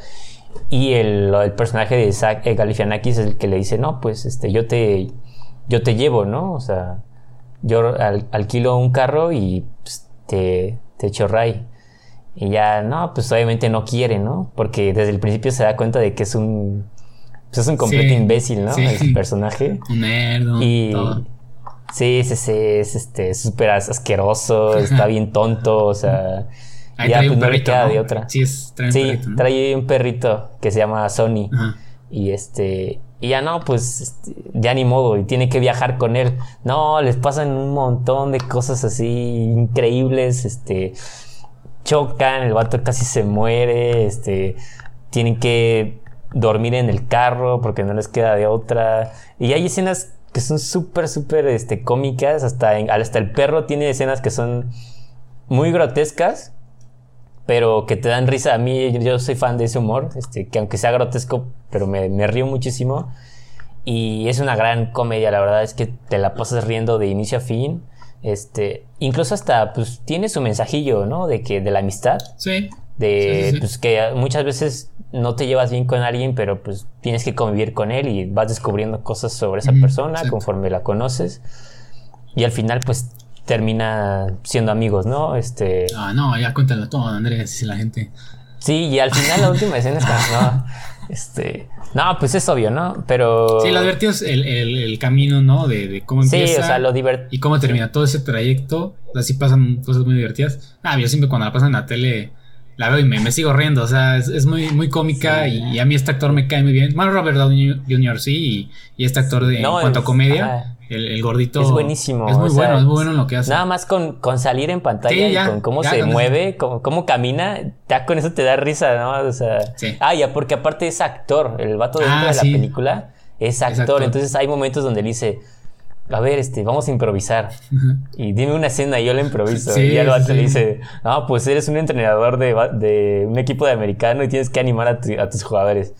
Y el, el personaje de Zach eh, Galifianakis es el que le dice, no, pues este, yo te, yo te llevo, ¿no? O sea, yo al- alquilo un carro y pues, te, te echo ray. Y ya, no, pues obviamente no quiere, ¿no? Porque desde el principio se da cuenta de que es un, pues, es un completo Sí, imbécil, ¿no? sí. El personaje. Un nerd, ¿no? Y, todo. Sí, sí, sí, es este súper asqueroso, está bien tonto, o sea. Ahí ya trae pues un no le queda ¿no? de otra. Sí, es, trae un Sí, perrito, ¿no? trae un perrito que se llama Sony. Ajá. Y este. Y ya no, pues este, ya ni modo, y tiene que viajar con él. No, les pasan un montón de cosas así increíbles, este. Chocan, el vato casi se muere, este. Tienen que dormir en el carro porque no les queda de otra. Y hay escenas que son súper, súper este, cómicas. Hasta, en- hasta el perro tiene escenas que son muy grotescas, pero que te dan risa. A mí, yo, soy fan de ese humor, este, que aunque sea grotesco, pero me, me río muchísimo. Y es una gran comedia, la verdad es que te la pasas riendo de inicio a fin. Este, incluso hasta, pues, tiene su mensajillo, ¿no? De que, de la amistad Sí. de Sí, sí, sí. pues que muchas veces no te llevas bien con alguien, pero pues tienes que convivir con él y vas descubriendo cosas sobre esa Ujú, persona conforme la conoces y al final pues termina siendo amigos, ¿no? Este, Ah, no, ya cuéntalo todo, Andrés, dice la gente. sí, y al final la última escena es como, no, este, no, pues es obvio, ¿no? Pero Sí, lo divertido es el, el, el camino, ¿no? De, de cómo Sí, empieza o sea, lo divertido y cómo termina todo ese trayecto. O sea, sí pasan cosas muy divertidas. Ah, yo siempre cuando la pasan en la tele la veo y me, me sigo riendo. O sea, es, es muy, muy cómica y, y a mí este actor me cae muy bien. Bueno, Robert Downey Jr. sí, y, y este actor de, No, en cuanto a es- comedia, el, el gordito. Es buenísimo, Es muy sea, bueno, es muy bueno en lo que hace. Nada más con, con salir en pantalla Sí, y con cómo ya se mueve, cómo, cómo camina, ya con eso te da risa, ¿no? O sea, Sí. ah, ya porque aparte es actor, el vato dentro Ah, de la película es actor, actor. entonces hay momentos donde le dice, a ver, este, vamos a improvisar y dime una escena y yo la improviso. Sí, y ya el vato sí. le dice, no, pues eres un entrenador de, de un equipo de americano y tienes que animar a, tu- a tus jugadores.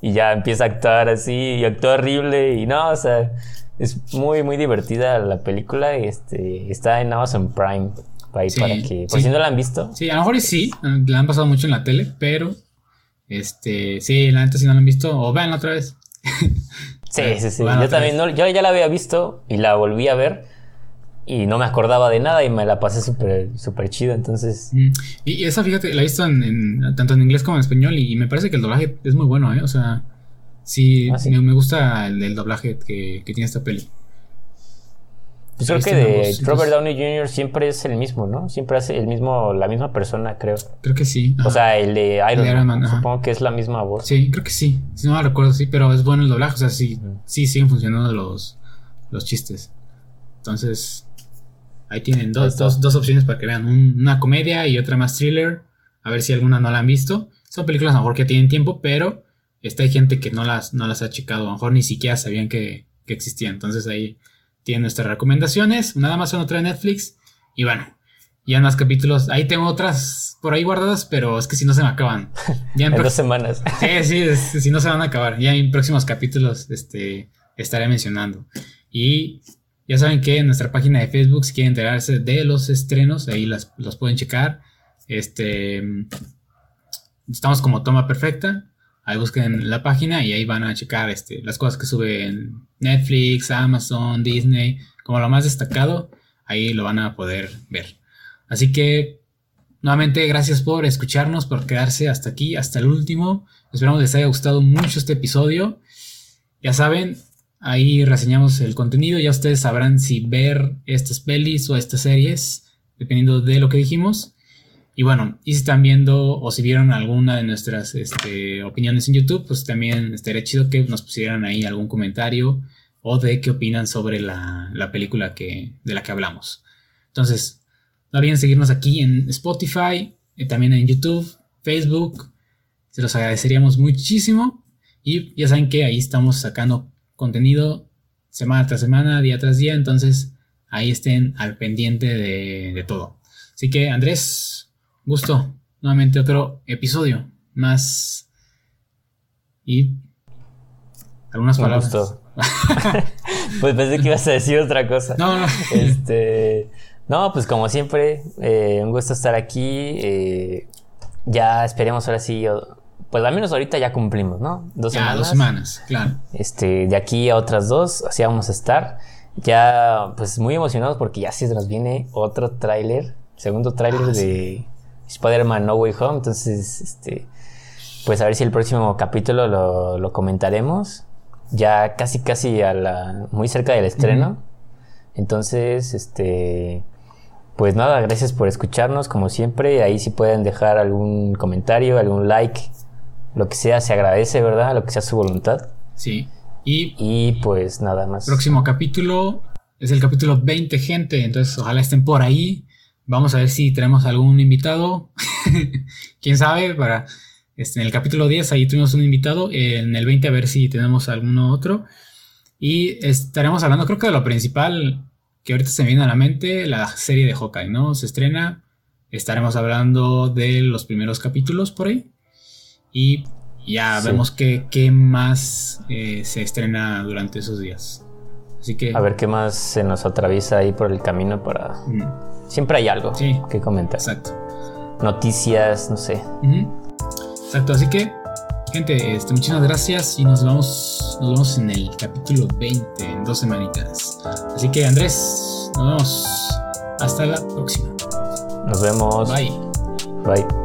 Y ya empieza a actuar así y actúa horrible y no, o sea, es muy, muy divertida la película y este, está en Amazon Prime. Ahí Sí, para que, por si no la han visto. Sí, a lo mejor sí, la han pasado mucho en la tele, pero este, sí, la neta si no la han visto, o veanla otra vez. Sí, sí, sí. Bueno, yo también, no- yo ya la había visto y la volví a ver y no me acordaba de nada y me la pasé súper, súper chido, entonces... Mm, Y, y esa, fíjate, la he visto en, en- tanto en inglés como en español y, me parece que el doblaje es muy bueno, ¿eh? O sea, sí, Ah, sí. Me, me gusta el, el doblaje que, que tiene esta peli. Pues creo que está de Robert Downey Jr. siempre es el mismo, ¿no? Siempre hace el mismo, la misma persona, creo. Creo que sí. O sea, el de Iron, Man, supongo que es la misma voz. Sí, creo que sí. Si no me recuerdo, sí, pero es bueno el doblaje. O sea, sí, sí siguen funcionando los, los chistes. Entonces, ahí tienen dos, está. dos, dos opciones para que vean. Un- una comedia y otra más thriller. A ver si alguna no la han visto. Son películas a lo mejor que tienen tiempo, pero este, hay gente que no las, no las ha checado. A lo mejor ni siquiera sabían que, que existían. Entonces ahí tienen nuestras recomendaciones. Una de Amazon, otra de Netflix. Y bueno, ya en más capítulos. Ahí tengo otras por ahí guardadas, pero es que si no se me acaban. Ya en dos semanas. Sí, sí, si no se van a acabar. Ya en próximos capítulos este, estaré mencionando. Y ya saben que en nuestra página de Facebook, si quieren enterarse de los estrenos, ahí las, los pueden checar. Este, estamos como Toma Perfecta. Ahí busquen la página y ahí van a checar este, las cosas que suben Netflix, Amazon, Disney, como lo más destacado. Ahí lo van a poder ver. Así que Nuevamente, gracias por escucharnos, por quedarse hasta aquí, hasta el último. Esperamos les haya gustado mucho este episodio. Ya saben, ahí reseñamos el contenido. Ya ustedes sabrán si ver estas pelis o estas series, dependiendo de lo que dijimos. Y bueno, y si están viendo o si vieron alguna de nuestras este, opiniones en YouTube, pues también estaría chido que nos pusieran ahí algún comentario o de qué opinan sobre la, la película que, de la que hablamos. Entonces, no olviden seguirnos aquí en Spotify, eh, también en YouTube, Facebook. Se los agradeceríamos muchísimo. Y ya saben que ahí estamos sacando contenido semana tras semana, día tras día. Entonces ahí estén al pendiente de, de todo. Así que Andrés, gusto. Nuevamente otro episodio más. Y algunas Un palabras. gusto. pues pensé que ibas a decir otra cosa. No, no. Este, no, pues como siempre, eh, un gusto estar aquí. eh, ya esperemos ahora sí, pues al menos ahorita ya cumplimos, ¿no? Dos ya, semanas. dos semanas, claro. Este, de aquí a otras dos, así vamos a estar. Ya, pues muy emocionados porque ya sí se nos viene otro tráiler, segundo tráiler Ah, sí. de Spider-Man No Way Home. Entonces, este, pues a ver si el próximo capítulo lo, lo comentaremos. Ya casi, casi a la, muy cerca del estreno. Entonces, este, pues nada, gracias por escucharnos como siempre. Ahí si pueden dejar algún comentario, algún like, lo que sea, se agradece, ¿verdad? Lo que sea su voluntad. Sí. Y, y pues nada más. Próximo capítulo es el capítulo 20, gente. Entonces, ojalá estén por ahí. Vamos a ver si tenemos algún invitado. Quién sabe, para este, en el capítulo 10 ahí tuvimos un invitado. En el 20 a ver si tenemos alguno otro. Y estaremos hablando, creo que de lo principal que ahorita se me viene a la mente, la serie de Hawkeye, ¿no? Se estrena. Estaremos hablando de los primeros capítulos por ahí. Y ya vemos qué, qué más eh, se estrena durante esos días. Así que. A ver qué más se nos atraviesa ahí por el camino para. Siempre hay algo que comentar. Exacto. Noticias, no sé. Exacto, así que Gente, este, muchísimas gracias y nos vemos, nos vemos en el capítulo 20 en dos semanitas. Así que Andrés, nos vemos. Hasta la próxima. Nos vemos. Bye. Bye.